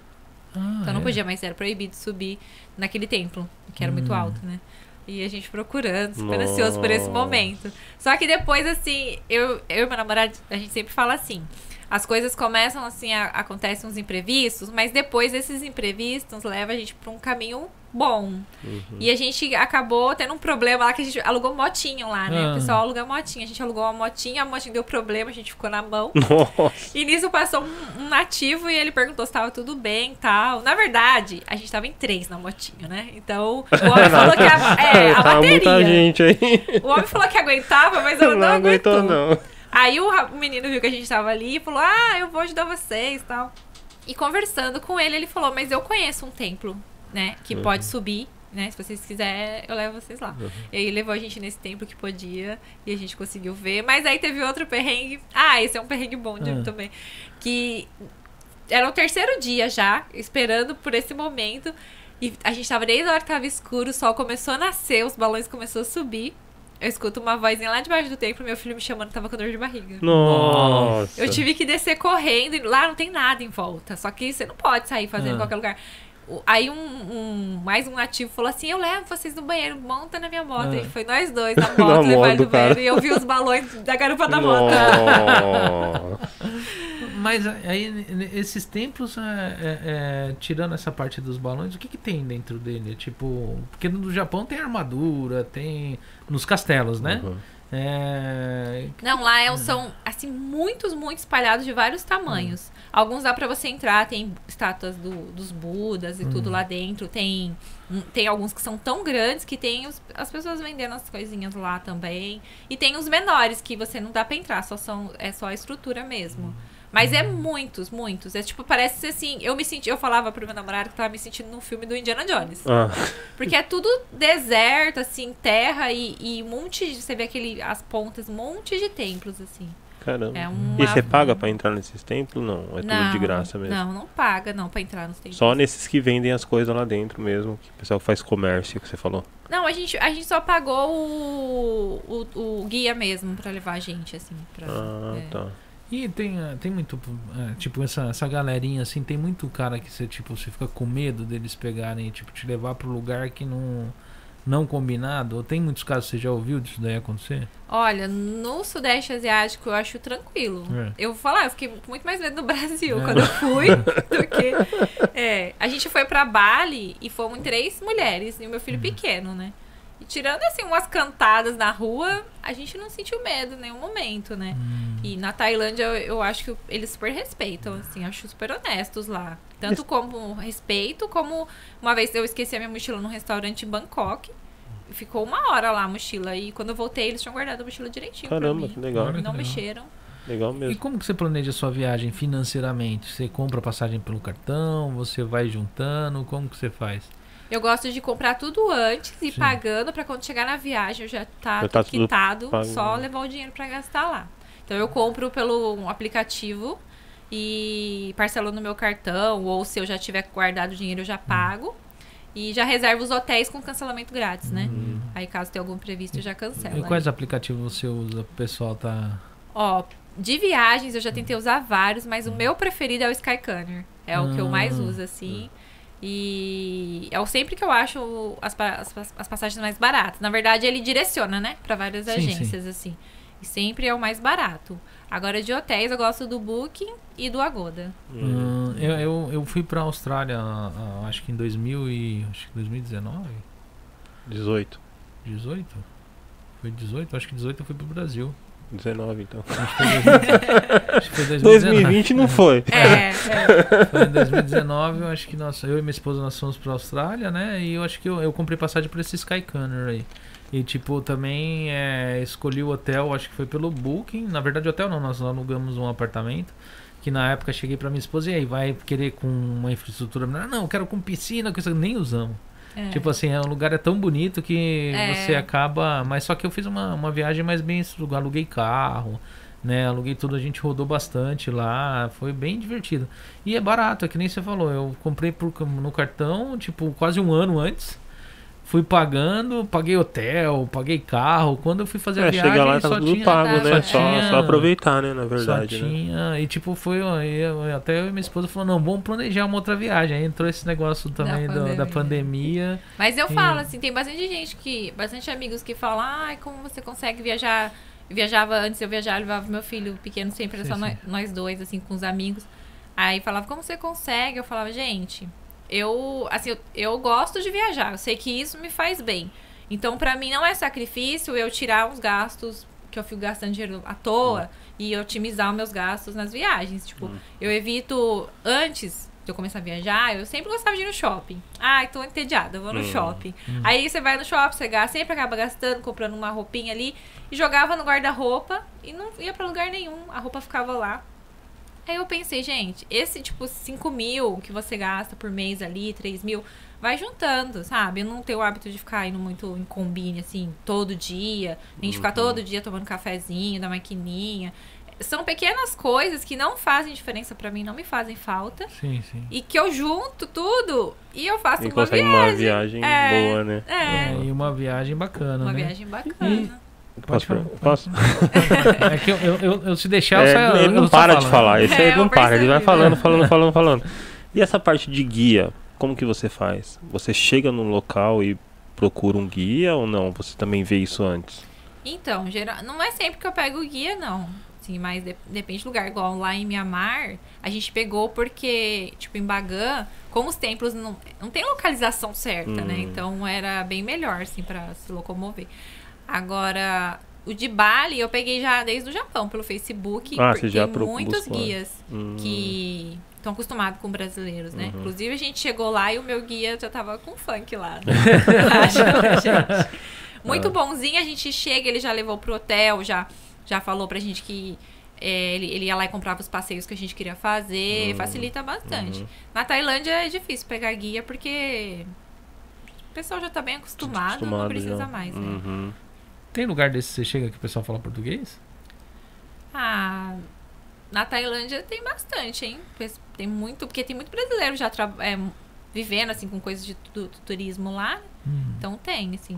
[SPEAKER 2] Ah,
[SPEAKER 3] Então não
[SPEAKER 2] é?
[SPEAKER 3] podia mais, era proibido subir naquele templo, que era muito
[SPEAKER 2] Hum.
[SPEAKER 3] alto, né? E a gente procurando, super
[SPEAKER 1] Nossa.
[SPEAKER 3] ansioso por esse momento. Só que depois, assim, eu, eu e meu namorado, a gente sempre fala assim. As coisas começam assim, a, acontecem uns imprevistos, mas depois esses imprevistos levam a gente pra um caminho bom.
[SPEAKER 1] Uhum.
[SPEAKER 3] E a gente acabou tendo um problema lá que a gente alugou motinho lá, né?
[SPEAKER 2] Ah.
[SPEAKER 3] O pessoal aluga motinha. A gente alugou uma motinha, a motinha deu problema, a gente ficou na mão.
[SPEAKER 1] Nossa.
[SPEAKER 3] E nisso passou um, um nativo e ele perguntou se tava tudo bem e tal. Na verdade, a gente tava em três na motinha, né? Então, o homem falou que a, é, a
[SPEAKER 1] Tá muita
[SPEAKER 3] bateria.
[SPEAKER 1] gente aí.
[SPEAKER 3] O homem falou que aguentava, mas ela não,
[SPEAKER 1] Não aguentou, não.
[SPEAKER 3] Aí o, o menino viu que a gente tava ali e falou: Ah, eu vou ajudar vocês e tal. E conversando com ele, ele falou: Mas eu conheço um templo, né? Que
[SPEAKER 1] Uhum.
[SPEAKER 3] pode subir, né? Se vocês quiserem, eu levo vocês lá.
[SPEAKER 1] Uhum.
[SPEAKER 3] E aí levou a gente nesse templo que podia e a gente conseguiu ver. Mas aí teve outro perrengue. Ah, esse é um perrengue bom de
[SPEAKER 2] Ah.
[SPEAKER 3] também. Que era o terceiro dia já, esperando por esse momento. E a gente tava desde a hora que tava escuro, o sol começou a nascer, os balões começaram a subir. Eu escuto uma vozinha lá debaixo do templo, meu filho me chamando que tava com dor de barriga.
[SPEAKER 1] Nossa.
[SPEAKER 3] Eu tive que descer correndo, e lá não tem nada em volta. Só que você não pode sair fazendo
[SPEAKER 2] Ah.
[SPEAKER 3] em qualquer lugar. Aí um, um- mais um nativo falou assim: Eu levo vocês no banheiro, monta na minha moto.
[SPEAKER 2] Ah.
[SPEAKER 3] E foi nós dois na moto,
[SPEAKER 1] Na
[SPEAKER 3] levar no banheiro. E eu vi os balões da garupa da moto.
[SPEAKER 2] Mas aí, esses templos, é, é, é, tirando essa parte dos balões, o que, que tem dentro dele? Tipo, porque no Japão tem armadura, tem. Nos castelos, né?
[SPEAKER 1] Uhum.
[SPEAKER 2] É,
[SPEAKER 3] Não, lá é- são, assim, muitos, muitos espalhados de vários tamanhos. Alguns dá pra você entrar, tem estátuas do- dos Budas e tudo
[SPEAKER 2] Hum.
[SPEAKER 3] lá dentro. Tem, hum, tem alguns que são tão grandes que tem os- as pessoas vendendo as coisinhas lá também. E tem os menores que você não dá pra entrar, só são, é só a estrutura mesmo. Mas é muitos, muitos. É tipo, parece assim, eu me senti, eu falava pro meu namorado que tava me sentindo num filme do Indiana Jones.
[SPEAKER 1] Ah,
[SPEAKER 3] Porque é tudo deserto, assim, terra e, e um monte de. Você vê aquele, as pontas, um monte de templos, assim.
[SPEAKER 1] caramba.
[SPEAKER 3] É uma...
[SPEAKER 1] E você paga pra entrar nesses templos? Não, é tudo de graça mesmo.
[SPEAKER 3] Não, não paga, não, pra entrar nos templos.
[SPEAKER 1] Só nesses que vendem as coisas lá dentro mesmo, que o pessoal que faz comércio, que você falou.
[SPEAKER 3] Não, a gente, a gente só pagou o, o, o guia mesmo pra levar a gente, assim. Pra,
[SPEAKER 1] Ah,
[SPEAKER 3] é.
[SPEAKER 1] tá.
[SPEAKER 2] E tem, eh, tem muito, eh, tipo, essa, essa galerinha, assim, tem muito cara que você, tipo, você fica com medo deles pegarem, tipo, te levar pro lugar que não, não combinado. Ou tem muitos casos, você já ouviu disso daí acontecer?
[SPEAKER 3] Olha, no Sudeste Asiático eu acho tranquilo.
[SPEAKER 2] É.
[SPEAKER 3] Eu vou falar, eu fiquei muito mais medo no Brasil
[SPEAKER 2] É.
[SPEAKER 3] quando eu fui do que. É, a gente foi pra Bali e fomos três mulheres e o meu filho
[SPEAKER 2] Uhum.
[SPEAKER 3] pequeno, né? E tirando assim umas cantadas na rua, a gente não sentiu medo em nenhum momento, né?
[SPEAKER 2] Hum.
[SPEAKER 3] E na Tailândia eu, eu acho que eles super respeitam, assim, acho super honestos lá. Tanto como respeito, como uma vez eu esqueci a minha mochila num restaurante em Bangkok. e Ficou uma hora lá a mochila. E quando eu voltei, eles tinham guardado a mochila direitinho. pra
[SPEAKER 1] Caramba,
[SPEAKER 3] mim.
[SPEAKER 1] que legal.
[SPEAKER 3] Não
[SPEAKER 2] que legal.
[SPEAKER 3] mexeram.
[SPEAKER 1] Legal
[SPEAKER 2] E
[SPEAKER 1] mesmo.
[SPEAKER 2] como que você planeja a sua viagem financeiramente? Você compra passagem pelo cartão? Você vai juntando? Como que você faz?
[SPEAKER 3] Eu gosto de comprar tudo antes e
[SPEAKER 2] Sim.
[SPEAKER 3] pagando pra quando chegar na viagem eu já tá,
[SPEAKER 1] Já tá
[SPEAKER 3] tudo quitado, só levar o dinheiro pra gastar lá. Então eu compro pelo um aplicativo e parcelo no meu cartão, ou se eu já tiver guardado o dinheiro eu já pago. E já reservo os hotéis com cancelamento grátis, né?
[SPEAKER 2] Hum.
[SPEAKER 3] Aí caso tenha algum previsto eu já cancelo.
[SPEAKER 2] E quais aplicativos você usa? O pessoal tá.
[SPEAKER 3] Ó, de viagens eu já tentei usar vários, mas o meu preferido é o Skycanner. É o que eu mais
[SPEAKER 2] Hum.
[SPEAKER 3] uso, assim. E é o sempre que eu acho as, as, as passagens mais baratas. Na verdade, ele direciona, né? Pra várias
[SPEAKER 2] Sim,
[SPEAKER 3] agências, assim. E sempre é o mais barato. Agora, de hotéis, eu gosto do Booking e do Agoda.
[SPEAKER 1] Hum.
[SPEAKER 2] Hum, eu, eu, eu fui pra Austrália, ah, acho que em 2000 e, acho que 2019,
[SPEAKER 1] 18.
[SPEAKER 2] 18? Foi 18? Acho que 18 eu fui pro Brasil.
[SPEAKER 1] 19, então.
[SPEAKER 2] Acho que foi 2019. acho que foi 2019.
[SPEAKER 1] 2020 não foi.
[SPEAKER 3] É, é.
[SPEAKER 2] Foi em 2019, eu acho que nós, eu e minha esposa nós fomos pra Austrália, né? E eu acho que eu, eu comprei passagem por esse Skycanner aí. E tipo, também é, escolhi o hotel, acho que foi pelo Booking. Na verdade, hotel não, nós alugamos um apartamento. Que na época cheguei pra minha esposa e aí, vai querer com uma infraestrutura melhor? Não, eu quero com piscina, isso, nem usamos.
[SPEAKER 3] É.
[SPEAKER 2] Tipo assim, é, o lugar é tão bonito que
[SPEAKER 3] É.
[SPEAKER 2] você acaba. Mas só que eu fiz uma, uma viagem mais bem estruturada. Aluguei carro, né? Aluguei tudo, a gente rodou bastante lá. Foi bem divertido. E é barato, é que nem você falou. Eu comprei por, no cartão, tipo, quase um ano antes. Fui pagando, paguei hotel, paguei carro. Quando eu fui fazer a
[SPEAKER 1] É,
[SPEAKER 2] viagem,
[SPEAKER 1] chega lá
[SPEAKER 2] só
[SPEAKER 1] tá tudo
[SPEAKER 2] tinha.
[SPEAKER 1] pago,
[SPEAKER 3] só
[SPEAKER 1] né? Só,
[SPEAKER 2] tinha-
[SPEAKER 1] só aproveitar, né? Na
[SPEAKER 2] Só
[SPEAKER 1] verdade, né?
[SPEAKER 2] tinha. E tipo, foi. eu- Até eu e minha esposa falou: não, vamos planejar uma outra viagem. Aí entrou esse negócio também do- da
[SPEAKER 3] pandemia.
[SPEAKER 2] pandemia.
[SPEAKER 3] Mas eu
[SPEAKER 2] E-
[SPEAKER 3] falo, assim, tem bastante gente que. Bastante amigos que falam, ai, como você consegue viajar. Eu viajava antes, eu viajava, levava meu filho pequeno sempre, era
[SPEAKER 2] Sim,
[SPEAKER 3] só
[SPEAKER 2] sim.
[SPEAKER 3] nós, nós dois, assim, com os amigos. Aí falava, como você consegue? Eu falava, gente, eu, assim, eu, eu gosto de viajar, eu sei que isso me faz bem. Então, pra mim, não é sacrifício eu tirar os gastos que eu fico gastando dinheiro à toa e otimizar os meus gastos nas viagens. Tipo, eu evito, antes de eu começar a viajar, eu sempre gostava de ir no shopping. Ai, tô entediada, eu vou no
[SPEAKER 1] Hum.
[SPEAKER 3] shopping. Aí você vai no shopping, você gasta, sempre acaba gastando, comprando uma roupinha ali e jogava no guarda-roupa e não ia pra lugar nenhum. A roupa ficava lá. Aí eu pensei, gente, esse tipo 5 mil que você gasta por mês ali, 3 mil, vai juntando, sabe? Eu não tenho o hábito de ficar indo muito em combine, assim, todo dia, nem de ficar
[SPEAKER 1] Uhum.
[SPEAKER 3] todo dia tomando cafezinho da maquininha. São pequenas coisas que não fazem diferença pra mim, não me fazem falta.
[SPEAKER 2] Sim, sim.
[SPEAKER 3] E que eu junto tudo e eu faço
[SPEAKER 1] E
[SPEAKER 3] uma viagem.
[SPEAKER 1] uma viagem
[SPEAKER 3] É.
[SPEAKER 1] boa, né?
[SPEAKER 3] É,
[SPEAKER 2] É, e uma viagem bacana,
[SPEAKER 3] uma
[SPEAKER 2] né?
[SPEAKER 3] viagem bacana.
[SPEAKER 2] Pode
[SPEAKER 1] Posso?
[SPEAKER 2] falar.
[SPEAKER 1] Posso?
[SPEAKER 2] É que eu, eu, eu, eu se deixar, eu
[SPEAKER 1] É,
[SPEAKER 2] saio-
[SPEAKER 1] ele
[SPEAKER 2] eu
[SPEAKER 1] não para de
[SPEAKER 2] né?
[SPEAKER 1] falar.
[SPEAKER 3] É,
[SPEAKER 1] ele não
[SPEAKER 3] eu
[SPEAKER 1] para, ele vai falando, falando, falando, falando. E essa parte de guia, como que você faz? Você chega num local e procura um guia ou não? Você também vê isso antes?
[SPEAKER 3] Então, geral, não é sempre que eu pego o guia, não. Sim, mas de- depende do lugar. Igual lá em Mianmar, a gente pegou porque, tipo, em Bagan, como os templos não, não tem localização certa, né?
[SPEAKER 1] Hum.
[SPEAKER 3] Então era bem melhor, assim, pra se locomover. Agora, o de Bali eu peguei já desde o Japão, pelo Facebook.
[SPEAKER 1] Ah,
[SPEAKER 3] porque
[SPEAKER 1] você já
[SPEAKER 3] tem muitos
[SPEAKER 1] buscou,
[SPEAKER 3] guias
[SPEAKER 1] Hum,
[SPEAKER 3] que estão acostumados com brasileiros, né?
[SPEAKER 1] Uhum.
[SPEAKER 3] Inclusive, a gente chegou lá e o meu guia já tava com funk lá. Né? Muito
[SPEAKER 1] Ah.
[SPEAKER 3] bonzinho, a gente chega, ele já levou pro hotel, já, já falou pra gente que é, ele, ele ia lá e comprava os passeios que a gente queria fazer,
[SPEAKER 1] Uhum.
[SPEAKER 3] facilita bastante.
[SPEAKER 1] Uhum.
[SPEAKER 3] Na Tailândia é difícil pegar guia porque o pessoal já tá bem acostumado, não precisa
[SPEAKER 1] já.
[SPEAKER 3] mais, né?
[SPEAKER 1] Uhum.
[SPEAKER 2] Tem lugar desse que você chega que o pessoal fala português?
[SPEAKER 3] Ah, na Tailândia tem bastante, hein? Tem muito, porque tem muito brasileiro já é, vivendo assim com coisas de tu- turismo lá,
[SPEAKER 2] Hum.
[SPEAKER 3] então tem, assim.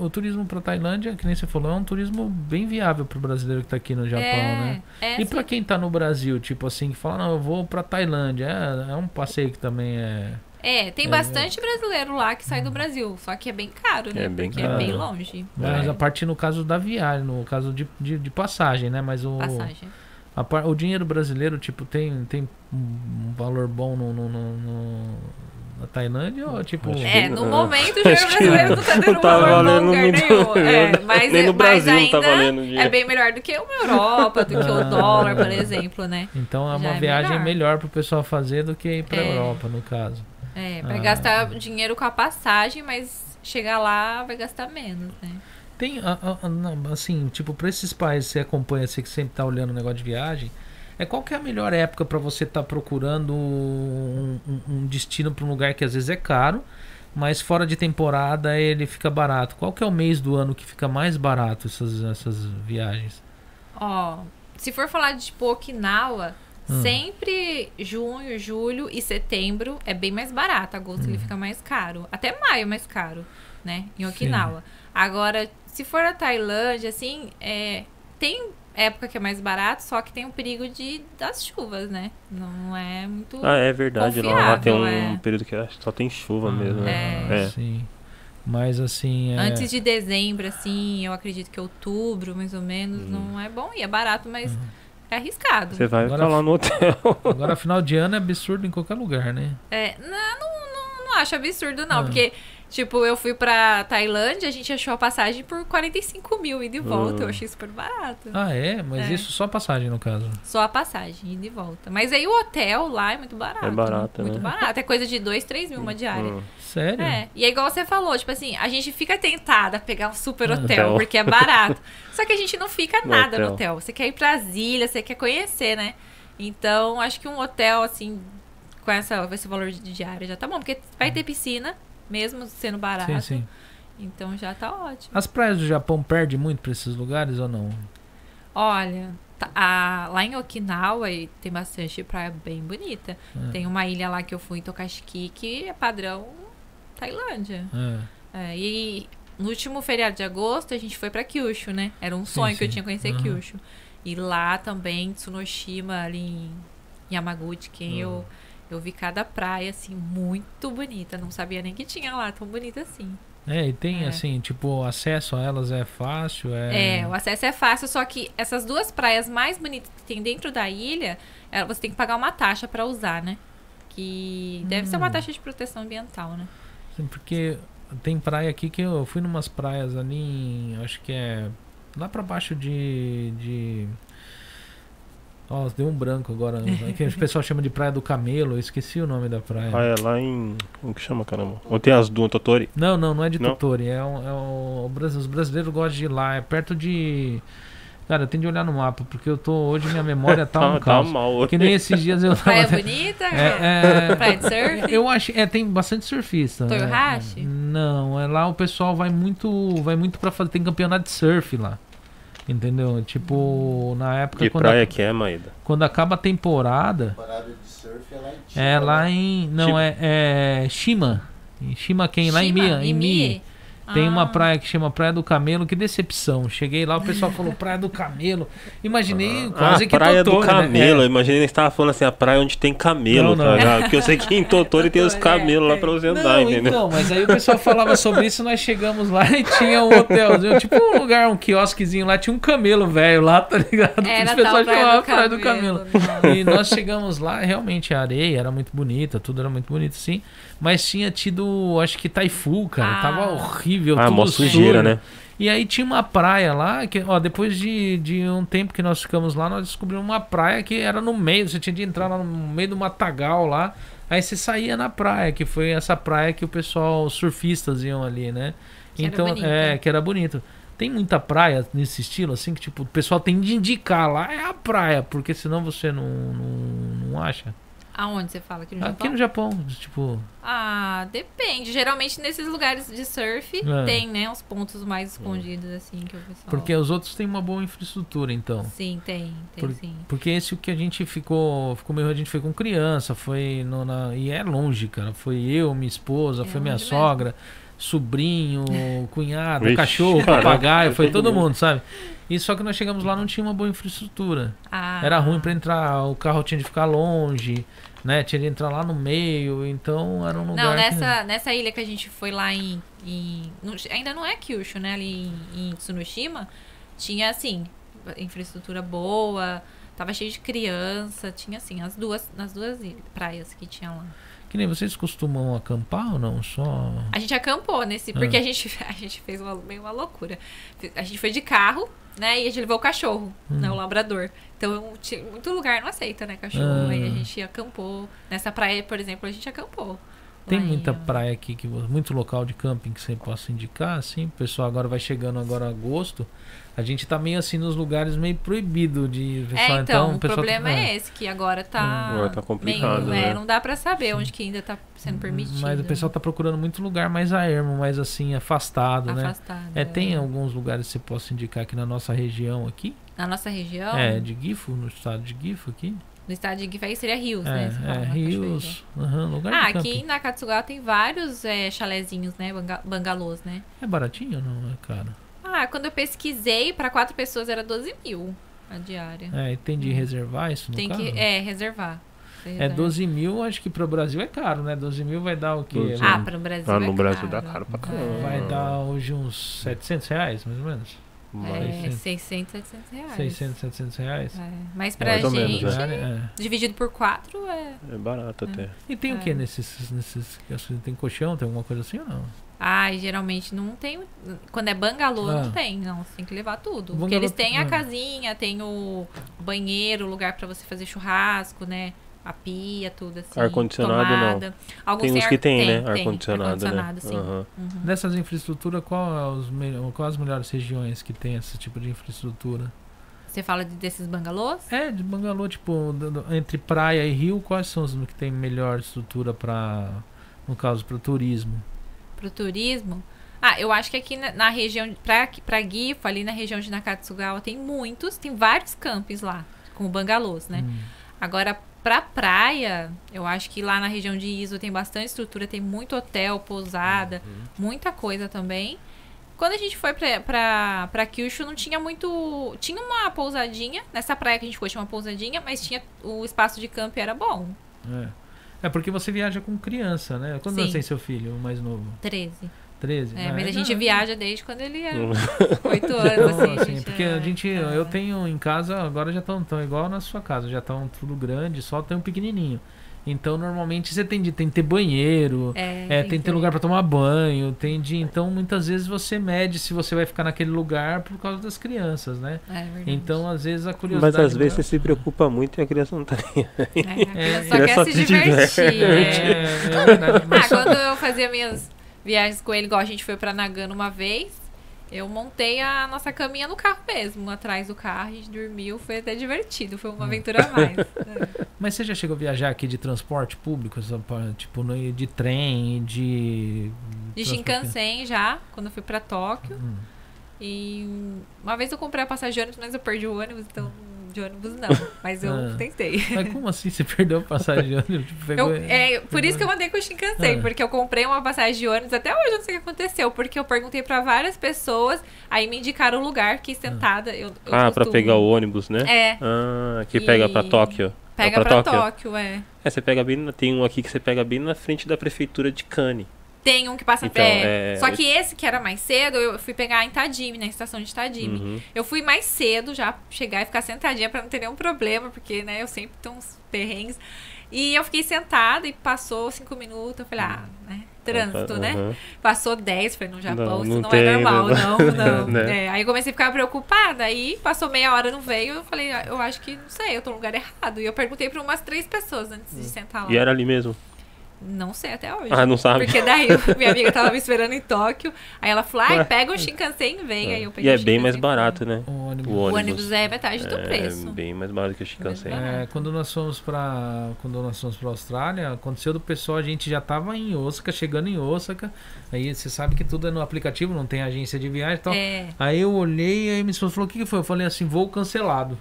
[SPEAKER 2] O turismo pra Tailândia, que nem você falou, é um turismo bem viável pro brasileiro que tá aqui no Japão,
[SPEAKER 3] é,
[SPEAKER 2] né?
[SPEAKER 3] É,
[SPEAKER 2] E
[SPEAKER 3] sim.
[SPEAKER 2] quem tá no Brasil, tipo assim, que fala, não, eu vou pra Tailândia, é, é um passeio que também é.
[SPEAKER 3] É, tem
[SPEAKER 2] É,
[SPEAKER 3] bastante brasileiro lá que sai do Brasil, só que é bem caro, né?
[SPEAKER 1] É bem
[SPEAKER 3] porque
[SPEAKER 2] caro.
[SPEAKER 3] é bem longe.
[SPEAKER 2] Mas
[SPEAKER 3] É,
[SPEAKER 2] a partir no caso da viagem, no caso de, de, de passagem, né? Mas o,
[SPEAKER 3] passagem.
[SPEAKER 2] par- o dinheiro brasileiro, tipo, tem, tem um valor bom no, no, no- no- na Tailândia ou tipo.
[SPEAKER 1] Acho
[SPEAKER 3] É,
[SPEAKER 1] que-
[SPEAKER 3] no
[SPEAKER 1] é.
[SPEAKER 3] momento o dinheiro brasileiro não tá dando
[SPEAKER 1] não tá
[SPEAKER 3] valor lugar
[SPEAKER 1] muito.
[SPEAKER 3] nenhum. É, mas,
[SPEAKER 1] Nem no
[SPEAKER 3] mas
[SPEAKER 1] Brasil não
[SPEAKER 3] ainda
[SPEAKER 1] tá valendo dinheiro.
[SPEAKER 3] é bem melhor do que uma Europa, do que o
[SPEAKER 2] Ah.
[SPEAKER 3] dólar, por exemplo, né?
[SPEAKER 2] Então é
[SPEAKER 3] Já
[SPEAKER 2] uma
[SPEAKER 3] é
[SPEAKER 2] viagem
[SPEAKER 3] melhor.
[SPEAKER 2] melhor pro pessoal fazer do que ir pra
[SPEAKER 3] É.
[SPEAKER 2] Europa, no caso.
[SPEAKER 3] É, vai
[SPEAKER 2] Ah.
[SPEAKER 3] gastar dinheiro com a passagem, mas chegar lá vai gastar menos, né?
[SPEAKER 2] Tem, assim, tipo, pra esses países que você acompanha, você que sempre tá olhando o negócio de viagem, é qual que é a melhor época pra você estar procurando um, um- um destino pra um lugar que às vezes é caro, mas fora de temporada ele fica barato. Qual que é o mês do ano que fica mais barato essas, essas viagens?
[SPEAKER 3] Ó, se for falar de tipo Okinawa,
[SPEAKER 2] Hum.
[SPEAKER 3] sempre junho, julho e setembro é bem mais barato. Agosto
[SPEAKER 2] Hum.
[SPEAKER 3] ele fica mais caro. Até maio é mais caro, né? Em Okinawa. Agora, se for a Tailândia, assim, é, tem época que é mais barato, só que tem o perigo de das chuvas, né? Não é muito.
[SPEAKER 1] Ah, é verdade. Lá, lá tem um
[SPEAKER 3] é.
[SPEAKER 1] período que que só tem chuva mesmo.
[SPEAKER 2] Ah,
[SPEAKER 1] né?
[SPEAKER 3] É.
[SPEAKER 1] É.
[SPEAKER 2] Sim. Mas assim. É...
[SPEAKER 3] Antes de dezembro, assim, eu acredito que outubro, mais ou menos, não é bom. E é barato, mas é arriscado.
[SPEAKER 1] Você vai
[SPEAKER 2] Agora-
[SPEAKER 1] ficar lá no hotel.
[SPEAKER 2] Agora, final de ano é absurdo em qualquer lugar, né?
[SPEAKER 3] É, não, não, não, não acho absurdo, não.
[SPEAKER 2] Ah.
[SPEAKER 3] Porque, Tipo, eu fui pra Tailândia, a gente achou a passagem por 45 mil ida e volta.
[SPEAKER 1] Hum.
[SPEAKER 3] Eu achei super barato.
[SPEAKER 2] Ah, é? Mas
[SPEAKER 3] É.
[SPEAKER 2] isso só passagem, no caso.
[SPEAKER 3] Só a passagem, ida e volta. Mas aí o hotel lá é muito barato.
[SPEAKER 1] É barato,
[SPEAKER 3] Muito
[SPEAKER 1] né?
[SPEAKER 3] barato. É coisa de 2, 3 mil uma diária.
[SPEAKER 1] Hum.
[SPEAKER 2] Sério?
[SPEAKER 3] É, e é igual você falou, tipo assim, a gente fica tentada a pegar um super
[SPEAKER 2] Ah,
[SPEAKER 3] hotel,
[SPEAKER 1] hotel.
[SPEAKER 3] porque é barato. Só que a gente não fica
[SPEAKER 1] No
[SPEAKER 3] nada no
[SPEAKER 1] hotel.
[SPEAKER 3] hotel. Você quer ir pras ilhas, você quer conhecer, né? Então, acho que um hotel, assim, com essa, esse valor de diária já tá bom. Porque vai ter piscina, mesmo sendo barato.
[SPEAKER 2] Sim, sim.
[SPEAKER 3] Então já tá ótimo.
[SPEAKER 2] As praias do Japão perdem muito pra esses lugares ou não?
[SPEAKER 3] Olha, tá- a- lá em Okinawa tem bastante praia bem bonita.
[SPEAKER 2] É.
[SPEAKER 3] Tem uma ilha lá que eu fui em Tokashiki que é padrão Tailândia.
[SPEAKER 2] É.
[SPEAKER 3] É, e no último feriado de agosto a gente foi pra Kyushu, né? Era um sonho que eu
[SPEAKER 2] sim.
[SPEAKER 3] tinha conhecer
[SPEAKER 2] Aham.
[SPEAKER 3] Kyushu. E lá também, Tsunoshima, ali em Yamaguchi, quem eu, eu vi cada praia, assim, muito bonita. Não sabia nem que tinha lá, tão bonita assim.
[SPEAKER 2] É, e tem
[SPEAKER 3] É.
[SPEAKER 2] assim, tipo, acesso a elas é fácil, é.
[SPEAKER 3] É, o acesso é fácil, só que essas duas praias mais bonitas que tem dentro da ilha, é, você tem que pagar uma taxa pra usar, né? Que deve ser uma
[SPEAKER 2] Hum.
[SPEAKER 3] taxa de proteção ambiental, né?
[SPEAKER 2] Sim, Porque tem praia aqui que eu fui numas praias ali em. Acho que é. Lá pra baixo de. de Ó, deu um branco agora. que o pessoal chama de Praia do Camelo, eu esqueci o nome da praia.
[SPEAKER 1] Ah, é lá em. Como que chama, caramba? Ou tem as duas, Totori?
[SPEAKER 2] Não, não, não é de
[SPEAKER 1] Não?
[SPEAKER 2] Totori. É, um, é um- os brasileiros gostam de ir lá. É perto de. Cara, eu tenho de olhar no mapa, porque eu tô. Hoje minha memória tá um
[SPEAKER 1] tá
[SPEAKER 2] caos.
[SPEAKER 1] mal.
[SPEAKER 2] Que nem esses dias eu tava.
[SPEAKER 3] Praia bonita,
[SPEAKER 2] É, é,
[SPEAKER 3] praia de surf.
[SPEAKER 2] Eu acho, é, tem bastante surfista. né?
[SPEAKER 3] Toyohashi?
[SPEAKER 2] Não, é lá o pessoal vai muito, vai muito para fazer, tem campeonato de surf lá. Entendeu? Tipo, na época
[SPEAKER 1] Que
[SPEAKER 2] quando,
[SPEAKER 1] praia
[SPEAKER 2] a-
[SPEAKER 1] que é, Maída?
[SPEAKER 2] quando acaba a temporada,
[SPEAKER 4] Parada de surf é lá em
[SPEAKER 2] é
[SPEAKER 4] Chiba,
[SPEAKER 2] lá
[SPEAKER 4] né?
[SPEAKER 2] em, não
[SPEAKER 1] Shima.
[SPEAKER 2] é, é Shima. Em Shima quem? Lá em Mia, em Mie. Tem uma
[SPEAKER 3] Ah.
[SPEAKER 2] praia que chama Praia do Camelo, que decepção. Cheguei lá, o pessoal falou Praia do Camelo. Imaginei quase
[SPEAKER 1] ah,
[SPEAKER 2] que
[SPEAKER 1] praia do
[SPEAKER 2] Totoro, né?
[SPEAKER 1] camelo.
[SPEAKER 2] É.
[SPEAKER 1] Eu imaginei que você tava falando assim, a praia onde tem camelo,
[SPEAKER 2] Não,
[SPEAKER 1] tá
[SPEAKER 2] não.
[SPEAKER 1] ligado? Porque eu sei que em Totori tem os
[SPEAKER 3] é,
[SPEAKER 1] camelos lá
[SPEAKER 3] tem.
[SPEAKER 1] pra você andar,
[SPEAKER 2] Não,
[SPEAKER 1] entendeu?
[SPEAKER 2] então, mas aí o pessoal falava sobre isso, nós chegamos lá e tinha um hotelzinho, tipo um lugar, um quiosquezinho lá, tinha um camelo velho lá, tá ligado?
[SPEAKER 3] Era
[SPEAKER 2] Os pessoal
[SPEAKER 3] tal praia do
[SPEAKER 2] Praia do
[SPEAKER 3] Camelo,
[SPEAKER 2] Camelo.
[SPEAKER 3] nossa.
[SPEAKER 2] E nós chegamos lá, realmente a areia era muito bonita, tudo era muito bonito, sim. Mas tinha tido, acho que Taifu, cara.
[SPEAKER 3] Ah.
[SPEAKER 2] Tava horrível,
[SPEAKER 1] Ah,
[SPEAKER 2] tudo
[SPEAKER 1] mó sujeira, né?
[SPEAKER 2] E aí tinha uma praia lá, que, ó, depois de, de um tempo que nós ficamos lá, nós descobrimos uma praia que era no meio, você tinha de entrar lá no meio do matagal lá, aí você saía na praia, que foi essa praia que o pessoal, os surfistas iam ali, né?
[SPEAKER 3] Que
[SPEAKER 2] então, é, que era bonito. Tem muita praia nesse estilo, assim, que tipo, o pessoal tem de indicar lá, é a praia, porque senão você não, não, não acha.
[SPEAKER 3] Aonde você fala? Aqui no
[SPEAKER 2] Aqui
[SPEAKER 3] Japão?
[SPEAKER 2] no Japão, tipo,
[SPEAKER 3] Ah, depende. Geralmente nesses lugares de surf
[SPEAKER 2] É.
[SPEAKER 3] tem, né? Os pontos mais escondidos, assim, que o pessoal...
[SPEAKER 2] porque os outros têm uma boa infraestrutura, então.
[SPEAKER 3] Sim, tem, tem
[SPEAKER 2] Por-
[SPEAKER 3] sim.
[SPEAKER 2] Porque esse o que a gente ficou, ficou meio, a gente foi com criança, foi no, na, e é longe, cara. Foi eu, minha esposa,
[SPEAKER 3] É
[SPEAKER 2] foi minha
[SPEAKER 3] longe
[SPEAKER 2] sogra, sobrinho, cunhado,
[SPEAKER 1] Vixe,
[SPEAKER 2] cachorro,
[SPEAKER 1] caramba,
[SPEAKER 2] papagaio, foi todo
[SPEAKER 1] todo
[SPEAKER 2] mundo, sabe? E só que nós chegamos lá não tinha uma boa infraestrutura.
[SPEAKER 3] Ah,
[SPEAKER 2] Era ruim pra entrar, o carro tinha de ficar longe, né? Tinha de entrar lá no meio, então era um lugar
[SPEAKER 3] Não,
[SPEAKER 2] que-
[SPEAKER 3] nessa, nessa ilha que a gente foi lá em... em não- ainda não é Kyushu, né? Ali em, em Tsunoshima, tinha, assim, infraestrutura boa... Tava cheio de criança, tinha assim, as duas, nas duas praias que tinha lá.
[SPEAKER 2] Que nem vocês costumam acampar ou não? Só.
[SPEAKER 3] A gente acampou nesse,
[SPEAKER 2] Ah.
[SPEAKER 3] porque a, gente, a gente fez uma, meio uma loucura. A gente foi de carro, né? E a gente levou o cachorro, né? O labrador. Então, muito lugar não aceita, né? Cachorro.
[SPEAKER 2] Hum. Ah.
[SPEAKER 3] Aí a gente acampou. Nessa praia, por exemplo, a gente acampou.
[SPEAKER 2] Tem
[SPEAKER 3] Lá em-
[SPEAKER 2] muita praia aqui, que muito local de camping que você possa indicar, assim. O pessoal agora vai chegando agora agosto. A gente tá meio assim nos lugares meio proibido de
[SPEAKER 3] É,
[SPEAKER 2] pessoal.
[SPEAKER 3] então, o
[SPEAKER 2] pessoal
[SPEAKER 3] problema
[SPEAKER 2] tá-
[SPEAKER 3] é esse, que agora tá.
[SPEAKER 1] Agora tá complicado,
[SPEAKER 3] meio- é,
[SPEAKER 1] né?
[SPEAKER 3] não dá pra saber onde que ainda tá sendo permitido.
[SPEAKER 2] Mas o pessoal tá procurando muito lugar mais a ermo, mais assim, afastado, né?
[SPEAKER 3] afastado.
[SPEAKER 2] É, tem alguns lugares que você possa indicar aqui na nossa região aqui.
[SPEAKER 3] Na nossa região,
[SPEAKER 2] É, de Gifo, no estado de Gifo aqui.
[SPEAKER 3] no estado de Gifei seria Rios, né?
[SPEAKER 2] É,
[SPEAKER 3] você fala,
[SPEAKER 2] é rios, aham, lugar
[SPEAKER 3] Ah,
[SPEAKER 2] de
[SPEAKER 3] aqui
[SPEAKER 2] camping.
[SPEAKER 3] na Katsugawa tem vários é, chalezinhos, né? Banga bangalôs, né?
[SPEAKER 2] É baratinho ou não, é caro?
[SPEAKER 3] Ah, quando eu pesquisei, pra quatro pessoas era 12 mil a diária.
[SPEAKER 2] É, e tem de reservar isso no
[SPEAKER 3] Tem
[SPEAKER 2] caso?
[SPEAKER 3] que, é, reservar.
[SPEAKER 2] É
[SPEAKER 3] reserva.
[SPEAKER 2] 12 mil, acho que pro Brasil é caro, né? 12 mil vai dar o quê?
[SPEAKER 1] 12
[SPEAKER 3] Ah, para o Brasil
[SPEAKER 1] Ah,
[SPEAKER 3] é
[SPEAKER 1] no Brasil
[SPEAKER 3] caro.
[SPEAKER 1] dá caro pra
[SPEAKER 3] É.
[SPEAKER 1] caramba.
[SPEAKER 2] Vai dar hoje uns 700 reais, mais ou menos.
[SPEAKER 3] É,
[SPEAKER 2] Mas-
[SPEAKER 3] 600, 700 reais.
[SPEAKER 2] 600, 700 reais.
[SPEAKER 3] É, Mas pra
[SPEAKER 1] Mais ou menos,
[SPEAKER 3] gente,
[SPEAKER 1] né?
[SPEAKER 2] É.
[SPEAKER 3] dividido por quatro, é...
[SPEAKER 1] É barato até.
[SPEAKER 2] E tem o
[SPEAKER 3] É.
[SPEAKER 2] que nesses, nesses. Tem colchão, tem alguma coisa assim ou não?
[SPEAKER 3] Ai, geralmente não tem. Quando é bangalô,
[SPEAKER 2] Ah.
[SPEAKER 3] não tem, não. Você tem que levar tudo.
[SPEAKER 2] Bangalô-
[SPEAKER 3] Porque eles têm a casinha, tem o banheiro, lugar pra você fazer churrasco, né? A pia, tudo assim.
[SPEAKER 1] Ar-condicionado, não.
[SPEAKER 3] Alguns
[SPEAKER 1] Tem uns
[SPEAKER 3] ar-
[SPEAKER 1] que tem, né?
[SPEAKER 3] tem,
[SPEAKER 1] né?
[SPEAKER 3] ar-condicionado, sim.
[SPEAKER 1] Aham.
[SPEAKER 3] Uhum.
[SPEAKER 2] Dessas infraestruturas, qual é quais as melhores regiões que tem esse tipo de infraestrutura?
[SPEAKER 3] Você fala de- desses bangalôs?
[SPEAKER 2] É, de Bangalô, tipo, entre praia e rio, quais são os que tem melhor estrutura para, no caso, para turismo?
[SPEAKER 3] Pro turismo? Ah, eu acho que aqui na, na região, pra, pra Gifa, ali na região de Nakatsugawa, tem muitos, tem vários campos lá, com bangalôs, né?
[SPEAKER 2] Hum.
[SPEAKER 3] Agora, pra praia, eu acho que lá na região de Iso tem bastante estrutura, tem muito hotel, pousada, muita coisa também. Quando a gente foi pra, pra, pra Kyushu, não tinha muito. Tinha uma pousadinha, nessa praia que a gente foi, tinha uma pousadinha, mas tinha o espaço de campo era bom.
[SPEAKER 2] É. É porque você viaja com criança, né? Quantos
[SPEAKER 3] Sim.
[SPEAKER 2] anos tem seu filho, o mais novo?
[SPEAKER 3] 13.
[SPEAKER 2] 13?
[SPEAKER 3] É,
[SPEAKER 2] Ah,
[SPEAKER 3] mas a
[SPEAKER 2] é,
[SPEAKER 3] gente
[SPEAKER 2] não,
[SPEAKER 3] viaja desde quando ele
[SPEAKER 1] Hum.
[SPEAKER 3] 8
[SPEAKER 2] Não,
[SPEAKER 3] anos, assim.
[SPEAKER 2] assim, porque
[SPEAKER 3] é-
[SPEAKER 2] a gente,
[SPEAKER 3] é.
[SPEAKER 2] eu tenho em casa, agora já estão tão igual na sua casa, já estão tudo grande, só tem um pequenininho. Então, normalmente você tem de tem que ter banheiro,
[SPEAKER 3] É,
[SPEAKER 2] é, tem que ter lugar para tomar banho, tem de, então muitas vezes você mede se você vai ficar naquele lugar por causa das crianças, né?
[SPEAKER 3] É verdade.
[SPEAKER 2] Então, às vezes a curiosidade
[SPEAKER 1] Mas às vezes você se preocupa muito e a criança não tá nem
[SPEAKER 3] É,
[SPEAKER 2] É,
[SPEAKER 3] a criança só
[SPEAKER 1] ele
[SPEAKER 3] quer
[SPEAKER 1] só
[SPEAKER 3] se divertir.
[SPEAKER 1] diverte.
[SPEAKER 3] né?
[SPEAKER 2] é, é verdade, mas
[SPEAKER 3] Ah, quando eu fazia minhas viagens com ele, igual a gente foi pra Nagano uma vez, eu montei a nossa caminha no carro mesmo, atrás do carro, a gente dormiu, foi até divertido, foi uma aventura a mais. É.
[SPEAKER 2] Mas você já chegou a viajar aqui de transporte público, tipo de trem, de
[SPEAKER 3] De Shinkansen já, quando eu fui pra Tóquio.
[SPEAKER 2] Hum.
[SPEAKER 3] E uma vez eu comprei a passagem de ônibus, mas eu perdi o ônibus, então de ônibus não. Mas eu
[SPEAKER 2] Ah.
[SPEAKER 3] tentei.
[SPEAKER 2] Mas como assim você perdeu a passagem de ônibus? Tipo, pegou-
[SPEAKER 3] Eu, é, por isso que eu mandei com o Shinkansen,
[SPEAKER 2] Ah.
[SPEAKER 3] porque eu comprei uma passagem de ônibus, até hoje eu não sei o que aconteceu, porque eu perguntei pra várias pessoas, aí me indicaram o lugar, que sentada, eu, eu
[SPEAKER 1] Ah, pra
[SPEAKER 3] costumo-
[SPEAKER 1] pegar o ônibus, né?
[SPEAKER 3] É,
[SPEAKER 1] Ah, que pega pra
[SPEAKER 3] E-
[SPEAKER 1] Tóquio.
[SPEAKER 3] pega
[SPEAKER 1] É
[SPEAKER 3] pra,
[SPEAKER 1] Tóquio?
[SPEAKER 3] Tóquio, é.
[SPEAKER 1] É, você pega bem. na- Tem um aqui que você pega bem na frente da prefeitura de Cane.
[SPEAKER 3] Tem um que passa
[SPEAKER 1] Então,
[SPEAKER 3] pé.
[SPEAKER 1] é-
[SPEAKER 3] Só que esse que era mais cedo, eu fui pegar em Tadime, na estação de Tadime.
[SPEAKER 1] Uhum.
[SPEAKER 3] Eu fui mais cedo já chegar e ficar sentadinha pra não ter nenhum problema, porque, né, eu sempre tenho uns perrengues. E eu fiquei sentada e passou cinco minutos. Eu falei, ah, né? Trânsito, né?
[SPEAKER 1] Uhum.
[SPEAKER 3] Passou 10, falei, no Japão
[SPEAKER 1] Não,
[SPEAKER 3] isso
[SPEAKER 1] não
[SPEAKER 3] não
[SPEAKER 1] tem,
[SPEAKER 3] é normal,
[SPEAKER 1] né?
[SPEAKER 3] não, não.
[SPEAKER 1] Né?
[SPEAKER 3] É, aí eu comecei a ficar preocupada, aí passou meia hora, não veio, eu falei, ah, eu acho que, não sei, eu tô no lugar errado. E eu perguntei pra umas três pessoas antes de sentar lá.
[SPEAKER 1] E era ali mesmo.
[SPEAKER 3] Não sei até hoje.
[SPEAKER 1] Ah, não sabe?
[SPEAKER 3] Porque daí minha amiga tava me esperando em Tóquio, aí ela falou, ai, pega o Shinkansen e vem. Aí eu peguei
[SPEAKER 1] E é
[SPEAKER 3] o
[SPEAKER 1] bem mais barato, né?
[SPEAKER 2] O ônibus.
[SPEAKER 1] O
[SPEAKER 3] O
[SPEAKER 1] ônibus.
[SPEAKER 3] ônibus é metade do preço.
[SPEAKER 1] É bem mais barato que o Shinkansen.
[SPEAKER 3] É.
[SPEAKER 2] É, quando nós fomos pra quando nós fomos para Austrália, aconteceu do pessoal, a gente já tava em Osaka, chegando em Osaka. Aí você sabe que tudo é no aplicativo, não tem agência de viagem e tal.
[SPEAKER 3] É.
[SPEAKER 2] Aí eu olhei, aí minha esposa falou: "O que que foi?" Eu falei assim: "Voo cancelado".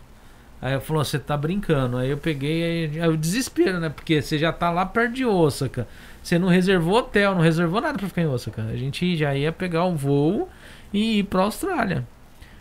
[SPEAKER 2] Aí ela falou: "Você tá brincando". Aí eu peguei, aí, aí o desespero, né? Porque você já tá lá perto de Osaka. Você não reservou hotel, não reservou nada pra ficar em Osaka. A gente já ia pegar o voo e ir pra Austrália.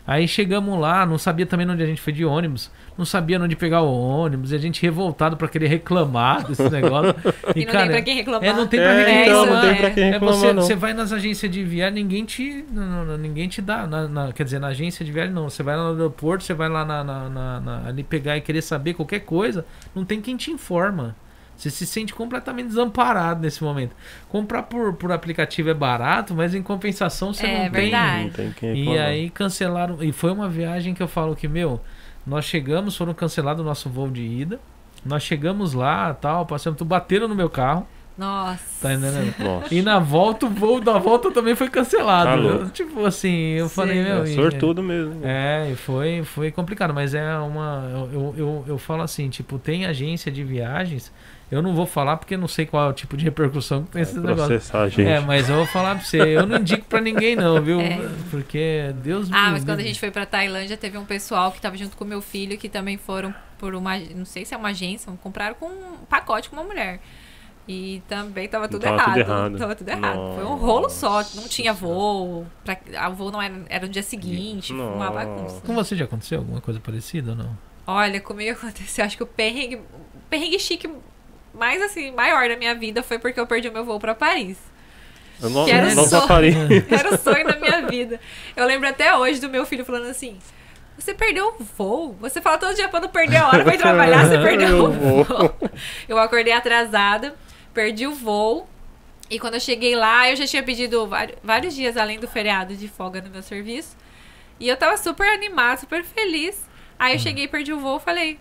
[SPEAKER 2] Aí chegamos lá, não sabia também onde a gente foi de ônibus, não sabia onde pegar o ônibus, e a gente revoltado pra querer reclamar desse negócio.
[SPEAKER 3] E, não tem pra quem reclamar.
[SPEAKER 2] É, não tem pra
[SPEAKER 1] É,
[SPEAKER 2] quem
[SPEAKER 1] então,
[SPEAKER 2] reclamar.
[SPEAKER 1] não tem pra quem
[SPEAKER 2] É
[SPEAKER 1] reclamar,
[SPEAKER 2] você, você vai nas agências de viagem, ninguém te. Não, não, ninguém te dá. na- na- quer dizer, na agência de viagem não. Você vai lá no aeroporto, você vai lá na- ali pegar e querer saber qualquer coisa, não tem quem te informa. Você se sente completamente desamparado nesse momento. Comprar por, por aplicativo é barato, mas em compensação você
[SPEAKER 3] É
[SPEAKER 2] não
[SPEAKER 3] verdade.
[SPEAKER 1] Não tem quem
[SPEAKER 2] tem. E aí cancelaram. E foi uma viagem que eu falo que, meu, nós chegamos, foram cancelados o nosso voo de ida. Nós chegamos lá, tal, passamos, tudo, bateram no meu carro,
[SPEAKER 3] Nossa.
[SPEAKER 2] tá entendendo?
[SPEAKER 1] Nossa.
[SPEAKER 2] E na volta, o voo da volta também foi cancelado.
[SPEAKER 1] Tá
[SPEAKER 2] tipo assim, eu
[SPEAKER 3] Sim.
[SPEAKER 2] falei, meu.
[SPEAKER 1] É
[SPEAKER 2] e-
[SPEAKER 1] sortudo mesmo.
[SPEAKER 2] É, e foi, foi complicado, mas é uma. Eu, eu, eu, eu falo assim, tipo, tem agência de viagens. Eu não vou falar porque não sei qual é o tipo de repercussão que tem esses negócios.
[SPEAKER 1] Processar a gente.
[SPEAKER 2] É, mas eu vou falar pra você, eu não indico pra ninguém, não, viu?
[SPEAKER 3] É.
[SPEAKER 2] Porque Deus me
[SPEAKER 3] Ah, mas quando a gente foi pra Tailândia, teve um pessoal que tava junto com meu filho que também foram por uma, não sei se é uma agência, compraram com um pacote com uma mulher. E também tava tudo,
[SPEAKER 1] Tava
[SPEAKER 3] errado,
[SPEAKER 1] tudo errado.
[SPEAKER 3] Tava tudo errado. Foi um rolo só, não tinha
[SPEAKER 1] Nossa
[SPEAKER 3] voo. Pra, a voo não era, era no dia seguinte, uma
[SPEAKER 1] Nossa.
[SPEAKER 3] bagunça.
[SPEAKER 2] Com você já aconteceu alguma coisa parecida ou não?
[SPEAKER 3] Olha, comigo aconteceu, acho que o perrengue, o perrengue chique mais assim, maior da minha vida foi porque eu perdi o meu voo pra Paris.
[SPEAKER 1] Eu não,
[SPEAKER 3] Quero
[SPEAKER 1] não
[SPEAKER 3] só-
[SPEAKER 1] Paris.
[SPEAKER 3] Era o sonho da minha vida. Eu lembro até hoje do meu filho falando assim: Você perdeu o voo? Você fala todo dia pra não perder a hora, vai trabalhar, você perdeu o voo. Eu acordei atrasada, perdi o voo. E quando eu cheguei lá, eu já tinha pedido vários, vários dias além do feriado de folga no meu serviço. E eu tava super animada, super feliz. Aí eu cheguei, perdi o voo, falei,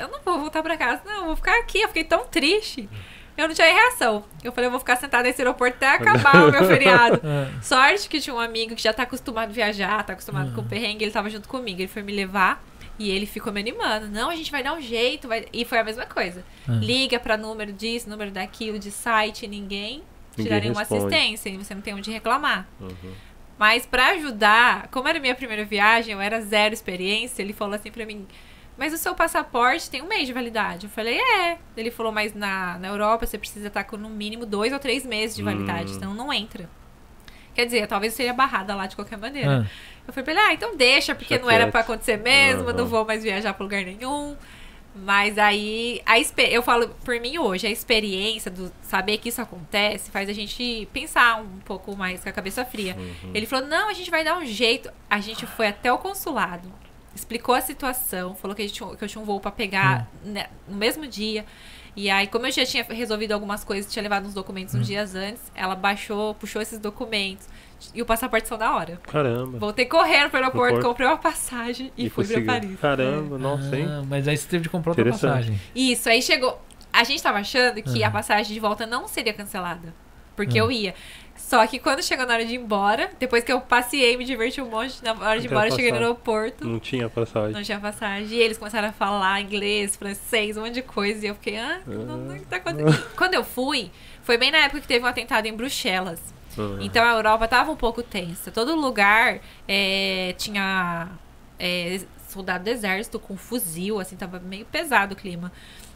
[SPEAKER 3] eu não vou voltar pra casa, não, eu vou ficar aqui. Eu fiquei tão triste. Eu não tinha reação. Eu falei, eu vou ficar sentada nesse aeroporto até acabar o meu feriado.
[SPEAKER 2] É.
[SPEAKER 3] Sorte que tinha um amigo que já tá acostumado a viajar, tá acostumado
[SPEAKER 2] Uhum.
[SPEAKER 3] com o perrengue, ele tava junto comigo, ele foi me levar e ele ficou me animando. Não, a gente vai dar um jeito, vai... e foi a mesma coisa.
[SPEAKER 2] Uhum.
[SPEAKER 3] Liga pra número disso, número daquilo, de site, ninguém te dá nenhuma assistência e você não tem onde reclamar.
[SPEAKER 1] Uhum.
[SPEAKER 3] Mas pra ajudar, como era minha primeira viagem, eu era zero experiência, ele falou assim pra mim: Mas o seu passaporte tem um mês de validade. Eu falei: É. Ele falou: Mas na, na Europa você precisa estar com no mínimo dois ou três meses de validade,
[SPEAKER 1] Hum.
[SPEAKER 3] senão não entra. Quer dizer, talvez eu seria barrada lá de qualquer maneira.
[SPEAKER 2] Ah,
[SPEAKER 3] Eu falei pra ele, ah, então deixa, porque não era pra acontecer mesmo, eu não vou mais viajar pra lugar nenhum. Mas aí, a eu falo por mim hoje, a experiência do saber que isso acontece faz a gente pensar um pouco mais com a cabeça fria.
[SPEAKER 1] Uhum.
[SPEAKER 3] Ele falou, não, a gente vai dar um jeito. A gente foi até o consulado, explicou a situação, falou que, a gente, tinha- que eu tinha um voo pra pegar né, no mesmo dia. E aí, como eu já tinha resolvido algumas coisas, tinha levado uns documentos uns dias antes, ela baixou, puxou esses documentos. E o passaporte saiu na hora.
[SPEAKER 1] Caramba.
[SPEAKER 3] Voltei correndo pro aeroporto,
[SPEAKER 1] Aeroporto.
[SPEAKER 3] comprei uma passagem e, fui
[SPEAKER 1] conseguiu.
[SPEAKER 3] pra Paris.
[SPEAKER 1] Caramba, nossa, hein?
[SPEAKER 2] ah, mas aí você teve de comprar outra passagem.
[SPEAKER 3] É. Isso, aí chegou. A gente tava achando que
[SPEAKER 2] Uhum.
[SPEAKER 3] a passagem de volta não seria cancelada. Porque
[SPEAKER 2] Uhum.
[SPEAKER 3] eu ia. Só que quando chegou na hora de ir embora, depois que eu passei, me diverti um monte, na hora de ir embora, eu cheguei no aeroporto.
[SPEAKER 1] Não tinha passagem.
[SPEAKER 3] Não tinha passagem. E eles começaram a falar inglês, francês, um monte de coisa. E eu fiquei, ah, não, não tá acontecendo. Quando eu fui, foi bem na época que teve um atentado em Bruxelas.
[SPEAKER 1] Ah.
[SPEAKER 3] Então a Europa tava um pouco tensa. Todo lugar é, tinha é, soldado do exército com fuzil, assim, tava meio pesado o clima.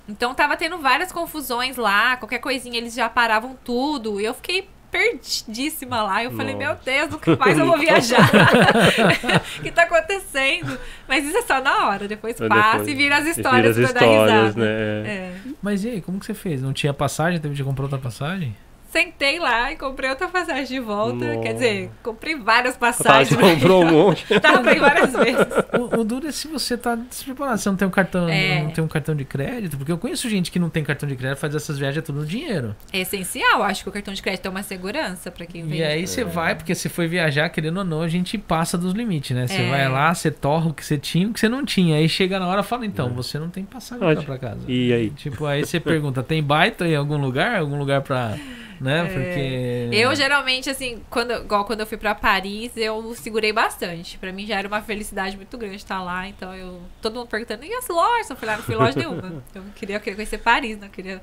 [SPEAKER 3] Então tava tendo várias confusões lá, qualquer coisinha eles já paravam tudo. E eu fiquei perdidíssima lá. Eu falei, meu
[SPEAKER 1] Nossa.
[SPEAKER 3] Deus, nunca mais eu vou viajar. O que tá acontecendo? Mas isso é só na hora, depois
[SPEAKER 1] Aí
[SPEAKER 3] passa
[SPEAKER 1] depois-
[SPEAKER 3] e vira as histórias
[SPEAKER 1] vira as
[SPEAKER 3] pra dar
[SPEAKER 1] histórias,
[SPEAKER 3] risada.
[SPEAKER 1] né?
[SPEAKER 3] É.
[SPEAKER 2] Mas e aí, como que você fez? Não tinha passagem? Teve de comprar outra passagem?
[SPEAKER 3] Sentei lá e comprei outra passagem de volta.
[SPEAKER 1] Nossa.
[SPEAKER 3] Quer dizer, comprei várias
[SPEAKER 1] Tá,
[SPEAKER 3] passagens.
[SPEAKER 1] você comprou um monte.
[SPEAKER 3] Tá, comprei várias vezes.
[SPEAKER 2] o, o duro é se você tá despreparado. Você não tem um cartão,
[SPEAKER 3] É.
[SPEAKER 2] não tem um cartão de crédito. Porque eu conheço gente que não tem cartão de crédito, faz essas viagens tudo no dinheiro.
[SPEAKER 3] É essencial, acho que o cartão de crédito é uma segurança pra quem vem.
[SPEAKER 2] E aí você vai, porque você foi viajar, querendo ou não, a gente passa dos limites, né? Você
[SPEAKER 3] É.
[SPEAKER 2] vai lá, você torra o que você tinha e o que você não tinha. Aí chega na hora e fala, então, você não tem passagem pra casa.
[SPEAKER 1] E aí?
[SPEAKER 2] Tipo, aí você pergunta, tem baita em algum lugar? Algum lugar pra. Né? Porque.
[SPEAKER 3] Eu geralmente, assim, quando, igual quando eu fui pra Paris, eu segurei bastante. Pra mim já era uma felicidade muito grande estar lá. Então eu. Todo mundo perguntando, e as lojas? Eu falei, ah, não fui loja nenhuma. Eu queria, eu queria conhecer Paris, não queria.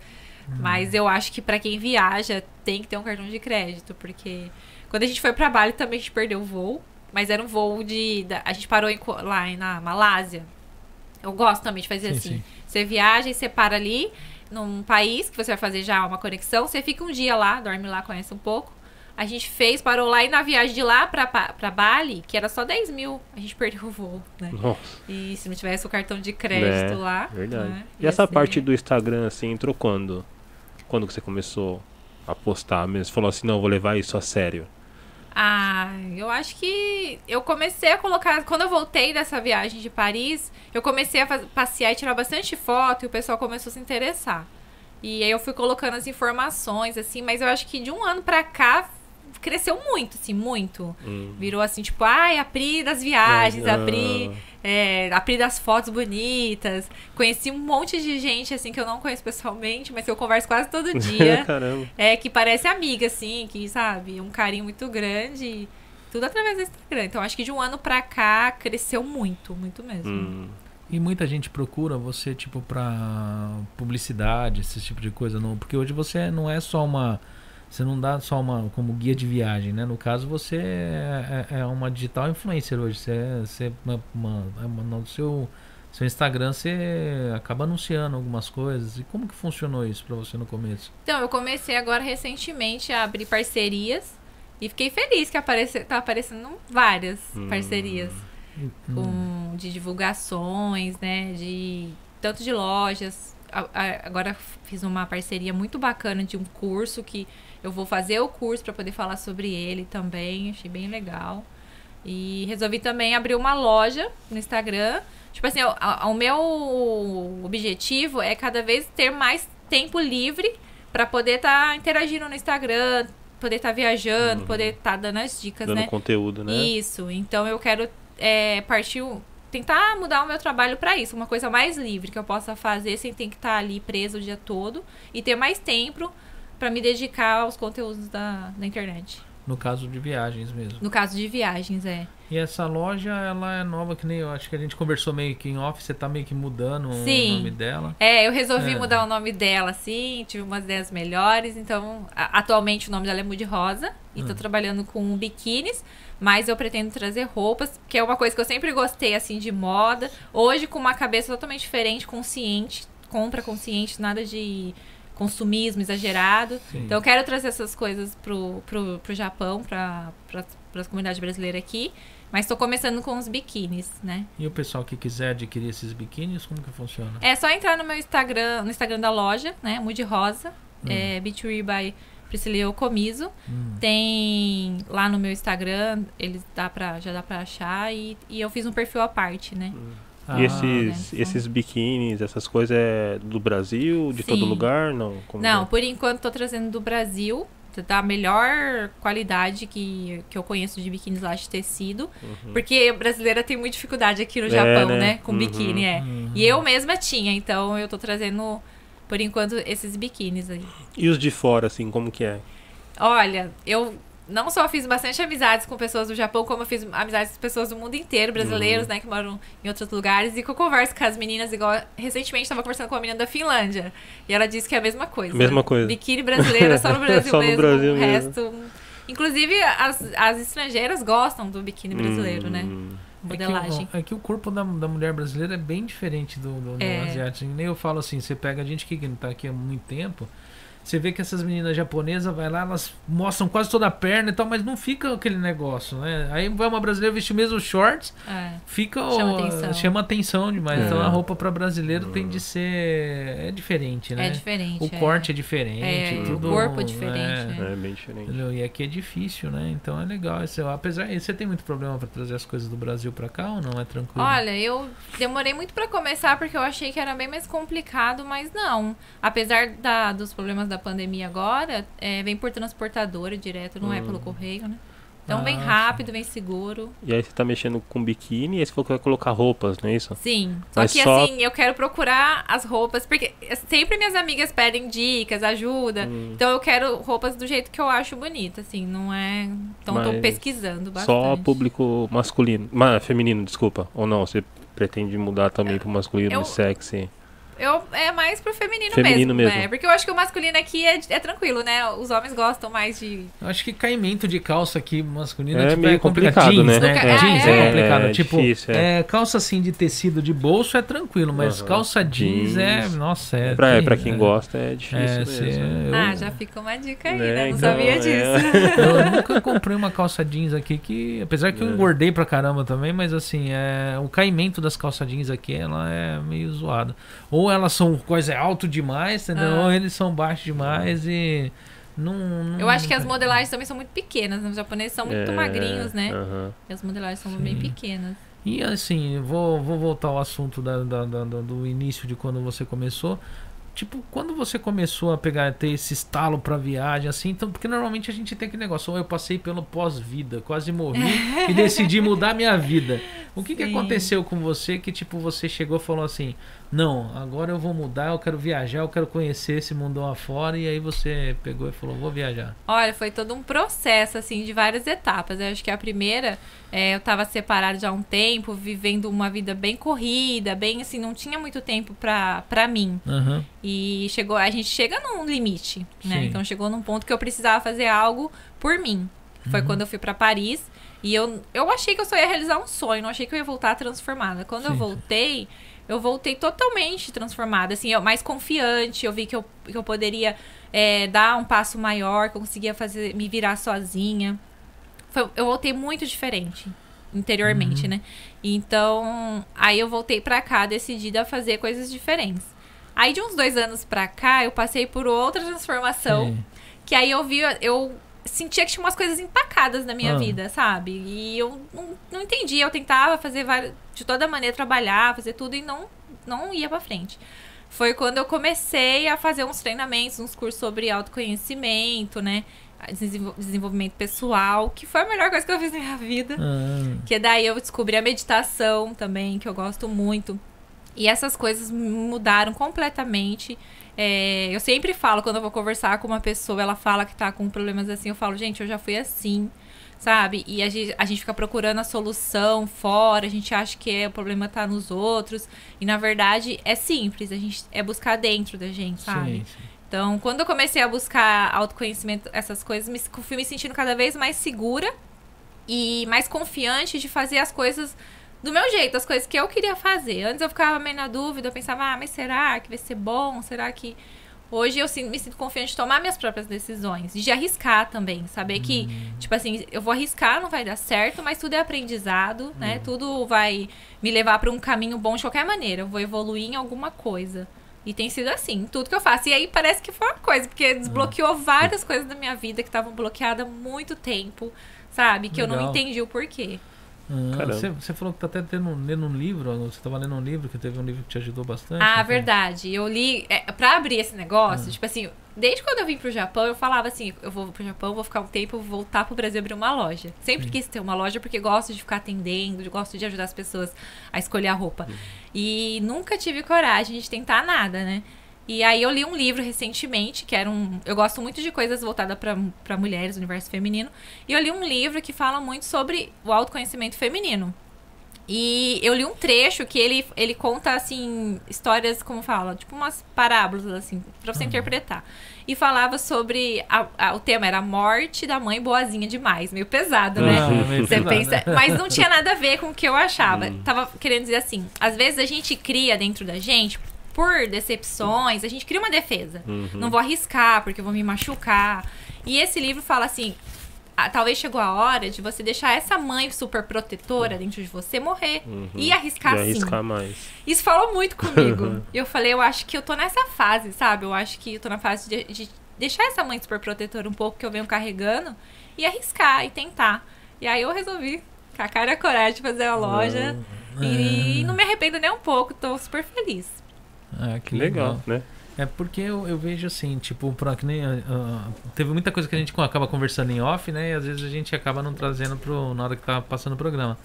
[SPEAKER 3] Mas eu acho que pra quem viaja tem que ter um cartão de crédito, porque quando a gente foi pra Bali também a gente perdeu o voo, mas era um voo de. a gente parou em lá na Malásia. Eu gosto também de fazer
[SPEAKER 2] Sim,
[SPEAKER 3] assim.
[SPEAKER 2] sim.
[SPEAKER 3] Você viaja e você para ali num país que você vai fazer já uma conexão, você fica um dia lá, dorme lá, conhece um pouco. A gente fez, parou lá e na viagem de lá pra, pra Bali, que era só 10 mil, a gente perdeu o voo, né?
[SPEAKER 1] Nossa,
[SPEAKER 3] E se não tivesse o cartão de crédito
[SPEAKER 1] Né,
[SPEAKER 3] lá.
[SPEAKER 1] verdade.
[SPEAKER 3] né,
[SPEAKER 1] E essa
[SPEAKER 3] ser-
[SPEAKER 1] parte do Instagram, assim, entrou quando? Quando que você começou a postar mesmo? Você falou assim, não, eu vou levar isso a sério.
[SPEAKER 3] Ah, eu acho que eu comecei a colocar. Quando eu voltei dessa viagem de Paris, eu comecei a passear e tirar bastante foto e o pessoal começou a se interessar. E aí eu fui colocando as informações, assim, mas eu acho que de um ano pra cá cresceu muito, assim, muito.
[SPEAKER 1] Hum.
[SPEAKER 3] Virou assim, tipo, ai, a Pri das viagens, a
[SPEAKER 1] Ah,
[SPEAKER 3] Pri, é, a Pri das fotos bonitas. Conheci um monte de gente, assim, que eu não conheço pessoalmente, mas que eu converso quase todo dia.
[SPEAKER 1] Caramba.
[SPEAKER 3] É, que parece amiga, assim, que, sabe, um carinho muito grande. Tudo através do Instagram. Então, acho que de um ano pra cá cresceu muito, muito mesmo.
[SPEAKER 1] Hum.
[SPEAKER 2] E muita gente procura você, tipo, pra publicidade, esse tipo de coisa. Não, porque hoje você não é só uma. Você não dá só uma como guia de viagem, né? No caso, você é, é- é uma digital influencer hoje. Você, é- você é uma, uma- uma- no seu, seu Instagram você acaba anunciando algumas coisas. E como que funcionou isso pra você no começo?
[SPEAKER 3] Então, eu comecei agora recentemente a abrir parcerias. E fiquei feliz que aparece, tá aparecendo várias
[SPEAKER 1] Hum.
[SPEAKER 3] parcerias. com de divulgações, né? De tanto de lojas. A- a- agora fiz uma parceria muito bacana de um curso que eu vou fazer o curso para poder falar sobre ele também. Achei bem legal. E resolvi também abrir uma loja no Instagram. Tipo assim, o, a- o meu objetivo é cada vez ter mais tempo livre Pra poder estar interagindo no Instagram, poder estar viajando, poder estar dando as dicas,
[SPEAKER 1] Dando
[SPEAKER 3] né?
[SPEAKER 1] conteúdo, né?
[SPEAKER 3] Isso. Então eu quero é, partir. Tentar mudar o meu trabalho pra isso, uma coisa mais livre que eu possa fazer sem ter que estar ali preso o dia todo e ter mais tempo pra me dedicar aos conteúdos da, da internet.
[SPEAKER 2] No caso de viagens mesmo.
[SPEAKER 3] No caso de viagens, é.
[SPEAKER 2] E essa loja, ela é nova, que nem eu acho que a gente conversou meio que em off, você tá meio que mudando
[SPEAKER 3] Sim.
[SPEAKER 2] o nome dela.
[SPEAKER 3] É, eu resolvi
[SPEAKER 2] É.
[SPEAKER 3] mudar o nome dela, assim, tive umas ideias melhores. Então, a- atualmente o nome dela é Mude Rosa. E
[SPEAKER 2] Hum.
[SPEAKER 3] tô trabalhando com biquínis. Mas eu pretendo trazer roupas, que é uma coisa que eu sempre gostei, assim, de moda. Hoje, com uma cabeça totalmente diferente, consciente. Compra consciente, nada de consumismo exagerado.
[SPEAKER 2] Sim.
[SPEAKER 3] Então, eu quero trazer essas coisas pro, pro, pro Japão, pra, pra comunidade brasileira aqui. Mas tô começando com os biquínis, né?
[SPEAKER 2] E o pessoal que quiser adquirir esses biquínis, como que funciona?
[SPEAKER 3] É só entrar no meu Instagram, no Instagram da loja, né? Mude Rosa, é Beachwear by Priscila Comiso.
[SPEAKER 2] Hum.
[SPEAKER 3] Tem lá no meu Instagram, eles dá pra, já dá pra achar e, e eu fiz um perfil à parte, né?
[SPEAKER 1] E
[SPEAKER 2] Ah,
[SPEAKER 1] esses,
[SPEAKER 3] né?
[SPEAKER 1] esses biquínis, essas coisas é do Brasil, de todo
[SPEAKER 3] Sim.
[SPEAKER 1] lugar? Não, Como
[SPEAKER 3] Não,
[SPEAKER 1] que
[SPEAKER 3] por enquanto tô trazendo do Brasil, da melhor qualidade que, que eu conheço de biquínis lá de tecido. Porque brasileira tem muita dificuldade aqui no
[SPEAKER 1] É,
[SPEAKER 3] Japão,
[SPEAKER 1] né?
[SPEAKER 3] né? Com
[SPEAKER 1] Uhum.
[SPEAKER 3] biquíni, é.
[SPEAKER 2] Uhum.
[SPEAKER 3] E eu mesma tinha, então eu tô trazendo, por enquanto, esses biquínis aí.
[SPEAKER 1] é? E os de fora, assim, como que é?
[SPEAKER 3] Olha, eu não só fiz bastante amizades com pessoas do Japão, como eu fiz amizades com pessoas do mundo inteiro, brasileiros, né, que moram em outros lugares, e que eu converso com as meninas, igual recentemente estava conversando com uma menina da Finlândia, e ela disse que é a mesma coisa.
[SPEAKER 1] Mesma coisa.
[SPEAKER 3] Biquíni brasileiro é só no Brasil
[SPEAKER 1] Só no
[SPEAKER 3] mesmo,
[SPEAKER 1] Brasil
[SPEAKER 3] o
[SPEAKER 1] mesmo.
[SPEAKER 3] resto... Inclusive, as, as estrangeiras gostam do biquíni brasileiro, né?
[SPEAKER 1] Hum,
[SPEAKER 2] É que,
[SPEAKER 3] Modelagem.
[SPEAKER 2] o, é que o corpo da, da mulher brasileira é bem diferente do, do, do
[SPEAKER 3] É.
[SPEAKER 2] asiático. Nem eu falo assim, você pega a gente que não tá aqui há muito tempo, você vê que essas meninas japonesas, vai lá, elas mostram quase toda a perna e tal, mas não fica aquele negócio, né? Aí vai uma brasileira vestir o mesmo shorts,
[SPEAKER 3] É.
[SPEAKER 2] fica
[SPEAKER 3] Chama
[SPEAKER 2] o-
[SPEAKER 3] atenção.
[SPEAKER 2] chama atenção demais.
[SPEAKER 1] É.
[SPEAKER 2] Então a roupa para brasileiro tem de ser é diferente, né?
[SPEAKER 3] É diferente.
[SPEAKER 2] O
[SPEAKER 3] é.
[SPEAKER 2] corte é diferente,
[SPEAKER 3] É, o
[SPEAKER 2] tudo,
[SPEAKER 3] corpo é diferente,
[SPEAKER 2] né?
[SPEAKER 1] É bem diferente.
[SPEAKER 2] Entendeu? E aqui é difícil, né? Então é legal. Esse, apesar, você tem muito problema para trazer as coisas do Brasil para cá ou não? É tranquilo?
[SPEAKER 3] Olha, eu demorei muito pra começar porque eu achei que era bem mais complicado, mas não. Apesar da- dos problemas da pandemia agora, é, vem por transportadora direto, não é pelo correio, né? Então vem
[SPEAKER 2] Ah,
[SPEAKER 3] rápido, vem seguro.
[SPEAKER 1] E aí você tá mexendo com biquíni e aí você falou que vai colocar roupas, não é isso?
[SPEAKER 3] Sim. Só
[SPEAKER 1] Mas
[SPEAKER 3] que
[SPEAKER 1] só-
[SPEAKER 3] assim, eu quero procurar as roupas, porque sempre minhas amigas pedem dicas, ajuda.
[SPEAKER 1] Hum.
[SPEAKER 3] Então eu quero roupas do jeito que eu acho bonita, assim, não é. Então eu tô
[SPEAKER 1] Mas
[SPEAKER 3] pesquisando bastante.
[SPEAKER 1] Só público masculino. Ma, feminino, desculpa. Ou não, você pretende mudar também pro masculino
[SPEAKER 3] Eu-
[SPEAKER 1] sexy.
[SPEAKER 3] Eu, é mais pro feminino,
[SPEAKER 1] Feminino
[SPEAKER 3] mesmo,
[SPEAKER 1] mesmo.
[SPEAKER 3] né? Porque eu acho que o masculino aqui é, é tranquilo, né? Os homens gostam mais de.
[SPEAKER 2] Eu acho que caimento de calça aqui masculino
[SPEAKER 1] É
[SPEAKER 2] tipo,
[SPEAKER 1] meio
[SPEAKER 2] é complicado.
[SPEAKER 1] complicado,
[SPEAKER 2] Jeans,
[SPEAKER 1] né?
[SPEAKER 2] né?
[SPEAKER 3] É,
[SPEAKER 2] jeans é,
[SPEAKER 3] é,
[SPEAKER 2] complicado.
[SPEAKER 1] é
[SPEAKER 2] tipo,
[SPEAKER 1] difícil, é.
[SPEAKER 2] é, calça assim de tecido de bolso é tranquilo, mas
[SPEAKER 1] Aham.
[SPEAKER 2] calça jeans, é.
[SPEAKER 1] Jeans.
[SPEAKER 2] Nossa, é.
[SPEAKER 1] pra, pra quem
[SPEAKER 2] é,
[SPEAKER 1] gosta é difícil
[SPEAKER 2] É,
[SPEAKER 1] mesmo.
[SPEAKER 2] eu,
[SPEAKER 3] Ah, já fica uma dica aí,
[SPEAKER 1] Né,
[SPEAKER 3] né? Não
[SPEAKER 1] então,
[SPEAKER 3] sabia
[SPEAKER 1] é.
[SPEAKER 3] disso.
[SPEAKER 2] Eu nunca comprei uma calça jeans aqui que, apesar que eu
[SPEAKER 1] É.
[SPEAKER 2] engordei pra caramba também, mas assim, é, o caimento das calças jeans aqui, ela é meio zoada. Ou elas são coisa alto demais, entendeu?
[SPEAKER 3] Ah.
[SPEAKER 2] Ou eles são baixos demais e não, não-
[SPEAKER 3] Eu acho que as modelagens também são muito pequenas. Os japoneses são muito
[SPEAKER 1] É,
[SPEAKER 3] magrinhos, né?
[SPEAKER 1] aham.
[SPEAKER 3] E as modelagens são
[SPEAKER 2] Sim.
[SPEAKER 3] bem pequenas.
[SPEAKER 2] E assim, vou, vou voltar ao assunto da, da- da- da- do início de quando você começou. Tipo, quando você começou a pegar, ter esse estalo pra viagem, assim, então, porque normalmente a gente tem aquele negócio, ou eu passei pelo pós-vida, quase morri e decidi mudar minha vida. O que, que aconteceu com você que, tipo, você chegou e falou assim, não, agora eu vou mudar, eu quero viajar, eu quero conhecer esse mundão afora, e aí você pegou e falou, vou viajar.
[SPEAKER 3] Olha, foi todo um processo, assim, de várias etapas. Eu acho que a primeira, é, eu tava separada já há um tempo, vivendo uma vida bem corrida, bem assim, não tinha muito tempo pra, pra mim.
[SPEAKER 2] Aham.
[SPEAKER 3] E chegou, a gente chega num limite, né?
[SPEAKER 2] Sim.
[SPEAKER 3] Então chegou num ponto que eu precisava fazer algo por mim. Foi quando eu fui pra Paris e eu, eu achei que eu só ia realizar um sonho, não achei que eu ia voltar transformada. Quando eu
[SPEAKER 2] Sim.
[SPEAKER 3] voltei, eu voltei totalmente transformada, assim, eu, mais confiante, eu vi que eu, que eu poderia é, dar um passo maior, que eu conseguia fazer, me virar sozinha. Foi- eu voltei muito diferente interiormente, né? Então, aí eu voltei pra cá decidida a fazer coisas diferentes. Aí de uns dois anos pra cá, eu passei por outra transformação.
[SPEAKER 2] Sim.
[SPEAKER 3] Que aí eu vi, eu sentia que tinha umas coisas empacadas na minha
[SPEAKER 2] Ah.
[SPEAKER 3] vida, sabe? E eu não, não entendia. Eu tentava fazer várias, de toda maneira trabalhar, fazer tudo e não, não ia pra frente. foi quando eu comecei a fazer uns treinamentos, uns cursos sobre autoconhecimento, né? Desenvol- Desenvolvimento pessoal, que foi a melhor coisa que eu fiz na minha vida.
[SPEAKER 2] Ah,
[SPEAKER 3] Que daí eu descobri a meditação também, que eu gosto muito. E essas coisas me mudaram completamente. É, eu sempre falo, quando eu vou conversar com uma pessoa, ela fala que tá com problemas assim, eu falo, gente, eu já fui assim, sabe? E a gente, a gente fica procurando a solução fora, a gente acha que é, o problema tá nos outros. E na verdade é simples, a gente é buscar dentro da gente, sabe?
[SPEAKER 2] sim, sim.
[SPEAKER 3] Então, quando eu comecei a buscar autoconhecimento, essas coisas, me, fui me sentindo cada vez mais segura e mais confiante de fazer as coisas do meu jeito, as coisas que eu queria fazer. Antes eu ficava meio na dúvida, eu pensava, ah, mas será que vai ser bom? Será que. Hoje eu me sinto confiante de tomar minhas próprias decisões, de arriscar também, saber que, tipo assim, eu vou arriscar, não vai dar certo, mas tudo é aprendizado, né? Tudo vai me levar para um caminho bom de qualquer maneira. Eu vou evoluir em alguma coisa. E tem sido assim, tudo que eu faço. E aí parece que foi uma coisa, porque desbloqueou várias coisas da minha vida que estavam bloqueadas há muito tempo, sabe? Que eu não
[SPEAKER 2] Legal.
[SPEAKER 3] entendi o porquê.
[SPEAKER 2] Ah, você, você falou que tá até tendo, lendo um livro, você estava lendo um livro, que teve um livro que te ajudou bastante.
[SPEAKER 3] Ah,
[SPEAKER 2] foi?
[SPEAKER 3] verdade. Eu li. É, pra abrir esse negócio, tipo assim, desde quando eu vim pro Japão, eu falava assim: eu vou pro Japão, vou ficar um tempo, vou voltar pro Brasil e abrir uma loja. Sempre quis ter uma loja porque gosto de ficar atendendo, gosto de ajudar as pessoas a escolher a roupa. E nunca tive coragem de tentar nada, né? E aí eu li um livro recentemente, que era um. Eu gosto muito de coisas voltadas para mulheres, universo feminino. E eu li um livro que fala muito sobre o autoconhecimento feminino. E eu li um trecho que ele, ele conta, assim, histórias, como fala, tipo umas parábolas, assim, pra você interpretar. E falava sobre. a- a- o tema era a morte da mãe boazinha demais, meio pesado, né?
[SPEAKER 2] Meio
[SPEAKER 3] Você
[SPEAKER 2] pesado,
[SPEAKER 3] pensa,
[SPEAKER 2] né?
[SPEAKER 3] mas não tinha nada a ver com o que eu achava. Tava querendo dizer assim, às vezes a gente cria dentro da gente, por decepções, a gente cria uma defesa. Não vou arriscar, porque eu vou me machucar. E esse livro fala assim, ah, talvez chegou a hora de você deixar essa mãe super protetora dentro de você morrer e arriscar
[SPEAKER 1] e
[SPEAKER 3] sim.
[SPEAKER 1] arriscar mais.
[SPEAKER 3] Isso falou muito comigo. E eu falei, eu acho que eu tô nessa fase, sabe? Eu acho que eu tô na fase de, de deixar essa mãe super protetora um pouco que eu venho carregando e arriscar e tentar. E aí eu resolvi, com a cara e a coragem, de fazer a loja. E não me arrependo nem um pouco, tô super feliz.
[SPEAKER 2] Ah, que
[SPEAKER 1] legal,
[SPEAKER 2] legal.
[SPEAKER 1] né?
[SPEAKER 2] É porque eu, eu vejo assim, tipo, pra, que nem, ah, teve muita coisa que a gente acaba conversando em off, né? E às vezes a gente acaba não trazendo pro, na hora que tá passando o programa.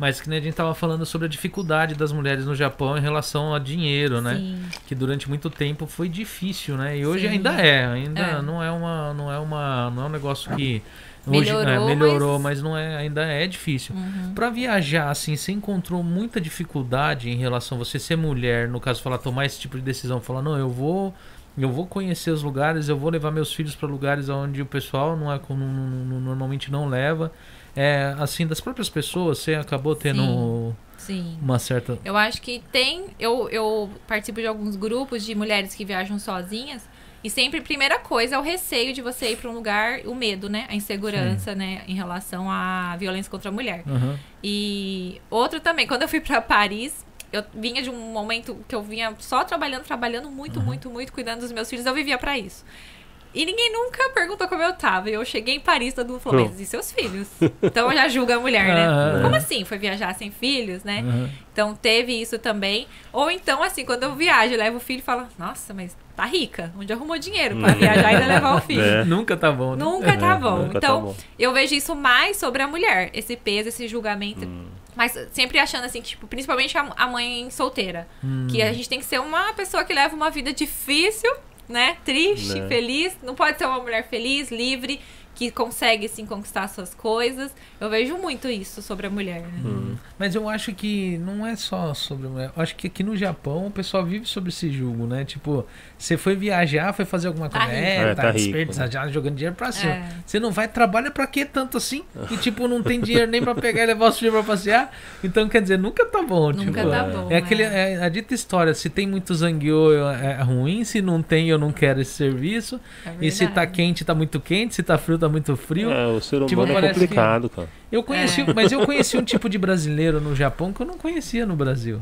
[SPEAKER 2] Mas que nem a gente tava falando sobre a dificuldade das mulheres no Japão em relação a dinheiro, né?
[SPEAKER 3] Sim.
[SPEAKER 2] Que durante muito tempo foi difícil, né? E hoje
[SPEAKER 3] Sim.
[SPEAKER 2] ainda é, ainda
[SPEAKER 3] É.
[SPEAKER 2] não é uma, não é uma, não é um negócio que hoje é,
[SPEAKER 3] Melhorou,
[SPEAKER 2] melhorou,
[SPEAKER 3] mas-
[SPEAKER 2] mas... não é, ainda é difícil.
[SPEAKER 3] Uhum.
[SPEAKER 2] Pra viajar, assim, você encontrou muita dificuldade em relação a você ser mulher, no caso, falar, tomar esse tipo de decisão, falar, não, eu vou. Eu vou conhecer os lugares, eu vou levar meus filhos para lugares onde o pessoal não é, não- não- normalmente não leva. É, assim, das próprias pessoas, você acabou tendo
[SPEAKER 3] Sim.
[SPEAKER 2] uma certa.
[SPEAKER 3] Eu acho que tem. Eu, eu participo de alguns grupos de mulheres que viajam sozinhas. E sempre, primeira coisa, é o receio de você ir para um lugar, o medo, né? A insegurança, né? Em relação à violência contra a mulher.
[SPEAKER 2] Aham.
[SPEAKER 3] E outro também, quando eu fui para Paris, eu vinha de um momento que eu vinha só trabalhando, trabalhando muito, muito, muito, cuidando dos meus filhos. Eu vivia para isso. E ninguém nunca perguntou como eu tava. E eu cheguei em Paris, todo mundo falou, mas e seus filhos? Então já julga a mulher, né?
[SPEAKER 2] Ah.
[SPEAKER 3] Como assim? Foi viajar sem filhos, né?
[SPEAKER 2] Aham.
[SPEAKER 3] Então teve isso também. Ou então, assim, quando eu viajo, eu levo o filho e falo, nossa, mas tá rica. Onde arrumou dinheiro pra viajar e ainda levar o filho?
[SPEAKER 1] É.
[SPEAKER 2] Nunca tá bom, né?
[SPEAKER 3] Nunca tá bom.
[SPEAKER 1] Nunca tá
[SPEAKER 3] então,
[SPEAKER 1] bom.
[SPEAKER 3] eu vejo isso mais sobre a mulher, esse peso, esse julgamento.
[SPEAKER 1] Hum.
[SPEAKER 3] Mas sempre achando assim, que, tipo, principalmente a, a mãe solteira.
[SPEAKER 2] Hum.
[SPEAKER 3] Que a gente tem que ser uma pessoa que leva uma vida difícil, né? Triste,
[SPEAKER 1] Né.
[SPEAKER 3] feliz. Não pode ser uma mulher feliz, livre, que consegue, assim, conquistar suas coisas. Eu vejo muito isso sobre a mulher, né?
[SPEAKER 1] Hum.
[SPEAKER 2] Mas eu acho que não é só sobre mulher. Eu acho que aqui no Japão o pessoal vive sobre esse julgo, né? Tipo, você foi viajar, foi fazer alguma
[SPEAKER 3] Tá
[SPEAKER 2] coisa.
[SPEAKER 3] rico.
[SPEAKER 2] É,
[SPEAKER 1] É,
[SPEAKER 2] tá,
[SPEAKER 1] tá rico,
[SPEAKER 2] desperdiçando, jogando dinheiro pra cima.
[SPEAKER 3] É.
[SPEAKER 2] Você não vai, trabalha pra quê tanto assim? E tipo, não tem dinheiro nem pra pegar e levar os filhos pra passear. Então, quer dizer, nunca tá bom.
[SPEAKER 3] Nunca
[SPEAKER 2] tipo,
[SPEAKER 3] tá
[SPEAKER 1] é.
[SPEAKER 3] bom.
[SPEAKER 2] É, aquele,
[SPEAKER 3] né?
[SPEAKER 2] é a dita história, se tem muito zangueô é é ruim, se não tem eu não quero esse serviço.
[SPEAKER 3] É
[SPEAKER 2] E se tá quente, tá muito quente, se tá frio, tá muito frio.
[SPEAKER 1] É, o ser
[SPEAKER 2] Tipo,
[SPEAKER 1] humano é
[SPEAKER 2] parece que-
[SPEAKER 1] complicado, cara.
[SPEAKER 2] Eu conheci,
[SPEAKER 3] É.
[SPEAKER 2] mas eu conheci um tipo de brasileiro no Japão que eu não conhecia no Brasil,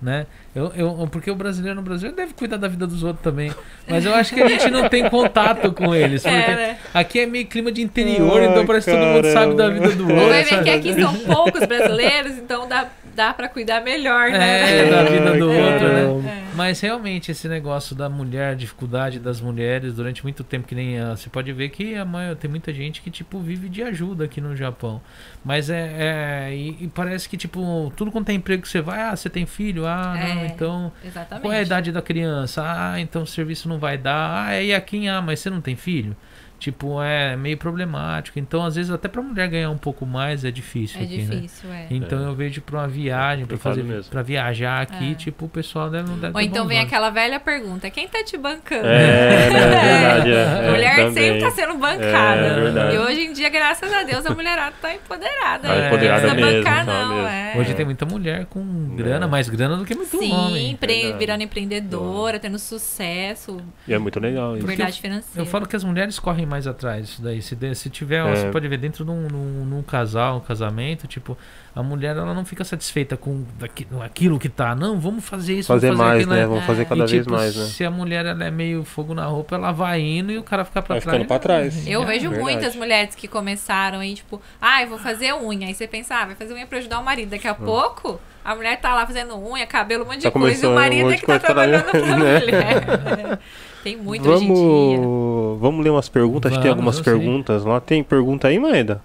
[SPEAKER 2] né? Eu, eu, porque o brasileiro no Brasil deve cuidar da vida dos outros também, mas eu acho que a gente não tem contato com eles,
[SPEAKER 3] É, né?
[SPEAKER 2] aqui é meio clima de interior,
[SPEAKER 1] Ai,
[SPEAKER 2] então parece que todo mundo sabe da vida do
[SPEAKER 3] Ou vai
[SPEAKER 2] outro.
[SPEAKER 3] ver que aqui são poucos brasileiros, então dá, dá pra cuidar melhor, né?
[SPEAKER 2] É, da vida do
[SPEAKER 1] Ai,
[SPEAKER 2] outro, né?
[SPEAKER 3] É.
[SPEAKER 2] Mas realmente esse negócio da mulher, dificuldade das mulheres durante muito tempo que nem ah, você pode ver que a maior, tem muita gente que tipo vive de ajuda aqui no Japão. Mas é, é e, e parece que tipo tudo quanto é emprego que você vai, ah, você tem filho, ah, não,
[SPEAKER 3] É,
[SPEAKER 2] então
[SPEAKER 3] Exatamente.
[SPEAKER 2] qual é a idade da criança? Ah, então o serviço não vai dar. Ah, e aqui, ah, mas você não tem filho? Tipo, é meio problemático. Então, às vezes, até pra mulher ganhar um pouco mais é difícil
[SPEAKER 3] É
[SPEAKER 2] aqui, né?
[SPEAKER 3] difícil, é.
[SPEAKER 2] Então eu vejo pra uma viagem, pra
[SPEAKER 1] complicado
[SPEAKER 2] fazer,
[SPEAKER 1] mesmo.
[SPEAKER 2] para viajar aqui,
[SPEAKER 3] É.
[SPEAKER 2] tipo, o pessoal deve, não deve
[SPEAKER 3] Ou então vem aquela velha pergunta: quem tá te bancando?
[SPEAKER 1] É, né, é verdade. É, é,
[SPEAKER 3] mulher
[SPEAKER 1] também.
[SPEAKER 3] sempre tá sendo bancada.
[SPEAKER 1] É, verdade.
[SPEAKER 3] e hoje em dia, graças a Deus, a mulherada tá empoderada.
[SPEAKER 2] Tá
[SPEAKER 3] né?
[SPEAKER 2] empoderada
[SPEAKER 3] não precisa
[SPEAKER 1] mesmo,
[SPEAKER 3] bancar,
[SPEAKER 1] tá
[SPEAKER 3] não.
[SPEAKER 1] mesmo.
[SPEAKER 3] É.
[SPEAKER 2] Hoje tem muita mulher com grana, mais grana do que muito
[SPEAKER 3] Sim,
[SPEAKER 2] homem.
[SPEAKER 3] empre-
[SPEAKER 1] Verdade.
[SPEAKER 3] virando empreendedora, tendo sucesso,
[SPEAKER 1] E é muito legal isso.
[SPEAKER 3] liberdade financeira.
[SPEAKER 2] Eu falo que as mulheres correm mais atrás disso daí. Se, de- se tiver,
[SPEAKER 1] É.
[SPEAKER 2] você pode ver dentro de um, num, num casal, um casamento, tipo, a mulher ela não fica satisfeita com daqui- aquilo que tá. Não, vamos fazer isso,
[SPEAKER 1] Fazer
[SPEAKER 2] vamos fazer
[SPEAKER 1] mais,
[SPEAKER 2] aquilo.
[SPEAKER 1] né?
[SPEAKER 2] né?
[SPEAKER 1] Vamos fazer
[SPEAKER 3] É.
[SPEAKER 1] cada
[SPEAKER 2] e,
[SPEAKER 1] vez
[SPEAKER 2] tipo,
[SPEAKER 1] mais, né?
[SPEAKER 2] se a mulher ela é meio fogo na roupa, ela vai indo e o cara fica pra
[SPEAKER 1] Vai
[SPEAKER 2] trás.
[SPEAKER 1] ficando pra trás.
[SPEAKER 3] Eu
[SPEAKER 2] É,
[SPEAKER 3] vejo
[SPEAKER 1] verdade.
[SPEAKER 3] muitas mulheres que começaram aí, tipo, ah, eu vou fazer unha. Aí você pensa, ah, vai fazer unha pra ajudar o marido. Daqui a pouco, a mulher tá lá fazendo unha, cabelo, um monte de
[SPEAKER 1] Já
[SPEAKER 3] coisa. E o
[SPEAKER 1] um
[SPEAKER 3] marido
[SPEAKER 1] monte
[SPEAKER 3] é que tá
[SPEAKER 1] coisa pra
[SPEAKER 3] trabalhando pra
[SPEAKER 1] né?
[SPEAKER 3] mulher. Tem muito hoje em dia.
[SPEAKER 1] Vamos, vamos ler umas perguntas. Acho que tem
[SPEAKER 2] Vamos,
[SPEAKER 1] algumas
[SPEAKER 2] eu sei.
[SPEAKER 1] perguntas lá. Tem pergunta aí, Maeda?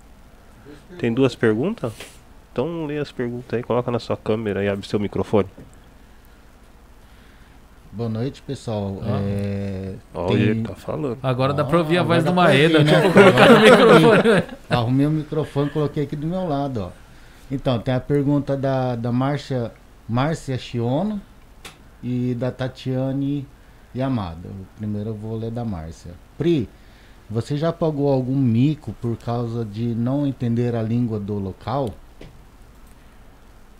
[SPEAKER 1] Tem duas perguntas? Então lê as perguntas aí, coloca na sua câmera e abre seu microfone.
[SPEAKER 4] Boa noite, pessoal.
[SPEAKER 2] Ah.
[SPEAKER 4] É,
[SPEAKER 1] Olha,
[SPEAKER 4] tem-
[SPEAKER 1] ele tá falando.
[SPEAKER 2] Agora dá pra ouvir a
[SPEAKER 4] Ah,
[SPEAKER 2] voz do Maeda.
[SPEAKER 4] né?
[SPEAKER 2] Tipo, microfone.
[SPEAKER 4] Arrumei o microfone e coloquei aqui do meu lado, ó. Então, tem a pergunta da, da Márcia, Márcia Chiono e da Tatiane Yamada. Primeiro eu vou ler da Márcia. Pri, você já pagou algum mico por causa de não entender a língua do local?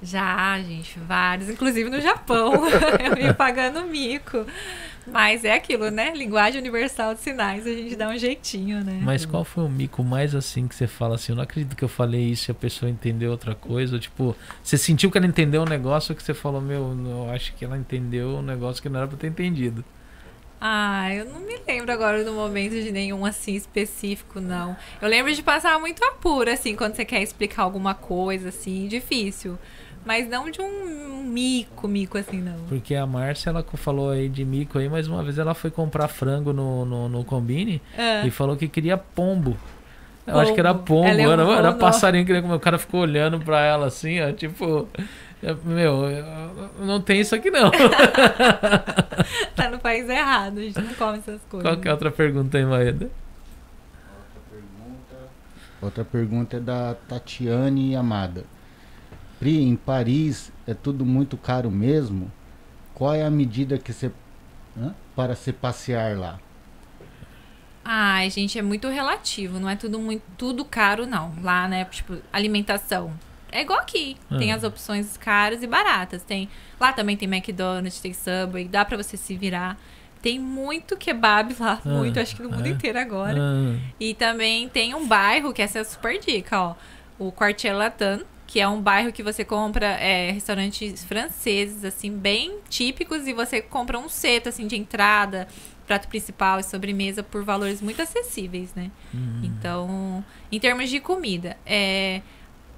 [SPEAKER 3] Já, gente, vários, inclusive no Japão. eu ia pagando mico. Mas é aquilo, né? Linguagem universal de sinais, a gente dá um jeitinho, né?
[SPEAKER 2] Mas qual foi o mico mais assim que você fala assim? Eu não acredito que eu falei isso e a pessoa entendeu outra coisa. Ou, tipo, você sentiu que ela entendeu um negócio que você falou, meu, eu acho que ela entendeu um negócio que não era pra ter entendido.
[SPEAKER 3] Ah, eu não me lembro agora do momento de nenhum assim específico, não. Eu lembro de passar muito apuro, assim, quando você quer explicar alguma coisa, assim, difícil. Mas não de um mico, mico, assim, não.
[SPEAKER 2] Porque a Márcia, ela falou aí de mico aí, mas uma vez ela foi comprar frango no, no, no Combine
[SPEAKER 3] Ah,
[SPEAKER 2] e falou que queria pombo. Eu acho que era
[SPEAKER 3] Pombo.
[SPEAKER 2] pombo,
[SPEAKER 3] Ela
[SPEAKER 2] era, era passarinho que. O cara ficou olhando pra ela assim, ó, tipo. eu- Meu, eu- não tem isso aqui não.
[SPEAKER 3] tá no país errado, a gente não come essas coisas.
[SPEAKER 2] Qual que é a outra pergunta aí, Maeda?
[SPEAKER 4] Outra pergunta é da Tatiane Amada. Pri, em Paris é tudo muito caro mesmo? Qual é a medida que você para se passear lá?
[SPEAKER 3] Ai, gente, é muito relativo, não é tudo muito tudo caro não. Lá, né, tipo, alimentação. É igual aqui. Tem
[SPEAKER 2] Ah.
[SPEAKER 3] as opções caras e baratas. Tem, lá também tem McDonald's, tem Subway, dá pra você se virar. Tem muito kebab lá,
[SPEAKER 2] Ah,
[SPEAKER 3] muito, acho que no mundo
[SPEAKER 2] é?
[SPEAKER 3] inteiro agora.
[SPEAKER 2] Ah,
[SPEAKER 3] E também tem um bairro, que essa é a super dica, ó. O Quartier Latam, que é um bairro que você compra é, restaurantes franceses, assim, bem típicos, e você compra um seto, assim, de entrada, prato principal e sobremesa por valores muito acessíveis, né?
[SPEAKER 2] hum.
[SPEAKER 3] Então, em termos de comida, é,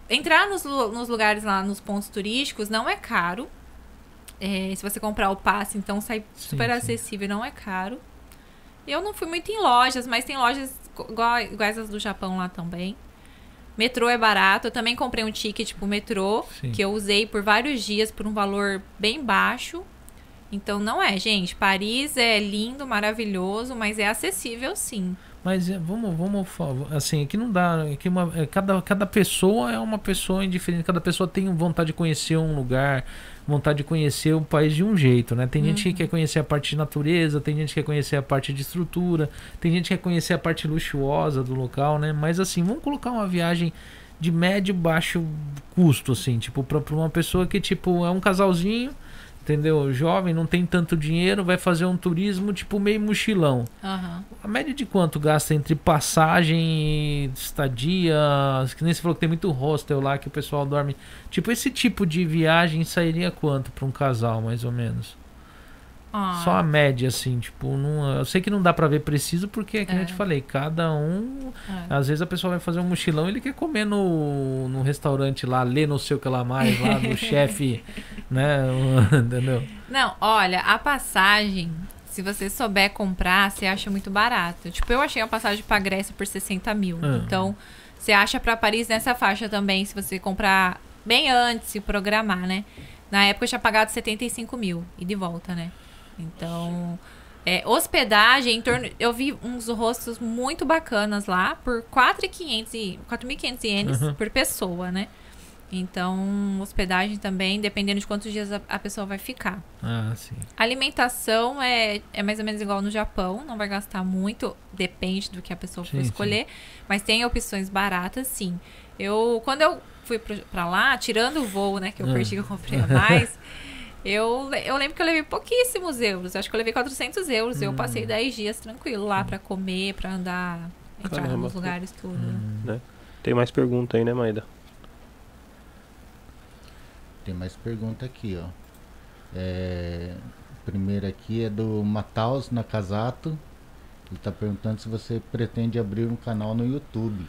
[SPEAKER 3] entrar nos, nos lugares lá, nos pontos turísticos, não é caro. É, se você comprar o passe, então sai
[SPEAKER 2] Sim,
[SPEAKER 3] super
[SPEAKER 2] sim.
[SPEAKER 3] acessível, não é caro. Eu não fui muito em lojas, mas tem lojas iguais as do Japão lá também. Metrô é barato. Eu também comprei um ticket pro metrô,
[SPEAKER 2] Sim.
[SPEAKER 3] que eu usei por vários dias por um valor bem baixo. Então não é, gente. Paris é lindo, maravilhoso, mas é acessível sim.
[SPEAKER 2] Mas é, vamos, vamos, assim, aqui não dá, aqui uma, é, cada, cada pessoa é uma pessoa indiferente, cada pessoa tem vontade de conhecer um lugar, vontade de conhecer o país de um jeito, né? Tem gente que quer conhecer a parte de natureza, tem gente que quer conhecer a parte de estrutura, tem gente que quer conhecer a parte luxuosa do local, né? Mas assim, vamos colocar uma viagem de médio baixo custo, assim, tipo, pra, pra uma pessoa que, tipo, é um casalzinho, entendeu? Jovem, não tem tanto dinheiro, vai fazer um turismo, tipo, meio mochilão.
[SPEAKER 3] Aham.
[SPEAKER 2] A média de quanto gasta entre passagem estadia? Que nem você falou que tem muito hostel lá que o pessoal dorme. Tipo, esse tipo de viagem sairia quanto para um casal, mais ou menos?
[SPEAKER 3] Ah,
[SPEAKER 2] Só a média, assim, tipo, não, eu sei que não dá pra ver preciso, porque, como
[SPEAKER 3] É.
[SPEAKER 2] eu te falei, cada um.
[SPEAKER 3] é.
[SPEAKER 2] Às vezes a pessoa vai fazer um mochilão e ele quer comer no, no restaurante lá, ler não sei o que lá mais, lá do chefe, né? Entendeu?
[SPEAKER 3] Não, olha, a passagem, se você souber comprar, você acha muito barato. Tipo, eu achei uma passagem pra Grécia por 60 mil.
[SPEAKER 2] Ah.
[SPEAKER 3] Então, você acha pra Paris nessa faixa também, se você comprar bem antes, se programar, né? Na época eu tinha pagado 75 mil e de volta, né? Então, é, hospedagem, em torno. Eu vi uns rostos muito bacanas lá por 4.500 e 4.500 ienes
[SPEAKER 2] Uhum.
[SPEAKER 3] por pessoa, né? Então, hospedagem também, dependendo de quantos dias a, a pessoa vai ficar.
[SPEAKER 2] Ah, sim.
[SPEAKER 3] Alimentação é, é mais ou menos igual no Japão, não vai gastar muito, depende do que a pessoa for
[SPEAKER 2] Sim,
[SPEAKER 3] escolher, mas tem opções baratas, sim. Eu, quando eu fui pra lá, tirando o voo, né, que eu
[SPEAKER 2] Ah.
[SPEAKER 3] perdi que eu comprei a mais, eu, eu lembro que eu levei pouquíssimos euros, acho que eu levei 400 euros, eu
[SPEAKER 2] Hum.
[SPEAKER 3] passei 10 dias tranquilo lá pra comer, pra andar, entrar
[SPEAKER 1] Caramba.
[SPEAKER 3] nos lugares, tudo.
[SPEAKER 2] Hum.
[SPEAKER 1] Tem mais pergunta aí, né, Maida?
[SPEAKER 4] Tem mais pergunta aqui, ó. É, a primeira aqui é do Mataus Nakazato. Ele tá perguntando se você pretende abrir um canal no YouTube.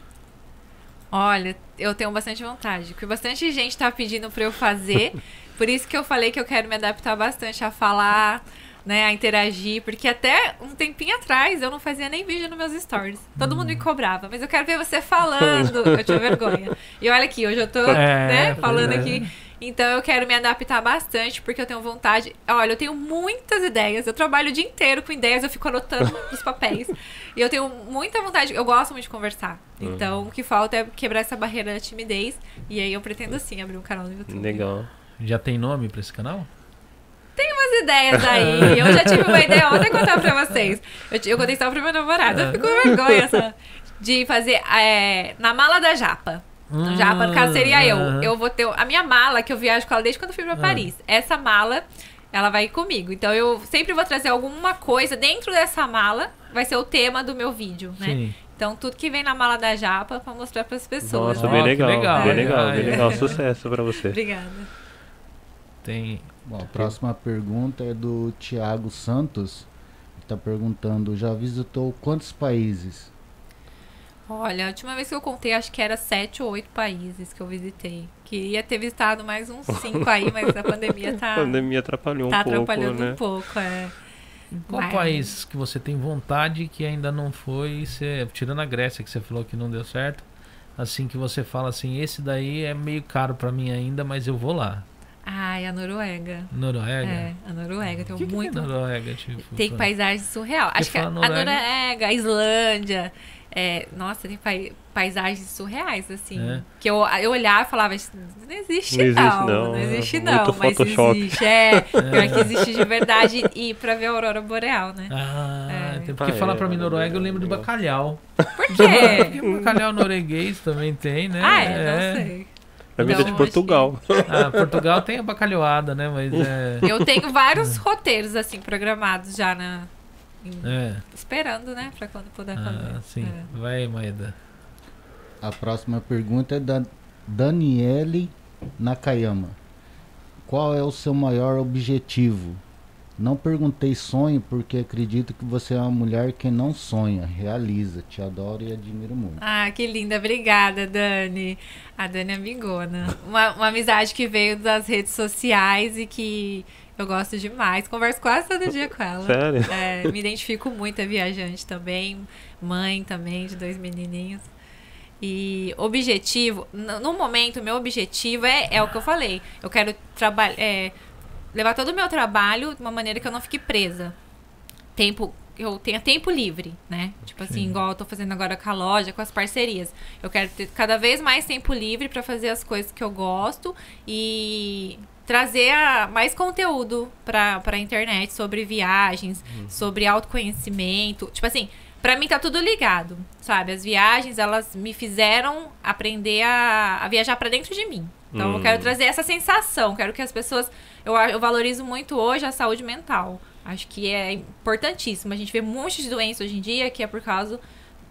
[SPEAKER 3] Olha, eu tenho bastante vontade, porque bastante gente tá pedindo pra eu fazer. por isso que eu falei que eu quero me adaptar bastante a falar, né, a interagir, porque até um tempinho atrás eu não fazia nem vídeo nos meus stories. Todo mundo me cobrava, mas eu quero ver você falando. eu tinha vergonha. E olha aqui, hoje eu tô,
[SPEAKER 2] É,
[SPEAKER 3] né, falando
[SPEAKER 2] é.
[SPEAKER 3] aqui. Então eu quero me adaptar bastante, porque eu tenho vontade. Olha, eu tenho muitas ideias. Eu trabalho o dia inteiro com ideias, eu fico anotando nos papéis. E eu tenho muita vontade. Eu gosto muito de conversar. Então o que falta é quebrar essa barreira da timidez. E aí eu pretendo sim abrir um canal no YouTube.
[SPEAKER 1] Legal.
[SPEAKER 2] Já tem nome pra esse canal?
[SPEAKER 3] Umas ideias aí. Eu já tive uma ideia ontem contar pra vocês. Eu, eu contei só pro meu namorado. Eu fico com vergonha só. De fazer é, na mala da Japa. No Japa, no caso, seria eu. Eu vou ter a minha mala, que eu viajo com ela desde quando eu fui pra
[SPEAKER 2] Ah.
[SPEAKER 3] Paris. Essa mala, ela vai comigo. Então eu sempre vou trazer alguma coisa dentro dessa mala. Vai ser o tema do meu vídeo, né?
[SPEAKER 2] Sim.
[SPEAKER 3] Então tudo que vem na mala da Japa pra mostrar pras pessoas.
[SPEAKER 1] Nossa,
[SPEAKER 2] Ó,
[SPEAKER 1] bem legal,
[SPEAKER 2] legal.
[SPEAKER 1] bem legal, bem legal. Sucesso pra você.
[SPEAKER 3] Obrigada.
[SPEAKER 2] Tem.
[SPEAKER 4] Bom, a próxima pergunta é do Thiago Santos. Ele tá perguntando, já visitou quantos países?
[SPEAKER 3] Olha, a última vez que eu contei, acho que era sete ou oito países que eu visitei. Queria ter visitado mais uns cinco aí, mas a pandemia
[SPEAKER 1] A
[SPEAKER 3] tá,
[SPEAKER 1] pandemia atrapalhou
[SPEAKER 3] tá
[SPEAKER 1] um pouco,
[SPEAKER 3] atrapalhando
[SPEAKER 1] né?
[SPEAKER 3] um pouco. É.
[SPEAKER 2] Qual
[SPEAKER 3] Mas-
[SPEAKER 2] país que você tem vontade que ainda não foi, você, tirando a Grécia que você falou que não deu certo, assim que você fala assim, esse daí é meio caro pra mim ainda, mas eu vou lá.
[SPEAKER 3] Ai, a Noruega.
[SPEAKER 2] Noruega?
[SPEAKER 3] É, a Noruega.
[SPEAKER 2] O
[SPEAKER 3] Tenho
[SPEAKER 2] que, que
[SPEAKER 3] muito.
[SPEAKER 2] tem Noruega, tipo?
[SPEAKER 3] Tem
[SPEAKER 2] pra-
[SPEAKER 3] paisagem surreal. Acho que a, a
[SPEAKER 2] Noruega-
[SPEAKER 3] Noruega, a Islândia. é, nossa, tem pai- paisagens surreais, assim.
[SPEAKER 2] É.
[SPEAKER 3] Que eu, eu olhava e falava, "Isso não existe
[SPEAKER 1] Não existe,
[SPEAKER 3] não.
[SPEAKER 1] não,
[SPEAKER 3] Não,
[SPEAKER 1] é
[SPEAKER 3] existe
[SPEAKER 1] muito
[SPEAKER 3] não. Mas
[SPEAKER 1] Photoshop.
[SPEAKER 3] existe. É, pior que existe de verdade. E pra ver a aurora boreal, né?
[SPEAKER 2] Ah,
[SPEAKER 3] É.
[SPEAKER 2] tem porque
[SPEAKER 1] Ah,
[SPEAKER 2] falar
[SPEAKER 1] é,
[SPEAKER 2] pra mim
[SPEAKER 1] legal,
[SPEAKER 2] Noruega eu lembro do bacalhau.
[SPEAKER 3] Por quê?
[SPEAKER 2] Porque o bacalhau norueguês também tem, né?
[SPEAKER 3] ah, é? Não sei.
[SPEAKER 1] Pra mim é de
[SPEAKER 3] Não,
[SPEAKER 1] Portugal.
[SPEAKER 2] Ah, Portugal tem a bacalhoada, né? Mas é.
[SPEAKER 3] Eu tenho vários roteiros, assim, programados já na... em-
[SPEAKER 2] É.
[SPEAKER 3] Esperando, né? Pra quando puder fazer.
[SPEAKER 2] Ah, sim.
[SPEAKER 3] É.
[SPEAKER 2] Vai, Maeda.
[SPEAKER 4] A próxima pergunta é da Daniele Nakayama. Qual é o seu maior objetivo? Não perguntei sonho porque acredito que você é uma mulher que não sonha, realiza. Te adoro e admiro muito.
[SPEAKER 3] Ah, que linda. Obrigada, Dani. A Dani é amigona. Uma, uma amizade que veio das redes sociais e que eu gosto demais. Converso quase todo dia com ela.
[SPEAKER 1] Sério?
[SPEAKER 3] É, me identifico muito, é viajante também. Mãe também, de dois menininhos. E objetivo, no momento, meu objetivo é, é o que eu falei. Eu quero trabalhar, levar todo o meu trabalho de uma maneira que eu não fique presa. Tempo, eu tenha tempo livre, né? Tipo assim,
[SPEAKER 2] Sim.
[SPEAKER 3] igual eu tô fazendo agora com a loja, com as parcerias. Eu quero ter cada vez mais tempo livre para fazer as coisas que eu gosto e trazer a- mais conteúdo pra, pra internet sobre viagens, sobre autoconhecimento. Tipo assim, pra mim tá tudo ligado, sabe? As viagens, elas me fizeram aprender a, a viajar pra dentro de mim. Então eu
[SPEAKER 1] Hum.
[SPEAKER 3] quero trazer essa sensação, quero que as pessoas. Eu, eu valorizo muito hoje a saúde mental. Acho que é importantíssimo. A gente vê um monte de doença hoje em dia que é por causa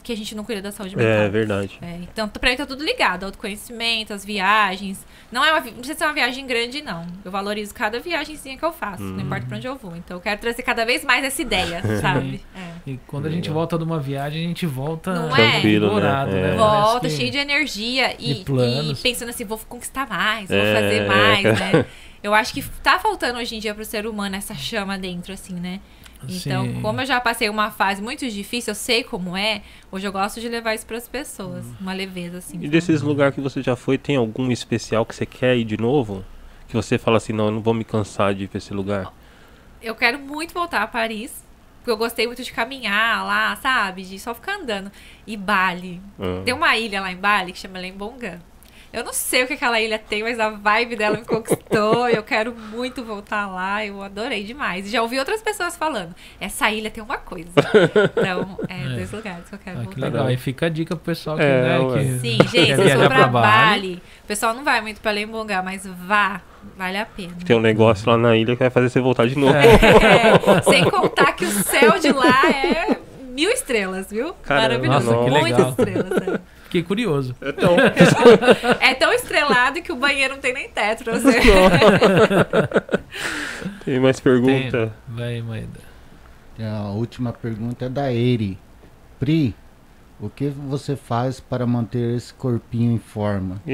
[SPEAKER 3] que a gente não cuida da saúde mental.
[SPEAKER 1] É verdade.
[SPEAKER 3] É, então, pra mim tá tudo ligado. Autoconhecimento, as viagens. Não, é uma, não precisa ser uma viagem grande, não. Eu valorizo cada viagemzinha que eu faço.
[SPEAKER 1] Hum.
[SPEAKER 3] Não importa pra onde eu vou. Então, eu quero trazer cada vez mais essa ideia, sabe? É.
[SPEAKER 2] E quando a gente
[SPEAKER 1] Legal.
[SPEAKER 2] volta de uma viagem, a gente volta
[SPEAKER 3] Não é?
[SPEAKER 1] Tranquilo, né? É.
[SPEAKER 2] né?
[SPEAKER 3] Volta,
[SPEAKER 2] Parece que-
[SPEAKER 3] cheio de energia e,
[SPEAKER 2] planos.
[SPEAKER 3] e pensando assim, vou conquistar mais, vou
[SPEAKER 1] É,
[SPEAKER 3] fazer mais,
[SPEAKER 1] é.
[SPEAKER 3] né? Eu acho que tá faltando hoje em dia pro ser humano essa chama dentro, assim, né? Então,
[SPEAKER 2] Sim.
[SPEAKER 3] como eu já passei uma fase muito difícil, eu sei como é, hoje eu gosto de levar isso pras pessoas. Uma leveza, assim.
[SPEAKER 1] E desses lugares que você já foi, tem algum especial que você quer ir de novo? Que você fala assim, não, eu não vou me cansar de ir pra esse lugar.
[SPEAKER 3] Eu quero muito voltar a Paris. Porque eu gostei muito de caminhar lá, sabe? De só ficar andando. E Bali.
[SPEAKER 1] Ah.
[SPEAKER 3] Tem uma ilha lá em Bali que chama Lembongan. Eu não sei o que aquela ilha tem, mas a vibe dela me conquistou. eu quero muito voltar lá. Eu adorei demais. Já ouvi outras pessoas falando. Essa ilha tem uma coisa. Então, é,
[SPEAKER 2] É.
[SPEAKER 3] dois lugares que eu quero
[SPEAKER 2] Ah, que
[SPEAKER 3] voltar.
[SPEAKER 2] legal. E fica a dica pro pessoal que,
[SPEAKER 1] É,
[SPEAKER 2] né, que
[SPEAKER 3] Sim, gente, se for pra
[SPEAKER 2] pra Bali.
[SPEAKER 3] Bali, o pessoal não vai muito pra Lembongan, mas vá. Vale a pena.
[SPEAKER 1] Tem um negócio lá na ilha que vai fazer você voltar de novo.
[SPEAKER 3] É, sem contar que o céu de lá é mil estrelas, viu?
[SPEAKER 1] Caramba,
[SPEAKER 3] Maravilhoso.
[SPEAKER 2] nossa, que
[SPEAKER 3] Muitas estrelas. é.
[SPEAKER 2] Fiquei curioso.
[SPEAKER 1] Então,
[SPEAKER 3] É tão estrelado que o banheiro não tem nem teto pra você.
[SPEAKER 1] tem mais pergunta?
[SPEAKER 2] Vai, Maeda.
[SPEAKER 4] A última pergunta é da Eri. Pri, o que você faz para manter esse corpinho em forma?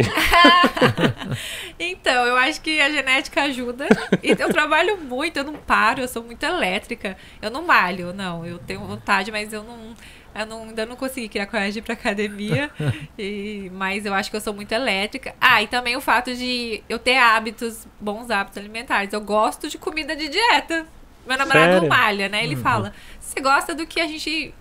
[SPEAKER 3] Então, eu acho que a genética ajuda. E eu trabalho muito, eu não paro, eu sou muito elétrica. Eu não malho, não. Eu tenho vontade, mas eu não. Eu não- ainda não consegui criar coragem pra academia. E- mas eu acho que eu sou muito elétrica. Ah, e também o fato de eu ter hábitos, bons hábitos alimentares. Eu gosto de comida de dieta. Meu namorado
[SPEAKER 1] Sério?
[SPEAKER 3] não malha, né? Ele fala: você gosta do que a gente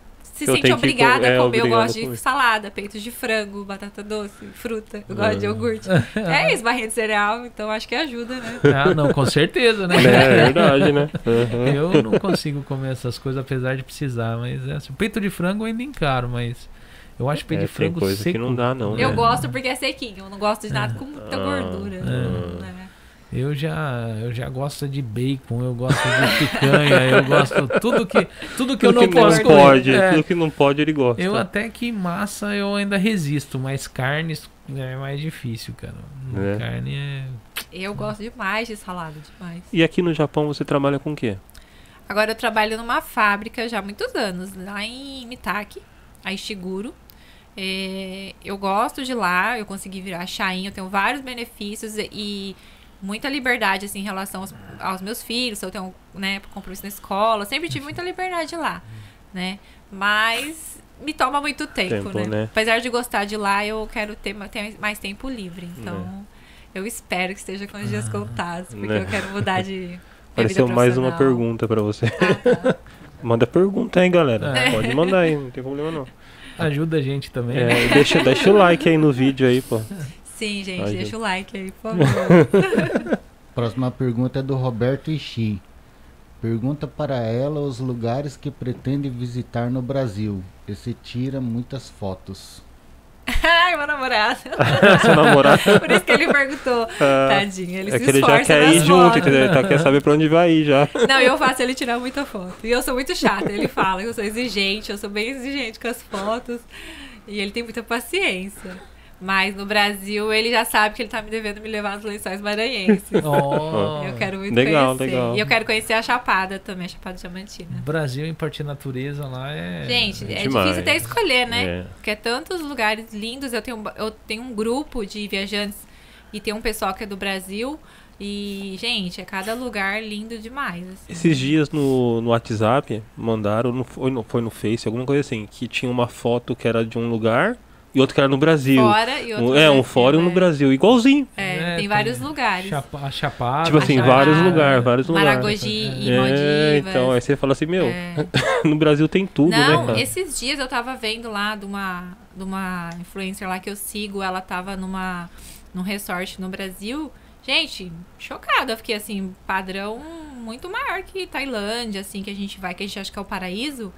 [SPEAKER 3] se
[SPEAKER 1] Eu
[SPEAKER 3] sente obrigada
[SPEAKER 1] co- é,
[SPEAKER 3] a comer. Eu
[SPEAKER 1] obrigado
[SPEAKER 3] gosto
[SPEAKER 1] a comer.
[SPEAKER 3] de salada, peitos de frango, batata doce, fruta. Eu gosto de
[SPEAKER 1] Ah.
[SPEAKER 3] iogurte. É isso, barrinha de cereal, então acho que ajuda, né?
[SPEAKER 2] Ah, não, com certeza, né?
[SPEAKER 1] É verdade, né? Uhum.
[SPEAKER 2] Eu não consigo comer essas coisas apesar de precisar, mas é assim, peito de frango eu ainda encaro, mas eu acho peito
[SPEAKER 1] É,
[SPEAKER 2] de
[SPEAKER 1] tem
[SPEAKER 2] frango
[SPEAKER 1] coisa
[SPEAKER 2] seco.
[SPEAKER 1] que não dá, não.
[SPEAKER 3] Eu
[SPEAKER 1] né?
[SPEAKER 3] gosto porque é sequinho, eu não gosto de nada com muita
[SPEAKER 1] Ah.
[SPEAKER 3] gordura.
[SPEAKER 1] Ah.
[SPEAKER 3] né?
[SPEAKER 2] Eu já, eu já gosto de bacon, eu gosto de picanha, eu gosto tudo que tudo que eu
[SPEAKER 1] Tudo
[SPEAKER 2] não
[SPEAKER 1] que não
[SPEAKER 2] posso
[SPEAKER 1] pode,
[SPEAKER 2] comer. É,
[SPEAKER 1] tudo que não pode ele gosta.
[SPEAKER 2] eu até que massa eu ainda resisto, mas carnes é mais difícil, cara.
[SPEAKER 1] É.
[SPEAKER 2] Carne é
[SPEAKER 3] Eu gosto demais de salada, demais.
[SPEAKER 1] E aqui no Japão você trabalha com o quê?
[SPEAKER 3] Agora eu trabalho numa fábrica já há muitos anos, lá em Mitaki, a Ishiguro. É, eu gosto de lá, eu consegui virar chain, eu tenho vários benefícios e, e muita liberdade assim, em relação aos, aos meus filhos, se eu tenho né, compromisso na escola, eu sempre tive muita liberdade lá, né? Mas me toma muito tempo,
[SPEAKER 1] Tempo,
[SPEAKER 3] né?
[SPEAKER 1] né?
[SPEAKER 3] Apesar de gostar de lá, eu quero ter, ter mais tempo livre, então eu espero que esteja com os dias contados, porque
[SPEAKER 1] Né?
[SPEAKER 3] eu quero mudar de
[SPEAKER 1] Apareceu
[SPEAKER 3] vida
[SPEAKER 1] mais uma pergunta pra você.
[SPEAKER 3] Ah, tá.
[SPEAKER 1] Manda pergunta aí, galera.
[SPEAKER 2] É.
[SPEAKER 1] Pode mandar aí, não tem problema não.
[SPEAKER 2] ajuda a gente também. né?
[SPEAKER 1] É, deixa, deixa o like aí no vídeo aí, pô.
[SPEAKER 3] Sim, gente,
[SPEAKER 1] Ai,
[SPEAKER 3] deixa
[SPEAKER 1] gente.
[SPEAKER 3] o like aí, por favor.
[SPEAKER 4] Próxima pergunta é do Roberto Ishii. Pergunta para ela os lugares que pretende visitar no Brasil. E se tira muitas fotos.
[SPEAKER 3] Ai, meu namorado.
[SPEAKER 1] Seu namorado.
[SPEAKER 3] Por isso que ele perguntou.
[SPEAKER 1] Ah,
[SPEAKER 3] Tadinho, ele
[SPEAKER 1] é
[SPEAKER 3] se
[SPEAKER 1] que ele já
[SPEAKER 3] esforça
[SPEAKER 1] quer ir junto,
[SPEAKER 3] fotos.
[SPEAKER 1] Ele tá, quer saber pra onde vai ir já.
[SPEAKER 3] Não, eu faço ele tirar muita foto. E eu sou muito chata. Ele fala que eu sou exigente, eu sou bem exigente com as fotos. E ele tem muita paciência. Mas no Brasil, ele já sabe que ele tá me devendo me levar nos lençóis maranhenses.
[SPEAKER 2] Oh,
[SPEAKER 3] Eu quero muito
[SPEAKER 1] Legal,
[SPEAKER 3] conhecer.
[SPEAKER 1] legal.
[SPEAKER 3] E eu quero conhecer a Chapada também, a Chapada Diamantina.
[SPEAKER 2] Brasil em parte natureza lá é.
[SPEAKER 3] Gente, é
[SPEAKER 1] demais.
[SPEAKER 3] difícil até escolher, né?
[SPEAKER 1] É.
[SPEAKER 3] Porque é tantos lugares lindos. Eu tenho, eu tenho um grupo de viajantes e tem um pessoal que é do Brasil. E, gente, é cada lugar lindo demais. assim.
[SPEAKER 1] Esses dias no, no WhatsApp mandaram, não foi, no, foi no Face, alguma coisa assim, que tinha uma foto que era de um lugar e outro que era no Brasil.
[SPEAKER 3] Fora e outro
[SPEAKER 1] Um- é, um
[SPEAKER 3] Brasil,
[SPEAKER 1] fora e um no
[SPEAKER 3] é.
[SPEAKER 1] Brasil, igualzinho.
[SPEAKER 3] É,
[SPEAKER 2] É,
[SPEAKER 3] tem
[SPEAKER 2] tem
[SPEAKER 3] vários lugares.
[SPEAKER 2] Chapa, a Chapada.
[SPEAKER 1] tipo assim,
[SPEAKER 3] Chapada,
[SPEAKER 1] vários lugares, vários lugares.
[SPEAKER 3] Maragogi e
[SPEAKER 1] É,
[SPEAKER 3] Maldivas.
[SPEAKER 1] então, aí você fala assim, meu,
[SPEAKER 3] É.
[SPEAKER 1] no Brasil tem tudo,
[SPEAKER 3] Não,
[SPEAKER 1] né, cara?
[SPEAKER 3] esses dias eu tava vendo lá de uma, de uma influencer lá que eu sigo, ela tava numa, num resort no Brasil. Gente, chocada. Eu fiquei assim, padrão muito maior que Tailândia, assim, que a gente vai, que a gente acha que é o paraíso.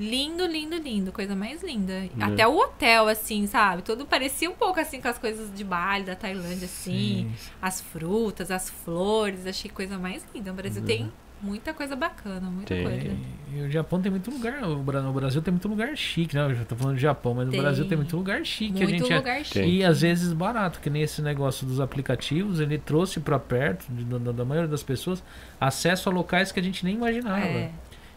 [SPEAKER 3] Lindo, lindo, lindo. Coisa mais linda. Até o hotel, assim, sabe? Tudo parecia um pouco assim com as coisas de Bali, da Tailândia, assim.
[SPEAKER 2] Sim.
[SPEAKER 3] As frutas, as flores. Achei coisa mais linda. O Brasil tem muita coisa bacana, muita
[SPEAKER 1] Tem.
[SPEAKER 3] coisa.
[SPEAKER 2] E, o Japão tem muito lugar. O no Brasil tem muito lugar chique, né? Eu já tô falando de Japão, mas
[SPEAKER 3] Tem.
[SPEAKER 2] no Brasil tem muito lugar chique. que a
[SPEAKER 3] Muito
[SPEAKER 2] gente é-
[SPEAKER 3] lugar chique.
[SPEAKER 1] Tem.
[SPEAKER 2] E às vezes barato, que nem esse negócio dos aplicativos, ele trouxe pra perto de- da, da maioria das pessoas acesso a locais que a gente nem imaginava.
[SPEAKER 3] É.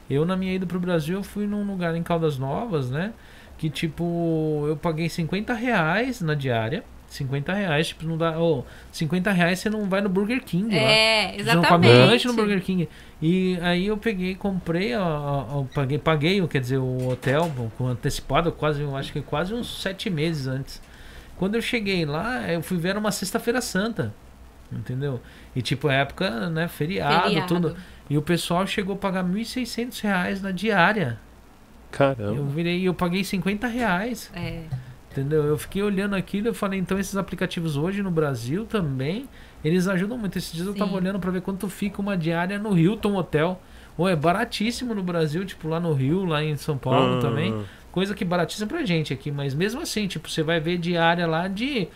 [SPEAKER 2] Eu, na minha ida pro Brasil, eu fui num lugar em Caldas Novas, né? Que tipo, eu paguei 50 reais na diária. 50 reais, tipo, não dá. Ô, 50 reais você não vai no Burger King lá.
[SPEAKER 3] É,
[SPEAKER 2] Você não come
[SPEAKER 3] exatamente.
[SPEAKER 2] lanche no Burger King. E aí eu peguei, comprei, a- a- paguei, paguei, quer dizer, o hotel com antecipado, quase, eu acho que quase uns sete meses antes. Quando eu cheguei lá, eu fui ver uma sexta-feira santa. Entendeu? E tipo, época, né, feriado,
[SPEAKER 3] Feriado.
[SPEAKER 2] tudo. E o pessoal chegou a pagar 1.600 reais na diária.
[SPEAKER 1] Caramba.
[SPEAKER 2] Eu virei, eu paguei 50 reais.
[SPEAKER 3] É.
[SPEAKER 2] Entendeu? Eu fiquei olhando aquilo e falei, então esses aplicativos hoje no Brasil também, eles ajudam muito. Esses dias eu
[SPEAKER 3] Sim.
[SPEAKER 2] tava olhando pra ver quanto fica uma diária no Hilton Hotel. Ou é baratíssimo no Brasil, tipo lá no Rio, lá em São Paulo
[SPEAKER 1] Hum,
[SPEAKER 2] também. Coisa que baratíssima pra gente aqui, mas mesmo assim, tipo, você vai ver diária lá de.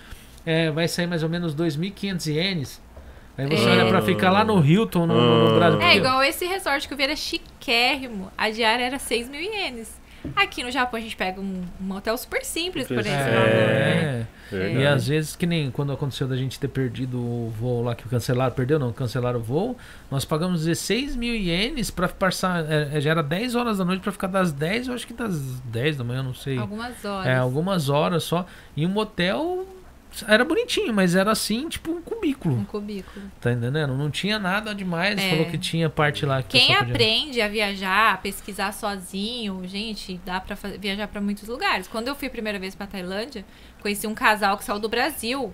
[SPEAKER 2] é, vai sair mais ou menos 2.500 ienes. Aí você
[SPEAKER 3] É.
[SPEAKER 2] olha pra ficar lá no Hilton, no, no- no Brasil.
[SPEAKER 3] É igual esse resort que eu vi era chiquérrimo. A diária era 6 mil ienes. Aqui no Japão a gente pega um, um hotel super simples por esse
[SPEAKER 1] É.
[SPEAKER 3] valor, né?
[SPEAKER 2] É.
[SPEAKER 1] Verdade.
[SPEAKER 2] E às vezes, que nem quando aconteceu da gente ter perdido o voo lá, que cancelaram, perdeu não, cancelaram o voo, nós pagamos 16 mil ienes pra passar, é, já era 10 horas da noite pra ficar das 10, eu acho que das 10 da manhã, não sei.
[SPEAKER 3] Algumas horas.
[SPEAKER 2] É, algumas horas só. E um motel era bonitinho, mas era assim, tipo um cubículo,
[SPEAKER 3] Um cubículo.
[SPEAKER 2] tá entendendo? Não tinha nada demais,
[SPEAKER 3] É.
[SPEAKER 2] falou que tinha parte lá que
[SPEAKER 3] Quem
[SPEAKER 2] podia-
[SPEAKER 3] aprende a viajar, a pesquisar sozinho, gente, dá pra fa- viajar pra muitos lugares. Quando eu fui a primeira vez pra Tailândia, conheci um casal que saiu do Brasil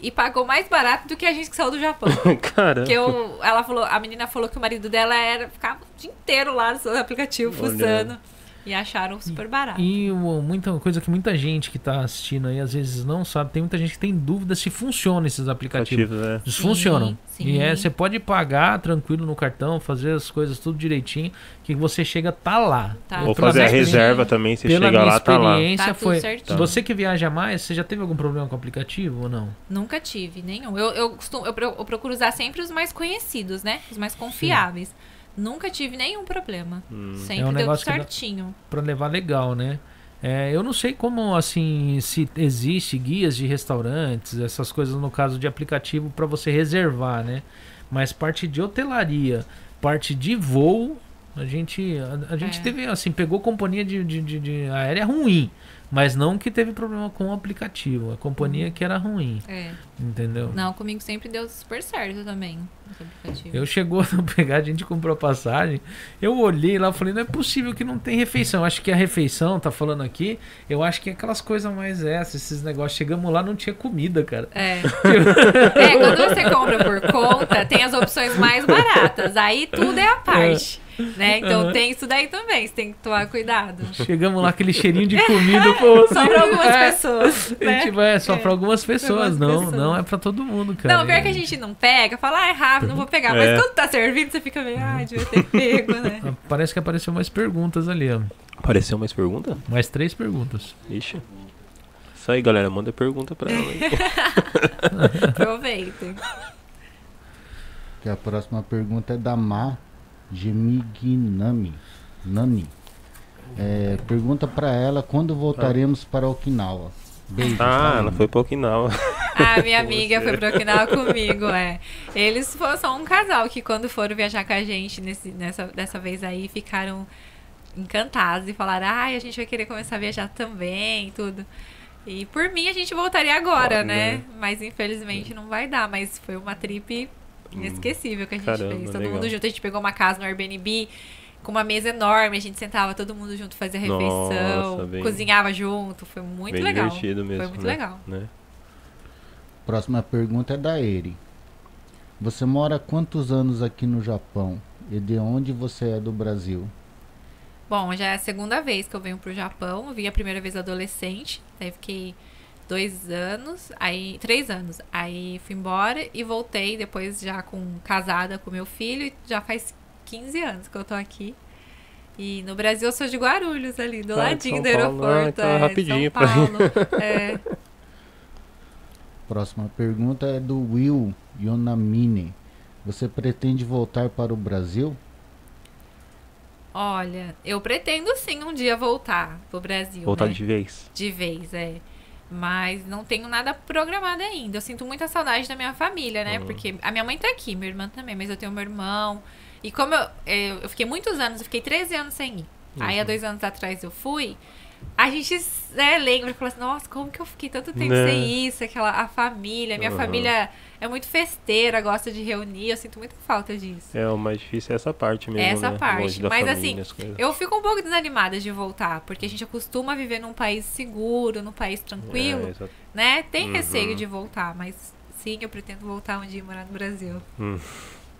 [SPEAKER 3] e pagou mais barato do que a gente que saiu do Japão.
[SPEAKER 1] Caramba.
[SPEAKER 3] Porque eu, ela falou, a menina falou que o marido dela era ficava o dia inteiro lá no aplicativo
[SPEAKER 1] Olha.
[SPEAKER 3] fuçando. E acharam super barato.
[SPEAKER 2] E o- muita coisa que muita gente que tá assistindo aí às vezes não sabe, tem muita gente que tem dúvida se funciona esses aplicativos.
[SPEAKER 1] Aplicativo, né?
[SPEAKER 2] Eles
[SPEAKER 3] Sim,
[SPEAKER 2] funcionam.
[SPEAKER 3] sim.
[SPEAKER 2] E é, você pode pagar tranquilo no cartão, fazer as coisas tudo direitinho, que você chega tá lá.
[SPEAKER 3] Tá.
[SPEAKER 1] Ou fazer a reserva também, você
[SPEAKER 2] Pela
[SPEAKER 1] chega
[SPEAKER 2] minha
[SPEAKER 1] lá, tá lá.
[SPEAKER 2] experiência
[SPEAKER 3] Tá tudo
[SPEAKER 2] foi.
[SPEAKER 3] certinho.
[SPEAKER 2] Você que viaja mais, você já teve algum problema com o aplicativo ou não?
[SPEAKER 3] Nunca tive nenhum. Eu, eu, costumo, eu, eu procuro usar sempre os mais conhecidos, né? Os mais confiáveis. Nunca tive nenhum problema.
[SPEAKER 1] Hum.
[SPEAKER 3] Sempre
[SPEAKER 2] É um
[SPEAKER 3] deu certinho.
[SPEAKER 2] Pra levar legal, né? É, eu não sei como assim se existe guias de restaurantes, essas coisas no caso de aplicativo para você reservar, né? Mas parte de hotelaria, parte de voo, a gente a, a gente
[SPEAKER 3] É.
[SPEAKER 2] teve assim pegou companhia de, de, de- de aérea ruim, mas não que teve problema com o aplicativo, a companhia que era ruim,
[SPEAKER 3] É.
[SPEAKER 2] entendeu?
[SPEAKER 3] Não, comigo sempre deu super certo também.
[SPEAKER 2] Eu chegou a pegar, a gente comprou a passagem. Eu olhei lá e falei, não é possível que não tem refeição. Acho que a refeição, tá falando aqui, eu acho que é aquelas coisas mais essas, esses negócios. Chegamos lá, não tinha comida, cara.
[SPEAKER 3] É. é, quando você compra por conta, tem as opções mais baratas. Aí tudo é a parte. Né? Então
[SPEAKER 2] Aham.
[SPEAKER 3] tem isso daí também. Você tem que tomar cuidado.
[SPEAKER 2] Chegamos lá, aquele cheirinho de comida, pô.
[SPEAKER 3] Só pra algumas
[SPEAKER 2] é.
[SPEAKER 3] pessoas.
[SPEAKER 2] A
[SPEAKER 3] Né?
[SPEAKER 2] gente vai, é só
[SPEAKER 3] É.
[SPEAKER 2] pra algumas pessoas,
[SPEAKER 3] algumas
[SPEAKER 2] não,
[SPEAKER 3] pessoas.
[SPEAKER 2] não é pra todo mundo, cara.
[SPEAKER 3] Não, pior que a gente não pega, fala, ah, é rápido, não vou pegar. Mas
[SPEAKER 1] É.
[SPEAKER 3] quando tá servindo, você fica meio, ah, devia ter pego, né?
[SPEAKER 2] Ah, Parece que apareceu mais perguntas ali, ó.
[SPEAKER 1] Apareceu mais pergunta?
[SPEAKER 2] Mais três perguntas.
[SPEAKER 1] Ixi. Isso aí, galera. Manda pergunta pra ela. aí.
[SPEAKER 3] Aproveitem.
[SPEAKER 4] Que a próxima pergunta é da Ma Gemignami. Nami. É, pergunta pra ela quando voltaremos para Okinawa. Beijo.
[SPEAKER 1] ah,
[SPEAKER 4] Karine.
[SPEAKER 1] ela foi pra Okinawa.
[SPEAKER 3] A minha amiga foi pro Okinawa comigo, é. Eles foram só um casal que quando foram viajar com a gente nesse, nessa, dessa vez aí, ficaram encantados e falaram, ai, a gente vai querer começar a viajar também e tudo. E por mim a gente voltaria agora,
[SPEAKER 1] Pode,
[SPEAKER 3] né?
[SPEAKER 1] né?
[SPEAKER 3] Mas infelizmente não vai dar, mas foi uma trip inesquecível que a gente
[SPEAKER 1] Caramba,
[SPEAKER 3] fez. Todo
[SPEAKER 1] legal.
[SPEAKER 3] mundo junto, a gente pegou uma casa no Airbnb com uma mesa enorme, a gente sentava todo mundo junto, fazia refeição,
[SPEAKER 1] Nossa, bem-
[SPEAKER 3] cozinhava junto, foi muito
[SPEAKER 1] Bem
[SPEAKER 3] legal.
[SPEAKER 1] divertido mesmo.
[SPEAKER 3] Foi muito
[SPEAKER 1] né?
[SPEAKER 3] legal.
[SPEAKER 1] Né?
[SPEAKER 4] Próxima pergunta é da Eri. Você mora há quantos anos aqui no Japão? E de onde você é do Brasil?
[SPEAKER 3] Bom, já é a segunda vez que eu venho pro Japão. Eu vim a primeira vez adolescente, daí fiquei dois anos, aí três anos. Aí fui embora e voltei depois já com casada com meu filho. e Já faz 15 anos que eu tô aqui. E no Brasil eu sou de Guarulhos ali, do
[SPEAKER 1] Ah,
[SPEAKER 3] ladinho
[SPEAKER 1] São
[SPEAKER 3] do
[SPEAKER 1] Paulo. Ah,
[SPEAKER 3] aeroporto.
[SPEAKER 1] então é
[SPEAKER 3] é,
[SPEAKER 1] rapidinho
[SPEAKER 3] São. Paulo. É.
[SPEAKER 4] Próxima pergunta é do Will Yonamine. Você pretende voltar para o Brasil?
[SPEAKER 3] Olha, eu pretendo sim um dia voltar pro Brasil.
[SPEAKER 1] Voltar
[SPEAKER 3] né?
[SPEAKER 1] de vez.
[SPEAKER 3] De vez, é. Mas não tenho nada programado ainda. Eu sinto muita saudade da minha família, né?
[SPEAKER 1] Uhum.
[SPEAKER 3] Porque a minha mãe tá aqui, minha irmã também, mas eu tenho meu irmão. E como eu, eu, fiquei muitos anos, eu fiquei 13 anos sem ir. Aí há
[SPEAKER 1] Uhum.
[SPEAKER 3] dois anos atrás eu fui. A gente né, lembra e fala assim, nossa, como que eu fiquei tanto tempo
[SPEAKER 1] Né?
[SPEAKER 3] sem isso? Aquela, a família, minha
[SPEAKER 1] Uhum.
[SPEAKER 3] família é muito festeira, gosta de reunir, eu sinto muita falta disso.
[SPEAKER 1] É, o mais difícil é essa parte mesmo.
[SPEAKER 3] Essa
[SPEAKER 1] né?
[SPEAKER 3] parte, mas
[SPEAKER 1] família,
[SPEAKER 3] assim. Eu fico um pouco desanimada de voltar, porque a gente acostuma viver num país seguro, num país tranquilo,
[SPEAKER 1] É,
[SPEAKER 3] né? Tem
[SPEAKER 1] Uhum.
[SPEAKER 3] receio de voltar, mas sim, eu pretendo voltar um dia e morar no Brasil.
[SPEAKER 1] Hum.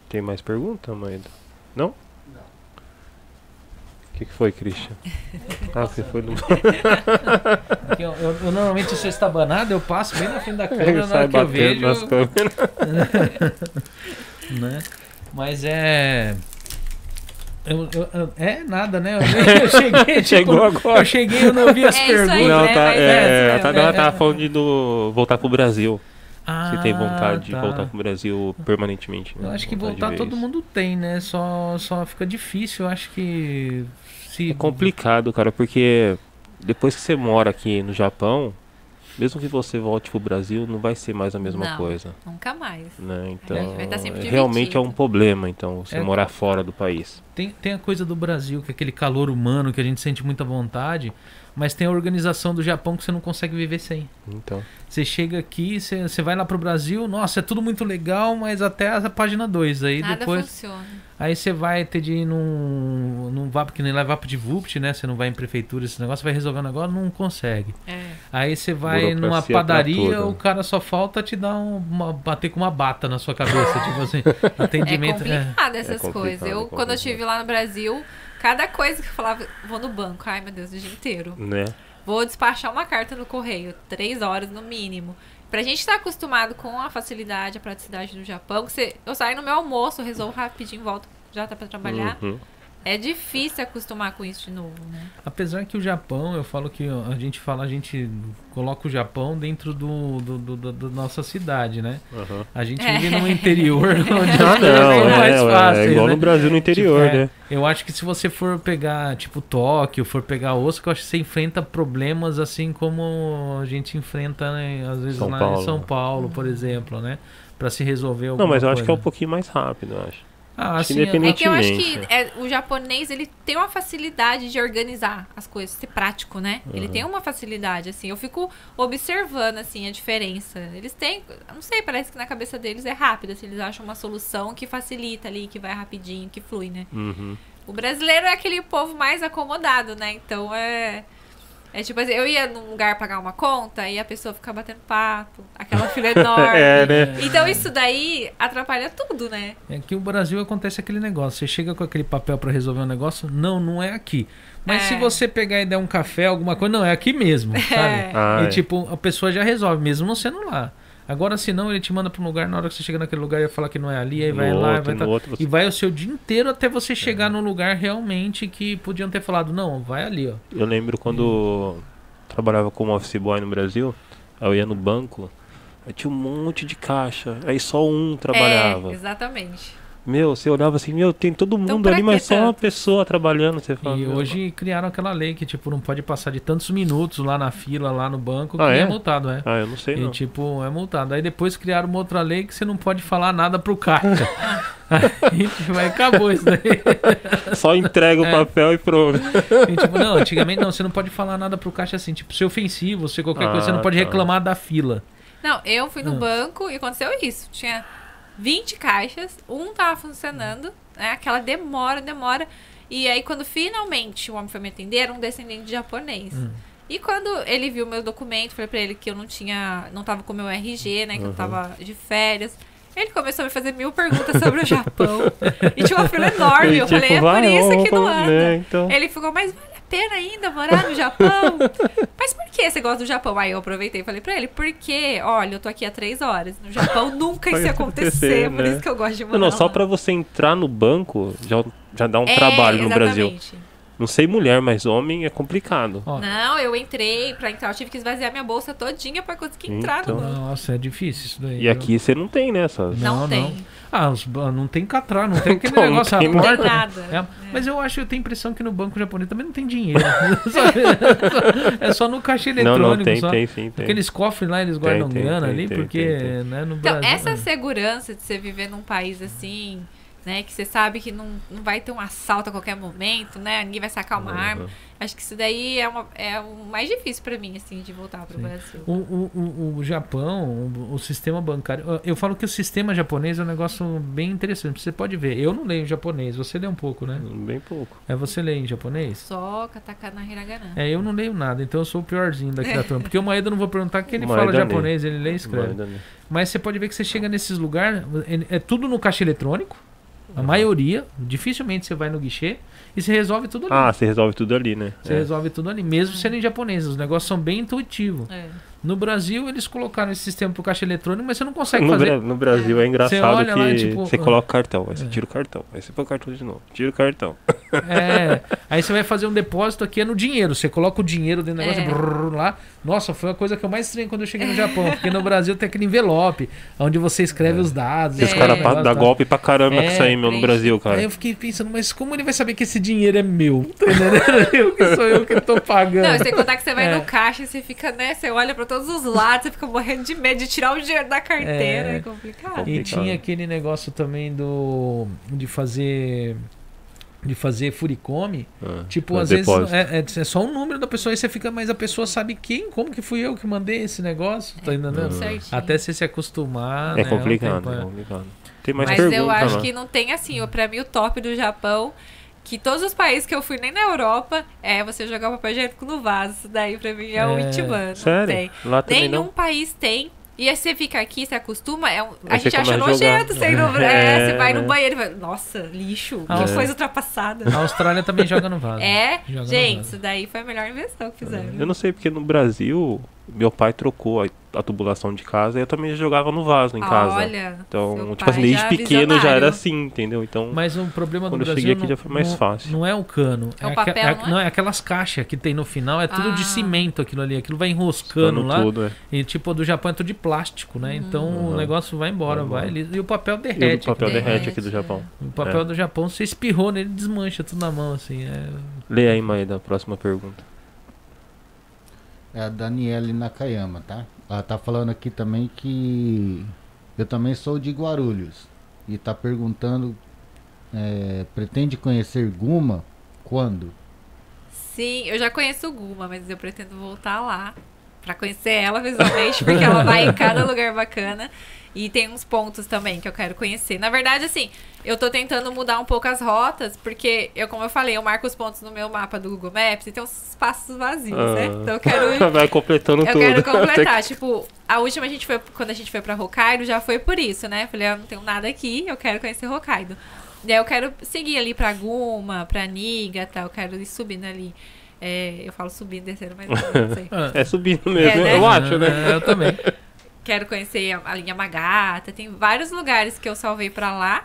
[SPEAKER 1] Tem mais pergunta, mãe? Não? Que, que foi, Christian? Ah, você foi no.
[SPEAKER 2] Eu, eu- eu normalmente sou estabanado, eu passo bem na frente da câmera na
[SPEAKER 1] Sai
[SPEAKER 2] hora que eu
[SPEAKER 1] batendo
[SPEAKER 2] vejo.
[SPEAKER 1] nas câmeras.
[SPEAKER 2] né? Mas é. eu- eu- eu- é nada, né? Eu cheguei, tipo,
[SPEAKER 1] Chegou agora.
[SPEAKER 2] Eu cheguei, eu não ouvi as
[SPEAKER 3] É isso aí,
[SPEAKER 2] perguntas.
[SPEAKER 1] Não,
[SPEAKER 3] né?
[SPEAKER 1] tá, é,
[SPEAKER 3] é,
[SPEAKER 1] a Tadela
[SPEAKER 2] é,
[SPEAKER 1] tava
[SPEAKER 2] é.
[SPEAKER 1] falando de do, voltar pro Brasil.
[SPEAKER 2] Ah,
[SPEAKER 1] Se tem vontade de
[SPEAKER 2] tá.
[SPEAKER 1] voltar pro Brasil permanentemente.
[SPEAKER 2] Eu
[SPEAKER 1] né?
[SPEAKER 2] acho que
[SPEAKER 1] de
[SPEAKER 2] voltar todo mundo tem, né? Só, só fica difícil. Eu acho que. Se...
[SPEAKER 1] É complicado, cara, porque depois que você mora aqui no Japão, mesmo que você volte pro Brasil, não vai ser mais a mesma
[SPEAKER 3] Não.
[SPEAKER 1] coisa.
[SPEAKER 3] Nunca mais.
[SPEAKER 1] Né? Então,
[SPEAKER 3] vai estar sempre
[SPEAKER 1] realmente é um problema, então, você
[SPEAKER 2] É.
[SPEAKER 1] morar fora do país.
[SPEAKER 2] Tem, tem a coisa do Brasil, que é aquele calor humano que a gente sente muita vontade, mas tem a organização do Japão que você não consegue viver sem.
[SPEAKER 1] Então,
[SPEAKER 2] Você chega aqui, você, você vai lá pro Brasil, nossa, é tudo muito legal, mas até a página 2. Aí
[SPEAKER 3] Nada
[SPEAKER 2] depois.
[SPEAKER 3] funciona.
[SPEAKER 2] Aí você vai ter de ir num. num VAP, que nem lá VAP de VUPT, né? Você não vai em prefeitura, esse negócio, vai resolver um negócio, não consegue.
[SPEAKER 3] É.
[SPEAKER 2] Aí você vai
[SPEAKER 1] Burocracia
[SPEAKER 2] numa padaria, o cara só falta te dar um, uma, bater com uma bata na sua cabeça, tipo assim,
[SPEAKER 3] É
[SPEAKER 2] atendimento. é.
[SPEAKER 3] complicado essas
[SPEAKER 1] É complicado,
[SPEAKER 3] coisas.
[SPEAKER 1] é
[SPEAKER 3] Eu, quando eu
[SPEAKER 1] complicado.
[SPEAKER 3] estive lá no Brasil, cada coisa que eu falava, vou no banco, ai meu Deus, o dia inteiro.
[SPEAKER 1] né?
[SPEAKER 3] Vou despachar uma carta no correio, três horas no mínimo. Pra gente estar acostumado com a facilidade, a praticidade do Japão, que você, eu saio no meu almoço, resolvo rapidinho, volto, já tá pra trabalhar.
[SPEAKER 1] Uhum.
[SPEAKER 3] É difícil acostumar com isso de novo, né?
[SPEAKER 2] Apesar que o Japão, eu falo que a gente fala, a gente coloca o Japão dentro do, do, do- do- da nossa cidade, né?
[SPEAKER 1] Uhum.
[SPEAKER 2] A gente
[SPEAKER 3] É.
[SPEAKER 2] vive no interior, onde
[SPEAKER 1] Ah, não,
[SPEAKER 2] são
[SPEAKER 1] é,
[SPEAKER 2] mais
[SPEAKER 1] é,
[SPEAKER 2] fáceis,
[SPEAKER 1] é igual
[SPEAKER 2] né?
[SPEAKER 1] no Brasil no interior,
[SPEAKER 2] Tipo, é,
[SPEAKER 1] né?
[SPEAKER 2] Eu acho que se você for pegar, tipo, Tóquio, for pegar Osaka, eu acho que você enfrenta problemas assim como a gente enfrenta, né, às vezes
[SPEAKER 1] São
[SPEAKER 2] lá
[SPEAKER 1] Paulo.
[SPEAKER 2] em São Paulo, por exemplo, né? Pra se resolver alguma
[SPEAKER 1] Não, mas eu acho que é um pouquinho mais rápido, eu acho.
[SPEAKER 2] Ah,
[SPEAKER 1] acho
[SPEAKER 2] assim,
[SPEAKER 3] É que eu acho que é, o japonês, ele tem uma facilidade de organizar as coisas, ser prático, né? Ele
[SPEAKER 1] Uhum.
[SPEAKER 3] tem uma facilidade, assim. Eu fico observando, assim, a diferença. Eles têm, não sei, parece que na cabeça deles é rápido, assim. Eles acham uma solução que facilita ali, que vai rapidinho, que flui, né?
[SPEAKER 1] Uhum.
[SPEAKER 3] O brasileiro é aquele povo mais acomodado, né? Então é. É tipo assim, eu ia num lugar pagar uma conta e a pessoa fica batendo papo, aquela fila enorme.
[SPEAKER 1] É, né?
[SPEAKER 3] Então isso daí atrapalha tudo, né?
[SPEAKER 2] É que o Brasil acontece aquele negócio. Você chega com aquele papel pra resolver um negócio, não, não é aqui. Mas
[SPEAKER 3] É.
[SPEAKER 2] se você pegar e der um café, alguma coisa, não, é aqui mesmo, sabe?
[SPEAKER 3] É.
[SPEAKER 1] Ah,
[SPEAKER 2] e
[SPEAKER 1] é.
[SPEAKER 2] tipo, a pessoa já resolve, mesmo não sendo lá. Agora, se não, ele te manda pra um lugar, na hora que você chega naquele lugar, ele falar que não é ali, aí
[SPEAKER 1] No
[SPEAKER 2] vai lá,
[SPEAKER 1] outro,
[SPEAKER 2] vai
[SPEAKER 1] no
[SPEAKER 2] tá-
[SPEAKER 1] outro você-
[SPEAKER 2] e vai o seu dia inteiro até você chegar num lugar realmente que podiam ter falado, não, vai ali, ó.
[SPEAKER 1] Eu lembro quando trabalhava como office boy no Brasil, aí eu ia no banco, aí tinha um monte de caixa, aí só um trabalhava.
[SPEAKER 3] É, exatamente.
[SPEAKER 1] Meu, você olhava assim, meu, tem todo mundo
[SPEAKER 3] pra
[SPEAKER 1] ali,
[SPEAKER 3] que
[SPEAKER 1] mas só uma pessoa trabalhando. Você fala,
[SPEAKER 2] E
[SPEAKER 1] meu,
[SPEAKER 2] hoje criaram aquela lei que, tipo, não pode passar de tantos minutos lá na fila, lá no banco, que
[SPEAKER 1] Ah,
[SPEAKER 2] é?
[SPEAKER 1] é?
[SPEAKER 2] multado, é.
[SPEAKER 1] Ah, eu não sei
[SPEAKER 2] E
[SPEAKER 1] não.
[SPEAKER 2] tipo, é multado. Aí depois criaram uma outra lei que você não pode falar nada pro caixa. Aí tipo, aí acabou isso daí.
[SPEAKER 1] Só entrega o papel e pronto.
[SPEAKER 2] E, tipo, não, antigamente não, você não pode falar nada pro caixa assim, tipo, ser ofensivo, ser qualquer coisa, você não
[SPEAKER 1] Ah,
[SPEAKER 2] pode
[SPEAKER 1] tá.
[SPEAKER 2] reclamar da fila.
[SPEAKER 3] Não, eu fui no
[SPEAKER 2] Ah.
[SPEAKER 3] banco e aconteceu isso. Tinha 20 caixas, um tava funcionando, né? Aquela demora, demora. E aí, quando finalmente o homem foi me atender, era um descendente de japonês.
[SPEAKER 2] Hum.
[SPEAKER 3] E quando ele viu meu documento, falei pra ele que eu não tinha, não tava com meu RG, né? Que eu
[SPEAKER 1] Uhum.
[SPEAKER 3] tava de férias. Ele começou a me fazer mil perguntas sobre o Japão. e tinha uma fila enorme. Eu
[SPEAKER 1] tipo,
[SPEAKER 3] falei, é por isso que não anda.
[SPEAKER 1] né, então.
[SPEAKER 3] Ele ficou, mas vale a pena ainda morar no Japão? mas por que você gosta do Japão? Aí eu aproveitei e falei pra ele, porque, olha, eu tô aqui há três horas. No Japão nunca isso ia acontecer,
[SPEAKER 1] acontecer,
[SPEAKER 3] por
[SPEAKER 1] né?
[SPEAKER 3] isso que eu gosto de morar
[SPEAKER 1] Não, não, só pra você entrar no banco já, já dá um
[SPEAKER 3] É,
[SPEAKER 1] trabalho no Brasil. Não sei mulher, mas homem é complicado.
[SPEAKER 2] Ó,
[SPEAKER 3] Não, eu entrei, pra entrar eu tive que esvaziar minha bolsa todinha pra conseguir entrar
[SPEAKER 1] Então.
[SPEAKER 3] no banco.
[SPEAKER 2] Nossa, é difícil isso daí.
[SPEAKER 1] E
[SPEAKER 2] viu?
[SPEAKER 1] aqui você não tem, né? Essas...
[SPEAKER 3] Não,
[SPEAKER 2] Não,
[SPEAKER 3] tem.
[SPEAKER 2] não. Ah, os não tem catrá, não tem aquele
[SPEAKER 1] Então, não
[SPEAKER 2] negócio
[SPEAKER 3] Não tem
[SPEAKER 2] porta.
[SPEAKER 3] nada.
[SPEAKER 2] É, Mas eu acho, eu tenho a impressão que no banco japonês também não tem dinheiro. É só no caixa
[SPEAKER 1] Não,
[SPEAKER 2] eletrônico.
[SPEAKER 1] não, tem,
[SPEAKER 2] só.
[SPEAKER 1] tem sim. Tem.
[SPEAKER 2] Aqueles cofres lá, eles guardam
[SPEAKER 1] tem,
[SPEAKER 2] grana
[SPEAKER 1] tem,
[SPEAKER 2] ali,
[SPEAKER 1] tem,
[SPEAKER 2] porque
[SPEAKER 1] tem, tem.
[SPEAKER 2] Né, no
[SPEAKER 3] Então,
[SPEAKER 2] Brasil...
[SPEAKER 3] essa segurança de você viver num país assim, né? Que você sabe que não, não vai ter um assalto a qualquer momento, né? Ninguém vai sacar uma
[SPEAKER 1] Uhum.
[SPEAKER 3] arma. Acho que isso daí é, uma, é o mais difícil pra mim, assim, de voltar pro
[SPEAKER 2] Sim.
[SPEAKER 3] Brasil.
[SPEAKER 2] O, o, o, o Japão, o, o sistema bancário. eu- falo que o sistema japonês é um negócio bem interessante. Você pode ver. Eu não leio em japonês, você lê um pouco, né?
[SPEAKER 1] Bem pouco.
[SPEAKER 2] É você lê em japonês?
[SPEAKER 3] Só katakana hiragana.
[SPEAKER 2] É, eu não leio nada, então eu sou o piorzinho daqui da turma. Porque o Maeda eu não vou perguntar que ele
[SPEAKER 1] O
[SPEAKER 2] fala
[SPEAKER 1] Maeda lê.
[SPEAKER 2] japonês, ele lê e escreve.
[SPEAKER 1] Não.
[SPEAKER 2] Mas você pode ver que você chega nesses lugares, é, é tudo no caixa eletrônico. A maioria, dificilmente você vai no guichê e você resolve tudo ali.
[SPEAKER 1] Ah, você resolve tudo ali, né?
[SPEAKER 2] Você
[SPEAKER 1] É.
[SPEAKER 2] resolve tudo ali, mesmo sendo em japonês. Os negócios são bem intuitivos.
[SPEAKER 3] É.
[SPEAKER 2] No Brasil, eles colocaram esse sistema pro caixa eletrônico, mas você não consegue
[SPEAKER 1] No,
[SPEAKER 2] fazer.
[SPEAKER 1] Bra- no Brasil é engraçado
[SPEAKER 2] olha
[SPEAKER 1] que
[SPEAKER 2] lá, tipo,
[SPEAKER 1] você coloca o cartão, aí você
[SPEAKER 2] É.
[SPEAKER 1] tira o cartão, aí você põe o cartão de novo, tira o cartão.
[SPEAKER 2] É, aí você vai fazer um depósito aqui é no dinheiro. Você coloca o dinheiro dentro do negócio
[SPEAKER 3] É.
[SPEAKER 2] brrr, lá. Nossa, foi a coisa que eu mais estranhei quando eu cheguei no Japão. Porque no Brasil tem aquele envelope, onde você escreve os dados.
[SPEAKER 1] Os
[SPEAKER 3] É.
[SPEAKER 1] caras
[SPEAKER 2] escreve o
[SPEAKER 1] pa-
[SPEAKER 2] negócio
[SPEAKER 1] dá
[SPEAKER 2] e tal.
[SPEAKER 1] golpe pra caramba com
[SPEAKER 2] É,
[SPEAKER 1] isso aí, meu, no. Brasil, cara.
[SPEAKER 2] Aí eu fiquei pensando, mas como ele vai saber que esse dinheiro é meu? Tá entendendo? Eu que sou eu que tô pagando.
[SPEAKER 3] Não, sem contar que você vai
[SPEAKER 2] É.
[SPEAKER 3] no caixa e você fica, né? Você olha pra todos os lados, você fica morrendo de medo de tirar o dinheiro da carteira.
[SPEAKER 2] É.
[SPEAKER 3] É, complicado.
[SPEAKER 2] E tinha aquele negócio também do. de fazer. De fazer furicome.
[SPEAKER 1] Ah,
[SPEAKER 2] Tipo, às
[SPEAKER 1] depósito.
[SPEAKER 2] vezes é, é, é só o número da pessoa e você fica, mas a pessoa sabe quem, como que fui eu que mandei esse negócio, tá entendendo?
[SPEAKER 3] Certinho.
[SPEAKER 2] Até você se acostumar.
[SPEAKER 1] É
[SPEAKER 2] né,
[SPEAKER 1] complicado,
[SPEAKER 2] um tempo,
[SPEAKER 1] é
[SPEAKER 2] é.
[SPEAKER 1] complicado. Tem mais
[SPEAKER 3] Mas
[SPEAKER 1] perguntas
[SPEAKER 3] eu acho
[SPEAKER 1] lá.
[SPEAKER 3] que não tem assim, ó, pra mim o top do Japão, que todos os países que eu fui, nem na Europa, é você jogar o papel higiênico no vaso. Isso daí pra mim é, o
[SPEAKER 2] É.
[SPEAKER 3] Ichiban. Não
[SPEAKER 1] Sério?
[SPEAKER 3] tem.
[SPEAKER 1] Lá
[SPEAKER 3] Nenhum
[SPEAKER 1] não?
[SPEAKER 3] país tem. E aí você fica aqui, você acostuma, é um- a gente acha nojento. Você, ir no,
[SPEAKER 1] É,
[SPEAKER 3] é, você vai no
[SPEAKER 1] né?
[SPEAKER 3] banheiro e fala, nossa, lixo,
[SPEAKER 2] Ah,
[SPEAKER 3] que
[SPEAKER 1] é.
[SPEAKER 3] coisa ultrapassada.
[SPEAKER 2] A Austrália também joga no vaso.
[SPEAKER 3] É,
[SPEAKER 2] Joga no
[SPEAKER 3] gente,
[SPEAKER 2] vaso.
[SPEAKER 3] isso daí foi a melhor invenção que fizeram.
[SPEAKER 1] Eu não sei porque no Brasil meu pai trocou a, tubulação de casa e eu também jogava no vaso em
[SPEAKER 3] Ah,
[SPEAKER 1] casa.
[SPEAKER 3] Olha,
[SPEAKER 1] Então,
[SPEAKER 3] seu
[SPEAKER 1] tipo
[SPEAKER 3] pai
[SPEAKER 1] assim, desde
[SPEAKER 3] já
[SPEAKER 1] pequeno já
[SPEAKER 3] visionário.
[SPEAKER 1] era assim, entendeu? Então,
[SPEAKER 2] Mas o problema do
[SPEAKER 1] Quando eu
[SPEAKER 2] Brasil
[SPEAKER 1] cheguei aqui
[SPEAKER 2] não,
[SPEAKER 1] já foi mais
[SPEAKER 2] não-
[SPEAKER 1] fácil.
[SPEAKER 2] não é o cano.
[SPEAKER 3] É o
[SPEAKER 2] aque-
[SPEAKER 3] papel,
[SPEAKER 2] é-
[SPEAKER 3] não é?
[SPEAKER 2] não, é aquelas caixas que tem no final, é tudo de
[SPEAKER 3] Ah.
[SPEAKER 2] cimento aquilo ali. Aquilo vai enroscando
[SPEAKER 1] pano
[SPEAKER 2] lá.
[SPEAKER 1] tudo, é.
[SPEAKER 2] E tipo, o do Japão é tudo de plástico, né? Então o
[SPEAKER 1] Uhum.
[SPEAKER 2] negócio vai embora,
[SPEAKER 1] Vai
[SPEAKER 2] vai. E o papel
[SPEAKER 1] E o
[SPEAKER 2] derrete.
[SPEAKER 1] papel
[SPEAKER 2] aqui.
[SPEAKER 1] derrete aqui do
[SPEAKER 3] Derrete,
[SPEAKER 1] Japão.
[SPEAKER 2] O papel
[SPEAKER 1] É.
[SPEAKER 2] do Japão, você espirrou nele, desmancha tudo na mão, assim. É...
[SPEAKER 1] Lê aí, Maeda, a próxima pergunta.
[SPEAKER 4] É a Daniele Nakayama, tá? Ela tá falando aqui também que eu também sou de Guarulhos. E tá perguntando, é, pretende conhecer Guma quando?
[SPEAKER 3] Sim, eu já conheço Guma, mas eu pretendo voltar lá pra conhecer ela visualmente, porque ela vai em cada lugar bacana. E tem uns pontos também que eu quero conhecer. Na verdade, assim, eu tô tentando mudar um pouco as rotas, porque eu, como eu falei, eu marco os pontos no meu mapa do Google Maps e tem uns espaços vazios, né?
[SPEAKER 1] Ah.
[SPEAKER 3] Então eu quero
[SPEAKER 1] Vai completando
[SPEAKER 3] eu
[SPEAKER 1] tudo.
[SPEAKER 3] quero completar. tipo, a última a gente foi, quando a gente foi pra Hokkaido, já foi por isso, né? Falei, eu não tenho nada aqui, eu quero conhecer Hokkaido. Daí eu quero seguir ali pra Guma, pra Niga, tá? Eu quero ir subindo ali. É, eu falo subindo, descendo, mas eu não sei.
[SPEAKER 1] É subindo mesmo,
[SPEAKER 3] É, né?
[SPEAKER 1] eu acho, né?
[SPEAKER 2] É, eu também.
[SPEAKER 3] Quero conhecer a, a linha Magata. Tem vários lugares que eu salvei pra lá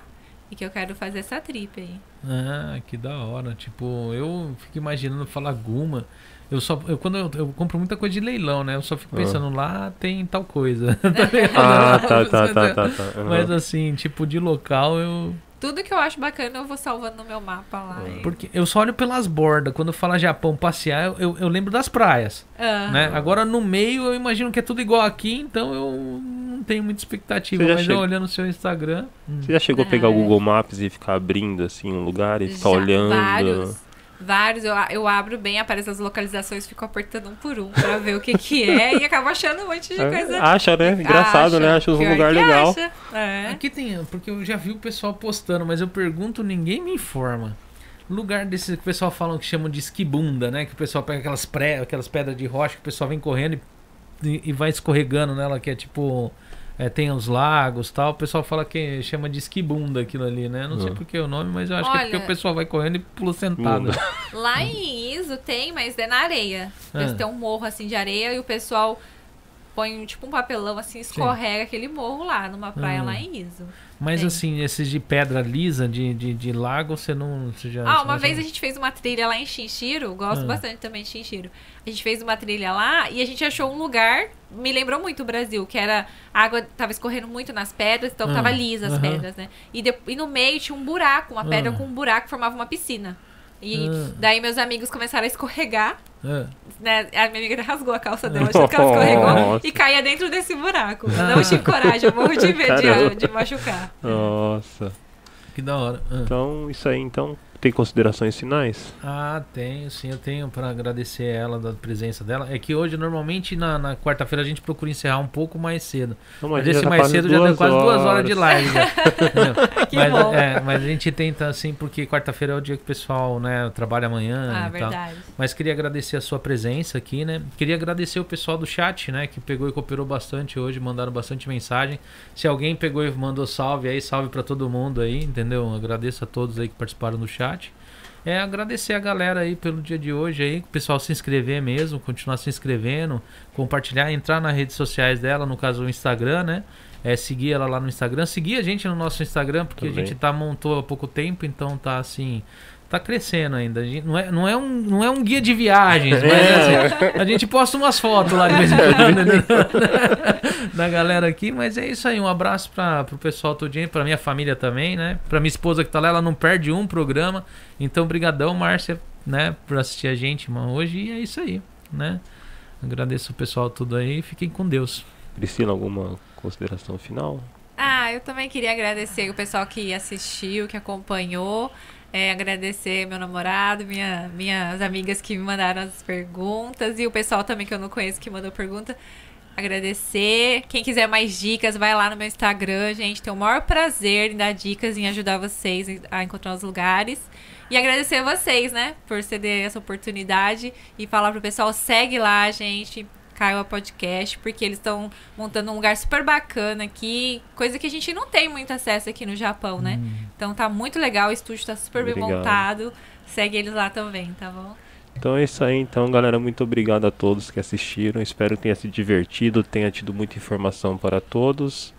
[SPEAKER 3] e que eu quero fazer essa trip aí.
[SPEAKER 2] Ah, que da hora. Tipo, eu fico imaginando falar Guma. Eu só. Eu, quando eu, eu compro muita coisa de leilão, né? Eu só fico
[SPEAKER 1] Ah.
[SPEAKER 2] pensando, lá tem tal coisa.
[SPEAKER 1] Ah, tá, tá, tá, tá. tá. Uhum.
[SPEAKER 2] Mas assim, tipo, de local eu.
[SPEAKER 3] Tudo que eu acho bacana eu vou salvando no meu mapa lá. e-
[SPEAKER 2] Porque eu só olho pelas bordas. Quando fala Japão passear, eu, eu, eu lembro das praias.
[SPEAKER 3] Ah,
[SPEAKER 2] Né? Agora no meio eu imagino que é tudo igual aqui, então eu não tenho muita expectativa.
[SPEAKER 1] Você já
[SPEAKER 2] Mas
[SPEAKER 1] chega-
[SPEAKER 2] eu olhando o seu Instagram. hum.
[SPEAKER 1] Você já chegou a pegar o
[SPEAKER 3] é.
[SPEAKER 1] Google Maps e ficar abrindo assim um lugar e ficar
[SPEAKER 3] Já,
[SPEAKER 1] olhando?
[SPEAKER 3] Vários. Vários, eu, eu abro bem, aparece as localizações, fico apertando um por um pra ver o que que é e acabo achando um monte de
[SPEAKER 1] É,
[SPEAKER 3] coisa.
[SPEAKER 1] Acha, né? Engraçado,
[SPEAKER 3] Acha.
[SPEAKER 1] né? Acha um lugar
[SPEAKER 3] que
[SPEAKER 1] legal.
[SPEAKER 3] acha. É.
[SPEAKER 2] Aqui tem, porque eu já vi o pessoal postando, mas eu pergunto, ninguém me informa. Lugar desses que o pessoal fala que chamam de esquibunda, né? Que o pessoal pega aquelas, pré, aquelas pedras de rocha que o pessoal vem correndo e, e vai escorregando nela, que é tipo. É, tem os lagos tal. O pessoal fala que chama de esquibunda aquilo ali, né? Não sei
[SPEAKER 1] Ah.
[SPEAKER 2] por que o nome, mas eu acho que é porque
[SPEAKER 3] Olha-
[SPEAKER 2] o pessoal vai correndo e pula sentado.
[SPEAKER 3] Lá em Iso tem, mas é na areia.
[SPEAKER 2] Ah.
[SPEAKER 3] Eles têm um morro assim de areia e o pessoal põe tipo um papelão assim, escorrega aquele morro lá, numa praia
[SPEAKER 2] Hum.
[SPEAKER 3] lá em Iso.
[SPEAKER 2] Mas
[SPEAKER 3] Tem.
[SPEAKER 2] assim, esses de pedra lisa, de, de, de lago, você não. Você já,
[SPEAKER 3] Ah, uma
[SPEAKER 2] já-
[SPEAKER 3] vez a gente fez uma trilha lá em Chinchiro, gosto
[SPEAKER 2] Ah.
[SPEAKER 3] bastante também de Chinchiro. A gente fez uma trilha lá e a gente achou um lugar, me lembrou muito o Brasil, que era a água tava escorrendo muito nas pedras, então
[SPEAKER 2] Ah,
[SPEAKER 3] tava lisa as
[SPEAKER 2] aham.
[SPEAKER 3] pedras, né? E, de- e no meio tinha um buraco, uma pedra
[SPEAKER 2] Ah.
[SPEAKER 3] com um buraco que formava uma piscina. E
[SPEAKER 2] Ah.
[SPEAKER 3] daí meus amigos começaram a escorregar,
[SPEAKER 2] Ah.
[SPEAKER 3] né? A minha amiga rasgou a calça dela, achando que ela escorregou
[SPEAKER 1] Nossa.
[SPEAKER 3] e caía dentro desse buraco. Eu não tive coragem, eu morro de medo de, de machucar.
[SPEAKER 1] Nossa.
[SPEAKER 2] Que da hora. Ah.
[SPEAKER 1] Então, isso aí, então, tem considerações finais?
[SPEAKER 2] Ah, tenho, sim, eu tenho para agradecer ela da presença dela. É que hoje, normalmente, na, na quarta-feira, a gente procura encerrar um pouco mais cedo.
[SPEAKER 1] Não,
[SPEAKER 2] Mas
[SPEAKER 1] já
[SPEAKER 2] esse
[SPEAKER 1] tá
[SPEAKER 2] mais cedo já deu quase duas horas de live. Já. Entendeu?
[SPEAKER 3] Que
[SPEAKER 2] mas,
[SPEAKER 3] bom.
[SPEAKER 2] é, mas a gente tenta assim, porque quarta-feira é o dia que o pessoal né, trabalha amanhã
[SPEAKER 3] Ah,
[SPEAKER 2] e tal.
[SPEAKER 3] verdade.
[SPEAKER 2] Mas queria agradecer a sua presença aqui, né? Queria agradecer o pessoal do chat, né? Que pegou e cooperou bastante hoje, mandaram bastante mensagem. Se alguém pegou e mandou salve aí, salve pra todo mundo aí, entendeu? Agradeço a todos aí que participaram do chat. É agradecer a galera aí pelo dia de hoje aí, o pessoal se inscrever mesmo, continuar se inscrevendo, compartilhar, entrar nas redes sociais dela, no caso o Instagram, né? É, seguir ela lá no Instagram, seguir a gente no nosso Instagram, porque a
[SPEAKER 1] Também.
[SPEAKER 2] gente tá montou há pouco tempo, então tá assim, tá crescendo ainda. A gente- não, é, não, é um, não é um guia de viagens, mas assim, a gente posta umas fotos lá de vez em quando, né? da galera aqui, mas é isso aí. Um abraço para pro pessoal todinho, pra minha família também, né? Pra minha esposa que tá lá, ela não perde um programa. Então, brigadão, Márcia, né, por assistir a gente, mano, hoje. E é isso aí, né? Agradeço o pessoal tudo aí. Fiquem com Deus.
[SPEAKER 1] Priscila, alguma consideração final?
[SPEAKER 3] Ah, eu também queria agradecer o pessoal que assistiu, que acompanhou. É, agradecer meu namorado, minha, minhas amigas que me mandaram as perguntas e o pessoal também que eu não conheço que mandou pergunta. Agradecer. Quem quiser mais dicas, vai lá no meu Instagram, gente. Tenho o maior prazer em dar dicas, em ajudar vocês a encontrar os lugares. E agradecer a vocês, né, por ceder essa oportunidade e falar pro pessoal, segue lá, gente. Caio Podcast, porque eles estão montando um lugar super bacana aqui, coisa que a gente não tem muito acesso aqui no Japão, né? Então tá muito legal, o estúdio tá super bem
[SPEAKER 1] Obrigado.
[SPEAKER 3] montado. Segue eles lá também, tá bom?
[SPEAKER 1] Então é isso aí, então, galera. Muito obrigado a todos que assistiram. Espero que tenha se divertido, tenha tido muita informação para todos.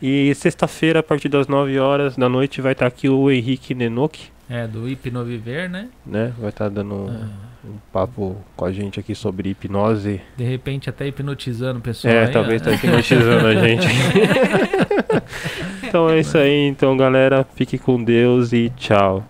[SPEAKER 1] E sexta-feira, a partir das 9 horas da noite, vai estar aqui o Henrique Nenoki,
[SPEAKER 2] É, do Hipnoviver, né?
[SPEAKER 1] né? Vai estar dando
[SPEAKER 2] Ah,
[SPEAKER 1] um papo com a gente aqui sobre hipnose.
[SPEAKER 2] de repente até hipnotizando o pessoal.
[SPEAKER 1] É,
[SPEAKER 2] aí,
[SPEAKER 1] talvez
[SPEAKER 2] ó.
[SPEAKER 1] tá hipnotizando a gente. então é isso aí, então, galera. Fique com Deus e tchau.